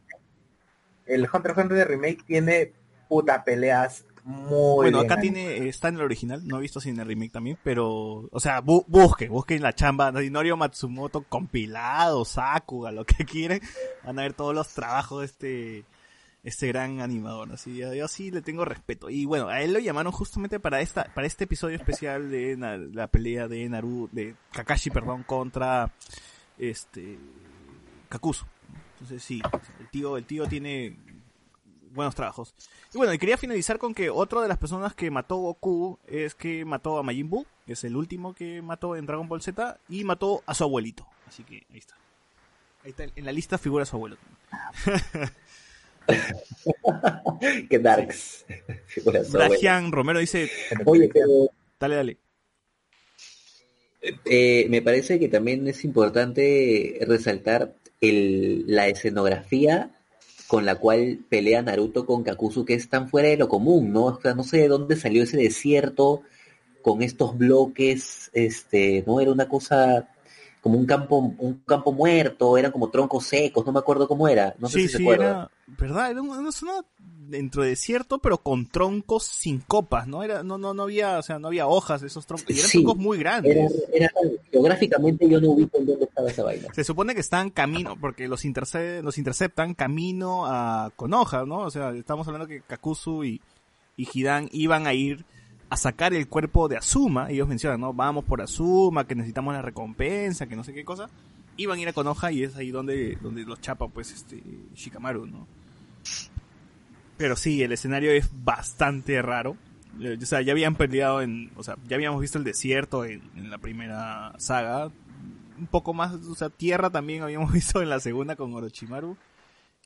el Hunter Hunter de remake tiene puta peleas muy bueno, bien acá tiene, está en el original, no he visto si en el remake también, pero, o sea, bu busque, busquen la chamba, Norio Matsumoto compilado, Sakuga, lo que [LAUGHS] quieran, van a ver todos los trabajos de este, este gran animador, así, yo, sí le tengo respeto. Y bueno, a él lo llamaron justamente para esta, para este episodio especial de Na- la pelea de Naru, de Kakashi, perdón, contra, este, Kakuzu. Entonces sí, el tío, el tío tiene buenos trabajos. Y bueno, y quería finalizar con que otra de las personas que mató Goku es que mató a Majin Buu, que es el último que mató en Dragon Ball Z, y mató a su abuelito. Así que ahí está. Ahí está, en la lista figura su abuelo. [LAUGHS] Qué darks. [LAUGHS] Figura su abuelo. Brajian Romero dice, Oye, pero dale, dale. Eh, me parece que también es importante resaltar el, la escenografía con la cual pelea Naruto con Kakuzu, que es tan fuera de lo común, ¿no? O sea, no sé de dónde salió ese desierto con estos bloques, este, ¿no? Era una cosa como un campo, un campo muerto, eran como troncos secos, no me acuerdo cómo era, no sé sí, si se sí, acuerdan. era, ¿verdad? Era una zona dentro de desierto, pero con troncos sin copas, ¿no? Era, no, no, no había, o sea, no había hojas de esos troncos, y eran Sí, troncos muy grandes. Era, era- geográficamente yo no ubico en dónde estaba esa vaina. Se supone que están camino, porque los, interce los interceptan camino a Konoha, ¿no? O sea, estamos hablando que Kakuzu y, y Hidan iban a ir a sacar el cuerpo de Asuma. Ellos mencionan, ¿no? Vamos por Asuma, que necesitamos la recompensa, que no sé qué cosa. Iban a ir a Konoha y es ahí donde, donde los chapa, pues, este, Shikamaru, ¿no? Pero sí, el escenario es bastante raro. Eh, O sea, ya habían peleado en, o sea, ya habíamos visto el desierto en, en la primera saga. Un poco más, o sea, tierra también habíamos [LAUGHS] visto en la segunda con Orochimaru.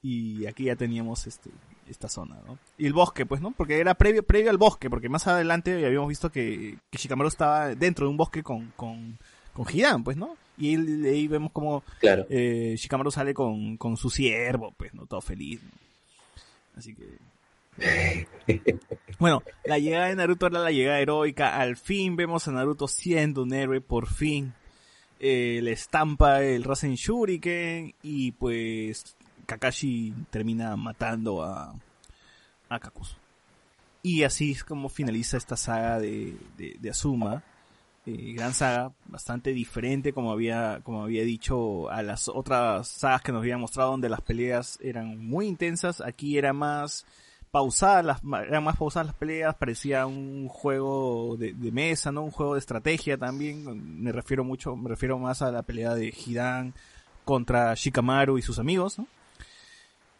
Y aquí ya teníamos este esta zona, ¿no? Y el bosque, pues, ¿no? Porque era previo, previo al bosque, porque más adelante habíamos visto que, que Shikamaru estaba dentro de un bosque con, con, con Hidan, pues, ¿no? Y él- ahí vemos como Claro. eh, Shikamaru sale con, con su siervo, pues, ¿no? Todo feliz, ¿no? Así que... [LAUGHS] Bueno, la llegada de Naruto era la llegada heroica. Al fin vemos a Naruto siendo un héroe, por fin. Eh, le estampa el Rasen Shuriken y pues Kakashi termina matando a, a Kakuzu. Y así es como finaliza esta saga de, de, de Asuma. Eh, gran saga, bastante diferente como había, como había dicho a las otras sagas que nos habían mostrado donde las peleas eran muy intensas. Aquí era más pausadas, las, eran más pausadas las peleas, parecía un juego de, de mesa, ¿no? Un juego de estrategia también. Me refiero mucho, me refiero más a la pelea de Hidan contra Shikamaru y sus amigos, ¿no?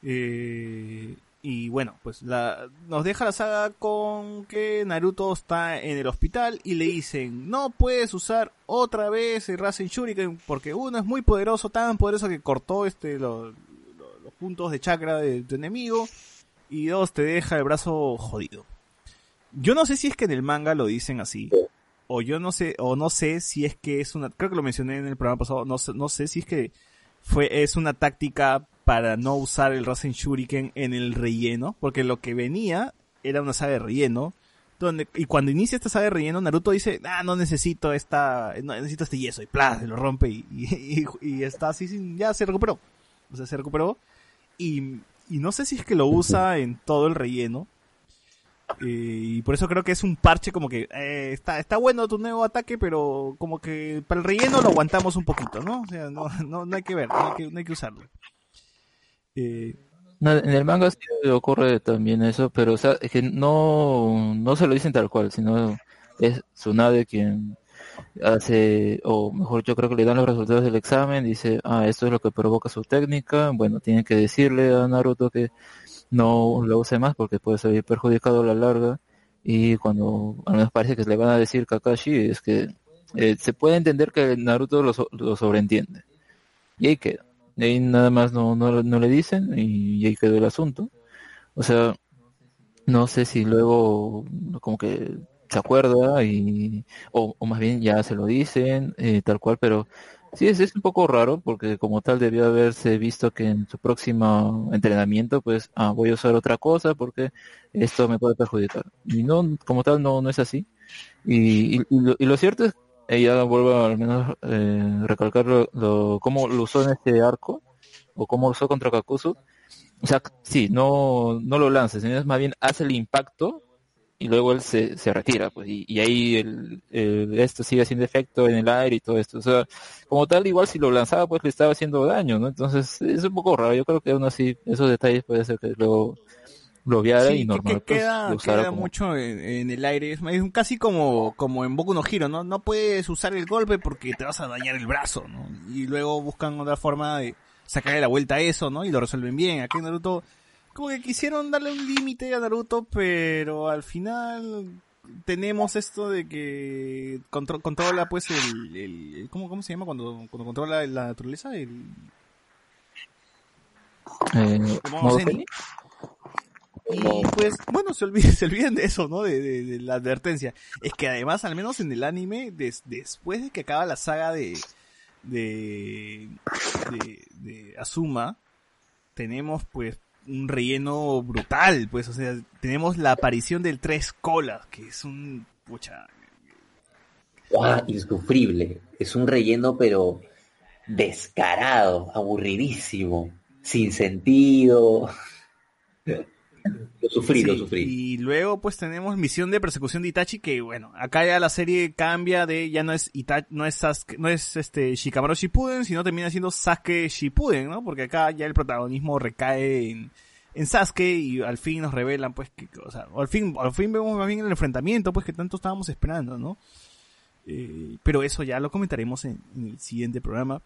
Eh, y bueno, pues la, nos deja la saga con que Naruto está en el hospital y le dicen, no puedes usar otra vez el Rasen Shuriken porque uno es muy poderoso, tan poderoso que cortó este lo- lo- los puntos de chakra de tu enemigo y dos, te deja el brazo jodido. Yo no sé si es que en el manga lo dicen así. O yo no sé, o no sé si es que es una, creo que lo mencioné en el programa pasado, no sé, no sé si es que fue, es una táctica para no usar el Rasen Shuriken en el relleno, porque lo que venía era una saga de relleno, donde, y cuando inicia esta saga de relleno, Naruto dice, ah, no necesito esta, no necesito este yeso, y ¡plá! se lo rompe y, y, y- está así, sin- ya se recuperó. O sea, se recuperó, y, y no sé si es que lo usa en todo el relleno, y por eso creo que es un parche como que eh, está está bueno tu nuevo ataque, pero como que para el relleno lo aguantamos un poquito, ¿no? O sea, no, no, no hay que ver, no hay que, usarlo. Eh, en el manga sí ocurre también eso, pero o sea, es que no, no se lo dicen tal cual, sino es Tsunade quien hace, o mejor yo creo que le dan los resultados del examen, dice, ah, esto es lo que provoca su técnica, bueno, tiene que decirle a Naruto que no lo use más porque puede salir perjudicado a la larga, y cuando al menos parece que le van a decir Kakashi, es que eh, se puede entender que Naruto lo, lo sobreentiende. Y ahí queda. De ahí nada más no, no, no le dicen y, y ahí quedó el asunto. O sea, no sé si luego como que se acuerda y o, o más bien ya se lo dicen eh, tal cual, pero sí es, es un poco raro porque como tal debió haberse visto que en su próximo entrenamiento pues ah, voy a usar otra cosa porque esto me puede perjudicar. Y no, como tal no, no es así. Y, y, y lo, y lo cierto es ella vuelvo al menos eh, recalcar lo, lo- cómo lo usó en este arco o cómo lo usó contra Kakuzu. O sea, sí, no, no lo lances, sino más bien hace el impacto y luego él se, se retira, pues, y, y ahí el, el- esto sigue haciendo efecto en el aire y todo esto. O sea, como tal, igual si lo lanzaba, pues le estaba haciendo daño, ¿no? Entonces, es un poco raro. Yo creo que aún así, esos detalles puede ser que luego lo viera Sí, y normal. que pues, queda, queda como- mucho en, en el aire. Es, es casi como, como en Boku no Hero, ¿no? No puedes usar el golpe porque te vas a dañar el brazo, ¿no? Y luego buscan otra forma de sacarle la vuelta a eso, ¿no? Y lo resuelven bien. Aquí en Naruto, como que quisieron darle un límite a Naruto, pero al final tenemos esto de que contro- controla pues el, el ¿cómo, ¿cómo se llama cuando, cuando controla la naturaleza? El, eh. Y pues, bueno, se olviden, [LAUGHS] se olviden de eso, ¿no? De, de- de la advertencia. Es que además, al menos en el anime, des- después de que acaba la saga de, de, de, de Asuma, tenemos pues un relleno brutal, pues, o sea, tenemos la aparición del Tres Colas, que es un, pucha, ¡Guau! insufrible. Es un relleno, pero descarado, aburridísimo, sin sentido. Lo sufrí, lo sufrí. Y luego pues tenemos misión de persecución de Itachi que bueno, acá ya la serie cambia de ya no es Ita no es Sasuke, no es este Shikamaru Shippuden, sino termina siendo Sasuke Shippuden, ¿no? Porque acá ya el protagonismo recae en, en Sasuke y al fin nos revelan pues que, o sea, al fin al fin vemos más bien el enfrentamiento pues que tanto estábamos esperando, ¿no? Eh, pero eso ya lo comentaremos en, en el siguiente programa.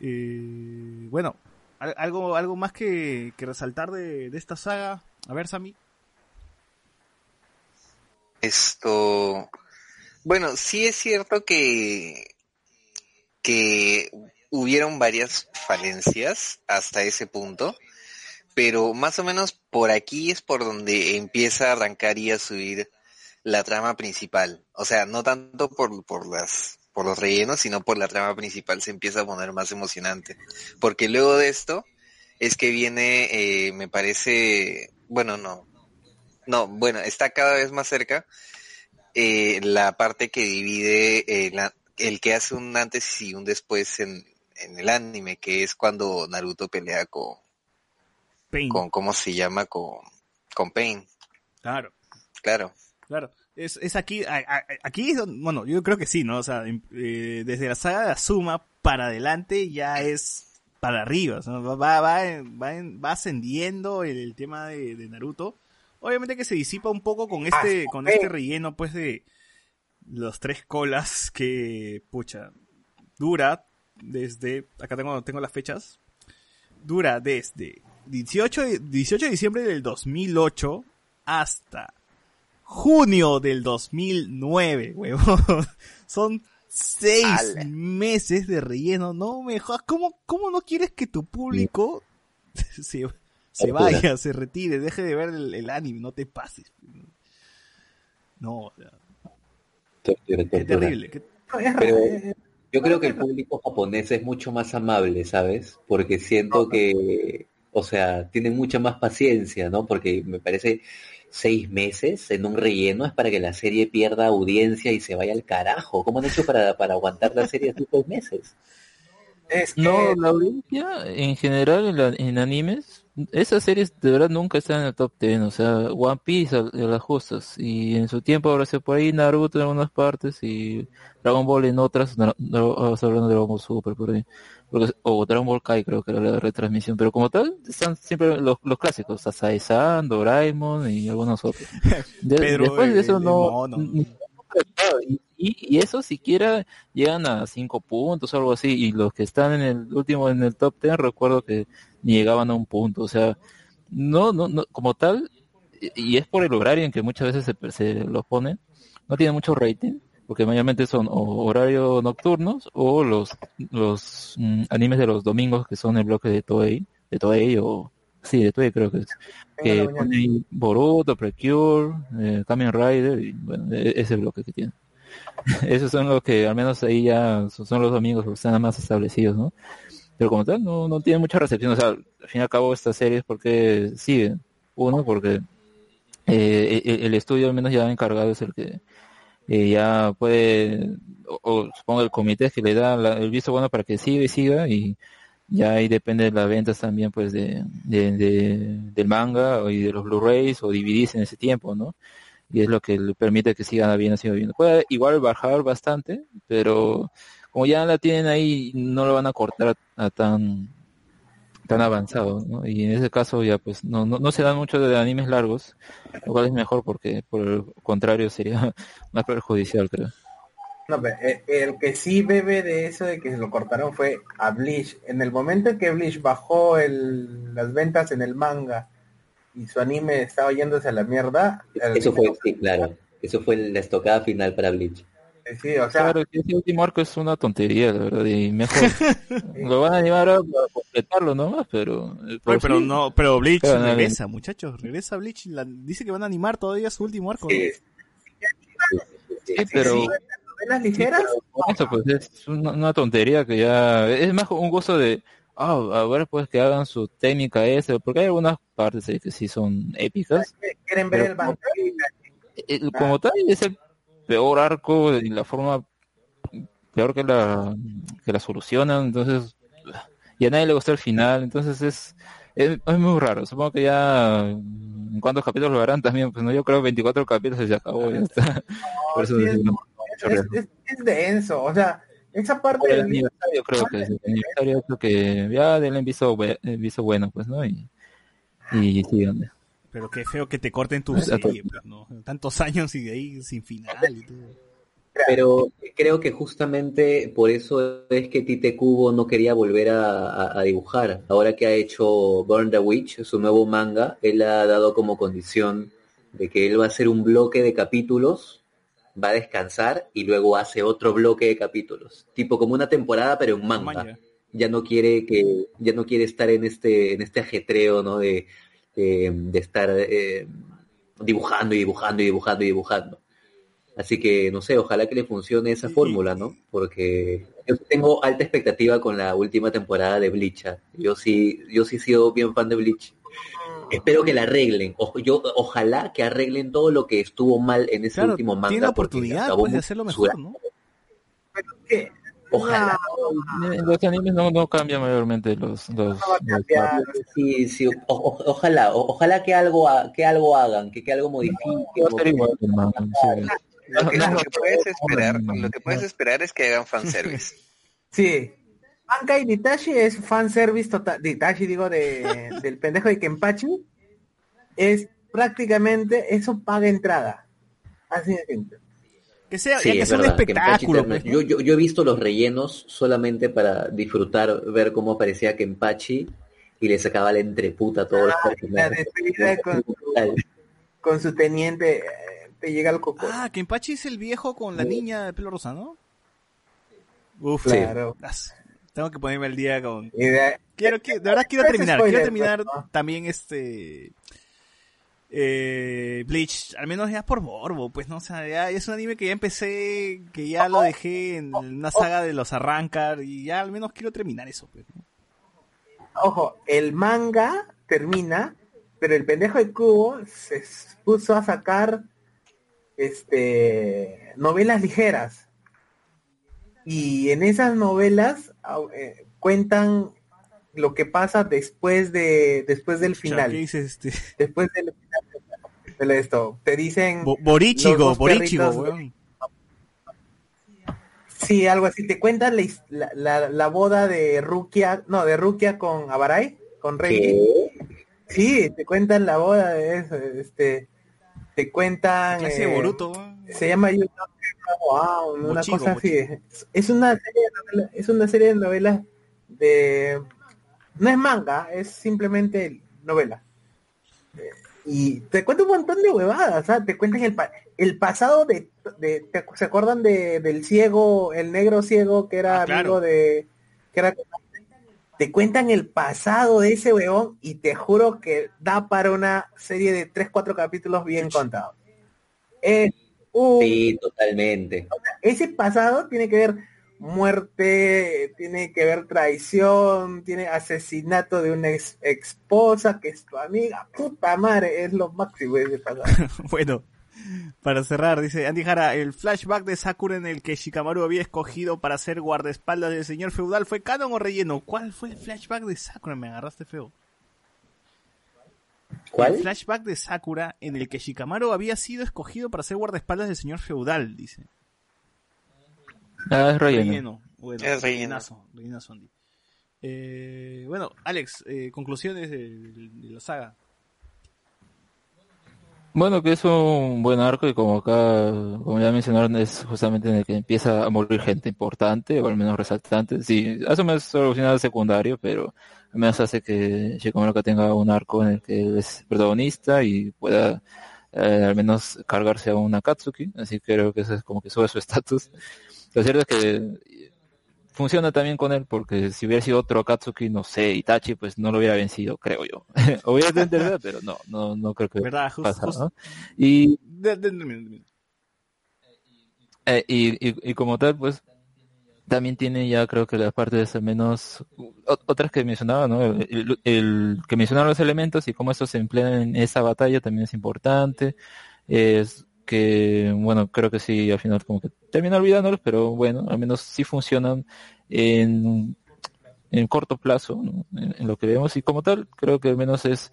Eh, bueno, al- algo algo más que, que resaltar de, de esta saga. A ver, Sammy. Esto, bueno, sí es cierto que, que hubieron varias falencias hasta ese punto, pero más o menos por aquí es por donde empieza a arrancar y a subir la trama principal. O sea, no tanto por, por las por los rellenos, sino por la trama principal se empieza a poner más emocionante. Porque luego de esto es que viene, eh, me parece, bueno, no, no, bueno, está cada vez más cerca eh, la parte que divide eh, la- el que hace un antes y un después en, en el anime, que es cuando Naruto pelea con, Pain. con ¿cómo se llama? Con, con Pain, Claro, claro. claro. Es, es aquí, a- a- aquí es donde- bueno, yo creo que sí, ¿no? O sea, em- eh, desde la saga de Azuma para adelante ya es para arriba, o sea, va, va, va, va, en- va ascendiendo el tema de, de Naruto. Obviamente que se disipa un poco con este, con este relleno, pues, de los tres colas que, pucha, dura desde, acá tengo, tengo las fechas, dura desde 18 de, 18 de diciembre del 2008 hasta junio del 2009, [LAUGHS] huevón. Son seis meses de relleno. No me jodas. ¿Cómo, ¿Cómo no quieres que tu público [LAUGHS] se, se vaya, se retire, deje de ver el, el anime? No te pases. No, o sea, Tortura, qué terrible. qué- Pero- Yo creo que el público japonés es mucho más amable, ¿sabes? Porque siento que, o sea, tienen mucha más paciencia, ¿no? Porque me parece seis meses en un relleno es para que la serie pierda audiencia y se vaya al carajo. ¿Cómo han hecho para, para aguantar la serie así seis meses? es que- No, la audiencia en general en, la- en animes, esas series de verdad nunca están en el top 10, o sea, One Piece a, a las justas, y en su tiempo ahora se por ahí Naruto en algunas partes y Dragon Ball en otras, no, no, hablando de Dragon Ball Super por ahí, o Dragon Ball Kai creo que era la retransmisión, pero como tal están siempre los, los clásicos, Sasae-san, Doraemon y algunos otros. [LAUGHS] De- después de eso el- no, y, eso siquiera llegan a cinco puntos o algo así y los que están en el último en el top 10 recuerdo que ni llegaban a un punto o sea no no no como tal y y es por el horario en que muchas veces se, se los ponen no tiene mucho rating porque mayormente son o horarios nocturnos o los los mm, animes de los domingos que son el bloque de Toei de Toei o sí de Toei creo que es que la mañana. pone ahí Boruto, Precure, eh, Kamen Rider y bueno, e- ese bloque que tiene. [LAUGHS] Esos son los que al menos ahí ya son los domingos que están más establecidos, ¿no? Pero como tal no, no tiene mucha recepción, o sea, al fin y al cabo estas series porque siguen. Uno, porque eh, el, el estudio al menos ya encargado es el que eh, ya puede, o, o supongo el comité que le da la- el visto bueno para que siga y siga y ya ahí depende de las ventas también pues de, de, de- del manga y de los Blu-rays o DVDs en ese tiempo, ¿no? Y es lo que le permite que siga bien, siga viendo. Puede igual bajar bastante, pero como ya la tienen ahí, no lo van a cortar a tan tan avanzado, ¿no? Y en ese caso ya pues no, no, no se dan mucho de animes largos, lo cual es mejor porque por el contrario sería [LAUGHS] más perjudicial, creo. No, pero, eh, el que sí bebe de eso de que lo cortaron fue a Bleach. En el momento en que Bleach bajó el, las ventas en el manga y su anime estaba yéndose a la mierda, Eso fue, sí, claro. Eso fue la estocada final para Bleach. Sí, o sea, Claro, que ese último arco es una tontería, la verdad, y mejor [LAUGHS] lo van a animar a completarlo nomás, pero... eh, Oye, pero sí, no, pero Bleach Pero regresa, muchachos, regresa Bleach. la- dice que van a animar todavía su último arco. ¿no? Sí, sí, pero... novelas ligeras, Eso pues es una, una tontería que ya es más un gusto de ah a ver pues que hagan su técnica esa porque hay algunas partes ahí que sí son épicas quieren ver el manga. El- como tal es el peor arco y la forma peor que la que la solucionan entonces y a nadie le gusta el final entonces es es, es muy raro supongo que ya en cuántos capítulos lo harán también pues no yo creo 24 capítulos y se acabó ya está. [LAUGHS] Por eso sí, es- no, denso, o sea, esa parte del- aniversario creo que es el aniversario creo que ya denle visto, visto bueno pues no y y sigan Pero qué feo que te corten tu serie, pues, ¿no? Tantos años y de ahí sin final y todo. Pero creo que justamente por eso es que Tite Kubo no quería volver a, a- a dibujar. Ahora que ha hecho Burn the Witch, su nuevo manga, él ha dado como condición de que él va a hacer un bloque de capítulos, va a descansar y luego hace otro bloque de capítulos. Tipo como una temporada pero en manga. Ya no quiere que, ya no quiere estar en este, en este ajetreo, ¿no? De, de, de estar eh, dibujando y dibujando y dibujando y dibujando. Así que, no sé, ojalá que le funcione esa fórmula, ¿no? Porque yo tengo alta expectativa con la última temporada de Bleach. ¿ah? Yo sí, yo sí he sido bien fan de Bleach. Espero que la arreglen. O- yo, ojalá que arreglen todo lo que estuvo mal en ese Claro, último manga. tiene la porque oportunidad acabó pues, de hacerlo mejor, ¿no? ¿Qué? Ojalá. En los animes no, no cambian mayormente los, los, No los. Sí, sí, o- o- ojalá, o- ojalá que algo, que algo hagan, que, que algo modifiquen. Lo que, No, lo que puedes esperar, lo que puedes esperar es que hagan fanservice. [LAUGHS] Sí. Bankai Ditashi es fanservice total. Ditashi, digo, de, del pendejo de Kenpachi. Es prácticamente, eso paga entrada. Así de simple. Que sea, Sí, ya que es sea un verdad, espectáculo. Pues, yo, yo, yo he visto los rellenos solamente para disfrutar, ver cómo aparecía Kenpachi y le sacaba la entreputa a todos los Ah, personajes. [LAUGHS] con su, con su teniente eh, te llega al coco. Ah, Kenpachi es el viejo con la niña de pelo rosa, ¿no? Uf, claro. Tengo que ponerme al día con... Quiero, que, de verdad quiero terminar, quiero terminar pues, ¿no? también este... Eh, Bleach, al menos ya por morbo, pues no, o sea, ya es un anime que ya empecé, que ya lo dejé en una saga de los arrancar y ya al menos quiero terminar eso, pues. Ojo, el manga termina, pero el pendejo de Cubo se puso a sacar este novelas ligeras. Y en esas novelas eh, cuentan lo que pasa después de después del final. ¿Qué dices este? Después del esto. Te dicen Bo- Borichigo, Borichigo, weón. Sí, algo así. Te cuentan la, la, la- boda de Rukia, no, de Rukia con Abarai, con. ¿Qué? Sí, te cuentan la boda de eso, este, te cuentan, eh, Boruto, weón. se llama You Wow, una Mochigo, cosa así. Es- Es una serie de novelas, es una serie de novelas de, no es manga, es simplemente novela. Y te cuenta un montón de huevadas, ¿sabes? Te cuentan el, pa- el pasado de, de ¿te acu- ¿se acuerdan de, del ciego, el negro ciego que era Ah, claro. amigo de, que era te cuentan el pasado de ese huevón y te juro que da para una serie de 3, 4 capítulos bien contados. Es un- Sí, totalmente. ese pasado tiene que ver muerte, tiene que ver traición, tiene asesinato de una ex esposa que es tu amiga, puta madre, es lo máximo ese [LAUGHS] pasado. Bueno, para cerrar, dice Andy Jara, el flashback de Sakura en el que Shikamaru había escogido para ser guardaespaldas del señor feudal fue canon o relleno. ¿Cuál fue el flashback de Sakura? Me agarraste feo. El ¿Cuál? flashback de Sakura en el que Shikamaru había sido escogido para ser guardaespaldas del señor feudal, dice. Ah, es relleno. Relleno. Bueno, Es relleno. rellenazo, rellenazo, Andy. Eh, bueno, Alex, eh, conclusiones de, de la saga. Bueno, que es un buen arco y como acá, como ya mencionaron, es justamente en el que empieza a morir gente importante, o al menos resaltante. Sí, hace más solo final secundario, pero al menos hace que Shikamaru tenga un arco en el que él es protagonista y pueda eh, al menos cargarse a una Katsuki, así que creo que eso es como que sube su estatus. Lo cierto es que funciona también con él, porque si hubiera sido otro Akatsuki, no sé, Itachi, pues no lo hubiera vencido, creo yo. [LAUGHS] Obviamente, ¿verdad? pero no, no, no creo que ¿Verdad? Pasa, justo- ¿no? Y, eh, y, y, y como tal, pues, también tiene ya creo que las partes al menos, otras que mencionaba, ¿no? El, el- el que mencionaron los elementos y cómo estos se emplean en esa batalla también es importante. Es que, bueno, creo que sí, al final como que termina olvidándolos, pero bueno, al menos sí funcionan en, en corto plazo, ¿no? en, en lo que vemos. Y como tal, creo que al menos es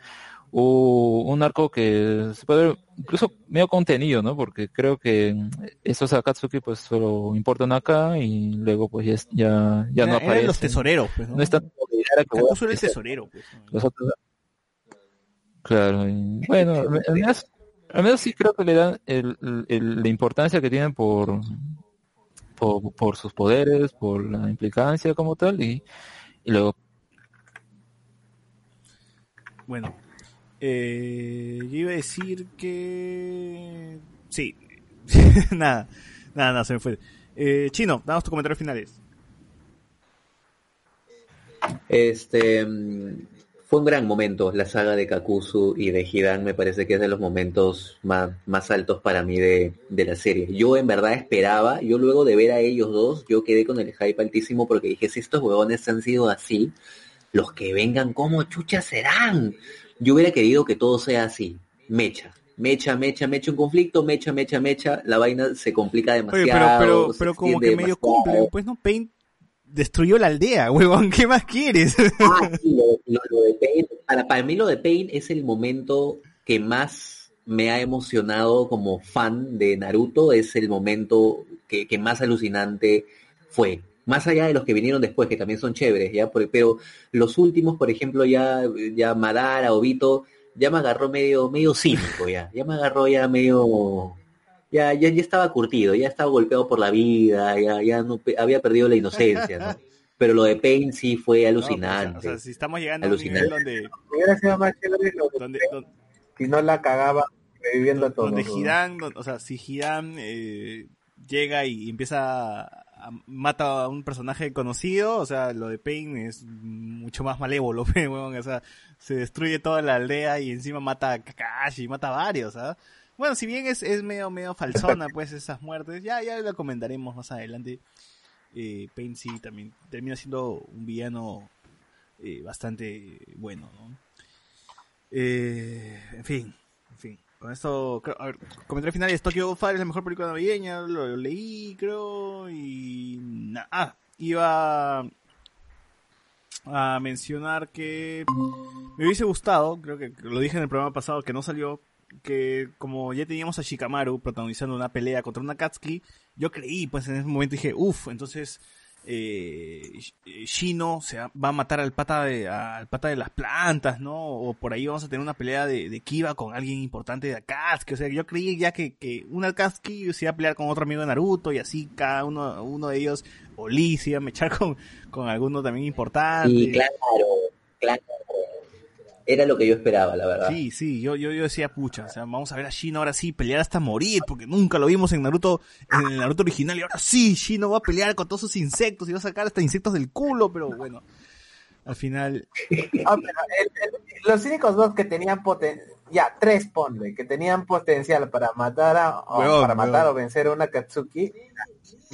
u- un arco que se puede ver incluso medio contenido, ¿no? Porque creo que esos Akatsuki pues solo importan acá y luego pues ya, ya, no aparecen. los tesoreros, pues, ¿no? No es tanto obligar a que Kakuzu era vuelvan el tesorero, pues. los otros- Claro, y bueno, al al menos, al menos sí creo que le dan el, el- la importancia que tienen por, por, por sus poderes, por la implicancia como tal, y, y luego Bueno, eh, yo iba a decir que... Sí, [LAUGHS] nada, nada, nada, se me fue. Eh, Chino, damos tus comentarios finales. Este mm, fue un gran momento la saga de Kakuzu y de Hidan, me parece que es de los momentos más, más altos para mí de, de la serie. Yo en verdad esperaba, yo luego de ver a ellos dos, yo quedé con el hype altísimo porque dije, si estos huevones han sido así, los que vengan, ¿cómo chuchas serán? Yo hubiera querido que todo sea así, mecha. Mecha, mecha, mecha un conflicto, mecha, mecha, mecha, la vaina se complica Oye, demasiado. pero, pero, se pero como que medio demasiado. cumple, pues no, Pain destruyó la aldea, [LAUGHS] huevón, ¿qué más quieres? Ah, sí, lo, de Pain, para, para mí lo de Pain es el momento que más me ha emocionado como fan de Naruto, es el momento que, que más alucinante fue. Más allá de los que vinieron después, que también son chéveres, ¿ya? Pero los últimos, por ejemplo, ya, ya Madara, Obito, ya me agarró medio, medio cínico, ya. Ya me agarró ya medio... Ya, ya, ya estaba curtido, ya estaba golpeado por la vida, ya, ya no, pe- había perdido la inocencia, ¿no? [LAUGHS] Pero lo de Pain sí fue No, pues, alucinante. o sea, si estamos llegando a un Alucinante. nivel donde, más chévere donde, si no la cagaba reviviendo a todos. donde. Hidan, o sea, si Hidan eh, llega y empieza a, a- mata a un personaje conocido, o sea, lo de Pain es mucho más malévolo, [LAUGHS] huevón, o sea, se destruye toda la aldea y encima mata a Kakashi, mata a varios, ¿ah? Bueno, si bien es, es medio, medio falsona, pues, esas muertes, ya, ya lo comentaremos más adelante. Eh, Pain sí también termina siendo un villano eh, bastante bueno, ¿no? Eh, en fin, en fin. Con esto, creo- a ver, comentario final es Tokyo Fire es la mejor película navideña, lo, leí, creo, y... na- ah, iba a mencionar que me hubiese gustado, creo que lo dije en el programa pasado que no salió, que como ya teníamos a Shikamaru protagonizando una pelea contra una Katsuki, yo creí, pues en ese momento dije, uff, entonces eh, eh, Shino se va a matar al pata de al pata de las plantas, ¿no? O por ahí vamos a tener una pelea de, de Kiba con alguien importante de Akatsuki, o sea, yo creí ya que, que una Akatsuki se iba a pelear con otro amigo de Naruto y así cada uno, uno de ellos, o Lee se iba a mechar con, con alguno también importante. Y claro, claro. Era lo que yo esperaba, la verdad. Sí, sí, yo, yo, yo decía, pucha, o sea, vamos a ver a Shino ahora sí pelear hasta morir, porque nunca lo vimos en Naruto, en el Naruto original, y ahora sí, Shino va a pelear con todos sus insectos y va a sacar hasta insectos del culo, pero bueno, al final, Ah, pero el- el- los únicos dos que tenían poten ya tres ponle, que tenían potencial para matar a o para matar o vencer a una Katsuki,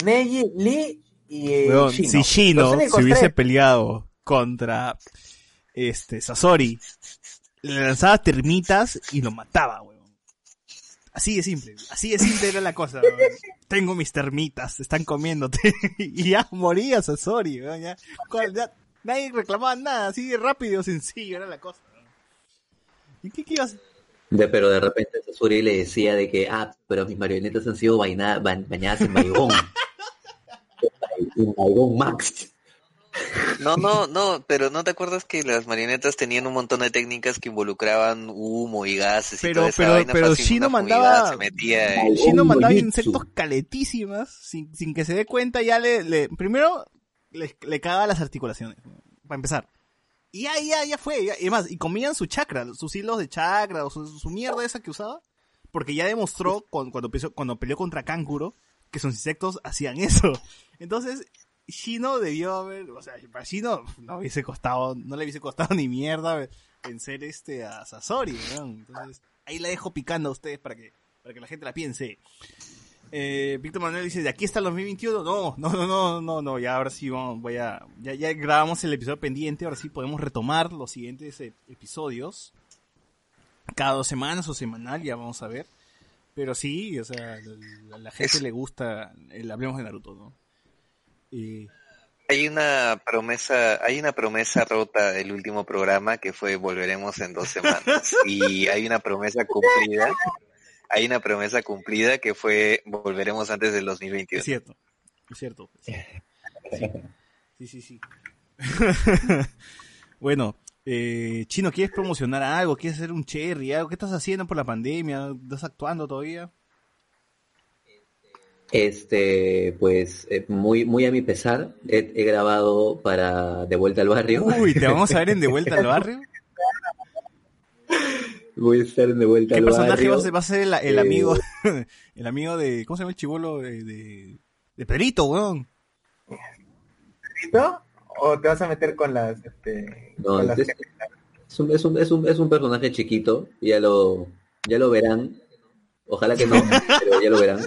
Neji, Lee y eh, weón, Shino. si Shino se hubiese tres. peleado contra este Sasori, le lanzaba termitas y lo mataba, weón. Así de simple, así de simple era la cosa, weón. Tengo mis termitas, están comiéndote. [LAUGHS] y ya moría Sasori, weón, ya. Nadie reclamaba nada, así de rápido, sencillo era la cosa. weón. ¿Y qué, qué ibas? De- pero de repente Sasori le decía de que, ah, pero mis marionetas han sido baña- ba- bañadas en Baigón. [LAUGHS] en Baigón Max. No, no, no, pero ¿no te acuerdas que las marionetas tenían un montón de técnicas que involucraban humo y gases y Pero- toda esa pero- vaina? pero Shino mandaba- se metía Shino mandaba insectos caletísimas, sin, sin que se dé cuenta, ya le, le- primero le, le cagaba las articulaciones, para empezar. Y ya, ya, ya fue, ya- y más, y comían su chakra, sus hilos de chakra, o su, su mierda esa que usaba, porque ya demostró cuando, cuando, peleó, cuando peleó contra Kankuro, que sus insectos hacían eso. Entonces, Shino debió haber, o sea, para Shino no hubiese costado, no le hubiese costado ni mierda vencer este a Sasori, ¿no? Entonces, ahí la dejo picando a ustedes para que, para que la gente la piense. Eh, Víctor Manuel dice, ¿de aquí está el 2021? No, no, no, no, no, no, ya ahora sí vamos, voy a, ya, ya grabamos el episodio pendiente, ahora sí podemos retomar los siguientes eh, episodios. Cada dos semanas o semanal, ya vamos a ver. Pero sí, o sea, la, la gente Es- le gusta el Hablemos de Naruto, ¿no? Y, Hay una promesa, hay una promesa rota del último programa que fue volveremos en dos semanas [LAUGHS] y hay una promesa cumplida, hay una promesa cumplida que fue volveremos antes del 2021. es cierto, es cierto. [LAUGHS] Sí, sí, sí. sí. [LAUGHS] bueno, eh, Chino, ¿quieres promocionar algo? ¿Quieres hacer un cherry? ¿Algo? ¿Qué estás haciendo por la pandemia? ¿Estás actuando todavía? Este, pues, eh, muy, muy a mi pesar, he, he grabado para De Vuelta al Barrio. Uy, ¿te vamos a ver en De Vuelta al [LAUGHS] Barrio? Voy a estar en De Vuelta ¿Qué al personaje Barrio. va a ser, va a ser el, el Eh, amigo, [LAUGHS] el amigo de, ¿cómo se llama el chivolo? De, de, de Pedrito, weón. ¿Listo? o te vas a meter con las este No, con las es, es un, es, un, es, un, es un personaje chiquito, ya lo, ya lo verán. Ojalá que no, [LAUGHS] pero ya lo verán.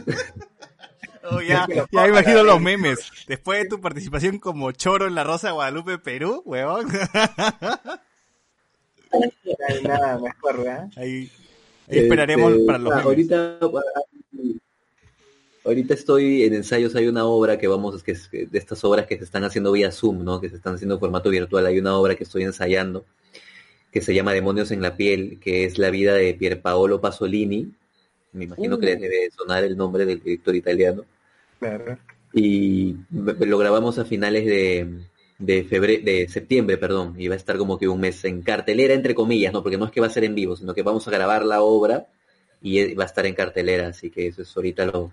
Oh, [LAUGHS] ya, ya imagino los memes. Después de tu participación como choro en la Rosa de Guadalupe, Perú, huevón. No hay nada mejor, ¿verdad? [LAUGHS] Ahí, ahí esperaremos Este, para los ah, memes. ahorita, ahorita estoy en ensayos, hay una obra que vamos, que es de estas obras que se están haciendo vía Zoom, ¿no? Que se están haciendo en formato virtual. Hay una obra que estoy ensayando que se llama Demonios en la piel, que es la vida de Pierpaolo Pasolini. Me imagino que les debe sonar el nombre del director italiano. Claro. y lo grabamos a finales de, de febrero, de septiembre, perdón, y va a estar como que un mes en cartelera, entre comillas, ¿no? Porque no es que va a ser en vivo, sino que vamos a grabar la obra y eh, va a estar en cartelera, así que eso es ahorita lo,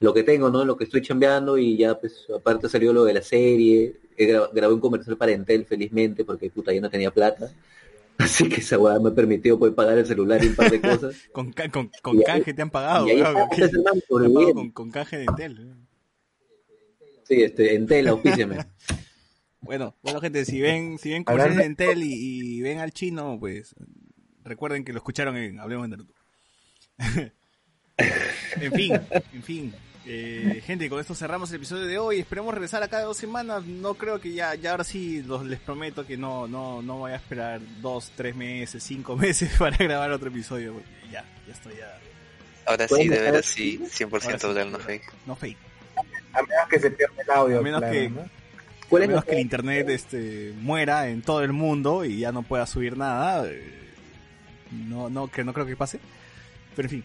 lo que tengo, ¿no? Lo que estoy chambeando y ya, pues, aparte salió lo de la serie, grabé un comercial para Entel, felizmente, porque puta, ya no tenía plata. [LAUGHS] Así que esa weá me ha permitido poder pagar el celular y un par de cosas. [LAUGHS] Con, ca- con, con ahí- canje te han pagado, y está, [LAUGHS] Te han con, con canje de Intel. Sí, este, Entel, auspíciame. Bueno, bueno gente, si ven, si ven comerciales de Intel y, y ven al chino, pues recuerden que lo escucharon en Hablemos de Naruto. en fin, en fin. Eh, gente, con esto cerramos el episodio de hoy. Esperemos regresar acá de dos semanas. No creo que ya, ya ahora sí los, les prometo que no, no, no voy a esperar dos, tres meses, cinco [LAUGHS] meses para grabar otro episodio. Ya, ya estoy ya. Ahora sí, de veras sí. sí, 100% Ahora sí. real, no fake. No fake. A menos que se pierda el audio, A menos claro, que- ¿no? ¿Cuál a menos que el internet este muera en todo el mundo y ya no pueda subir nada eh, no no que no creo que pase pero en fin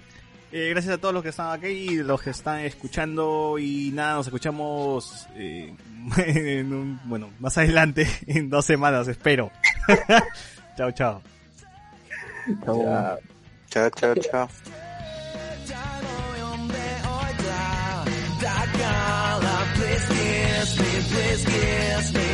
Eh, gracias a todos los que están aquí y los que están escuchando y nada nos escuchamos eh, [LAUGHS] en un, bueno más adelante [LAUGHS] en dos semanas espero [LAUGHS] chao chao Ya. Chao, chao, chao. だから Please kiss me, please kiss me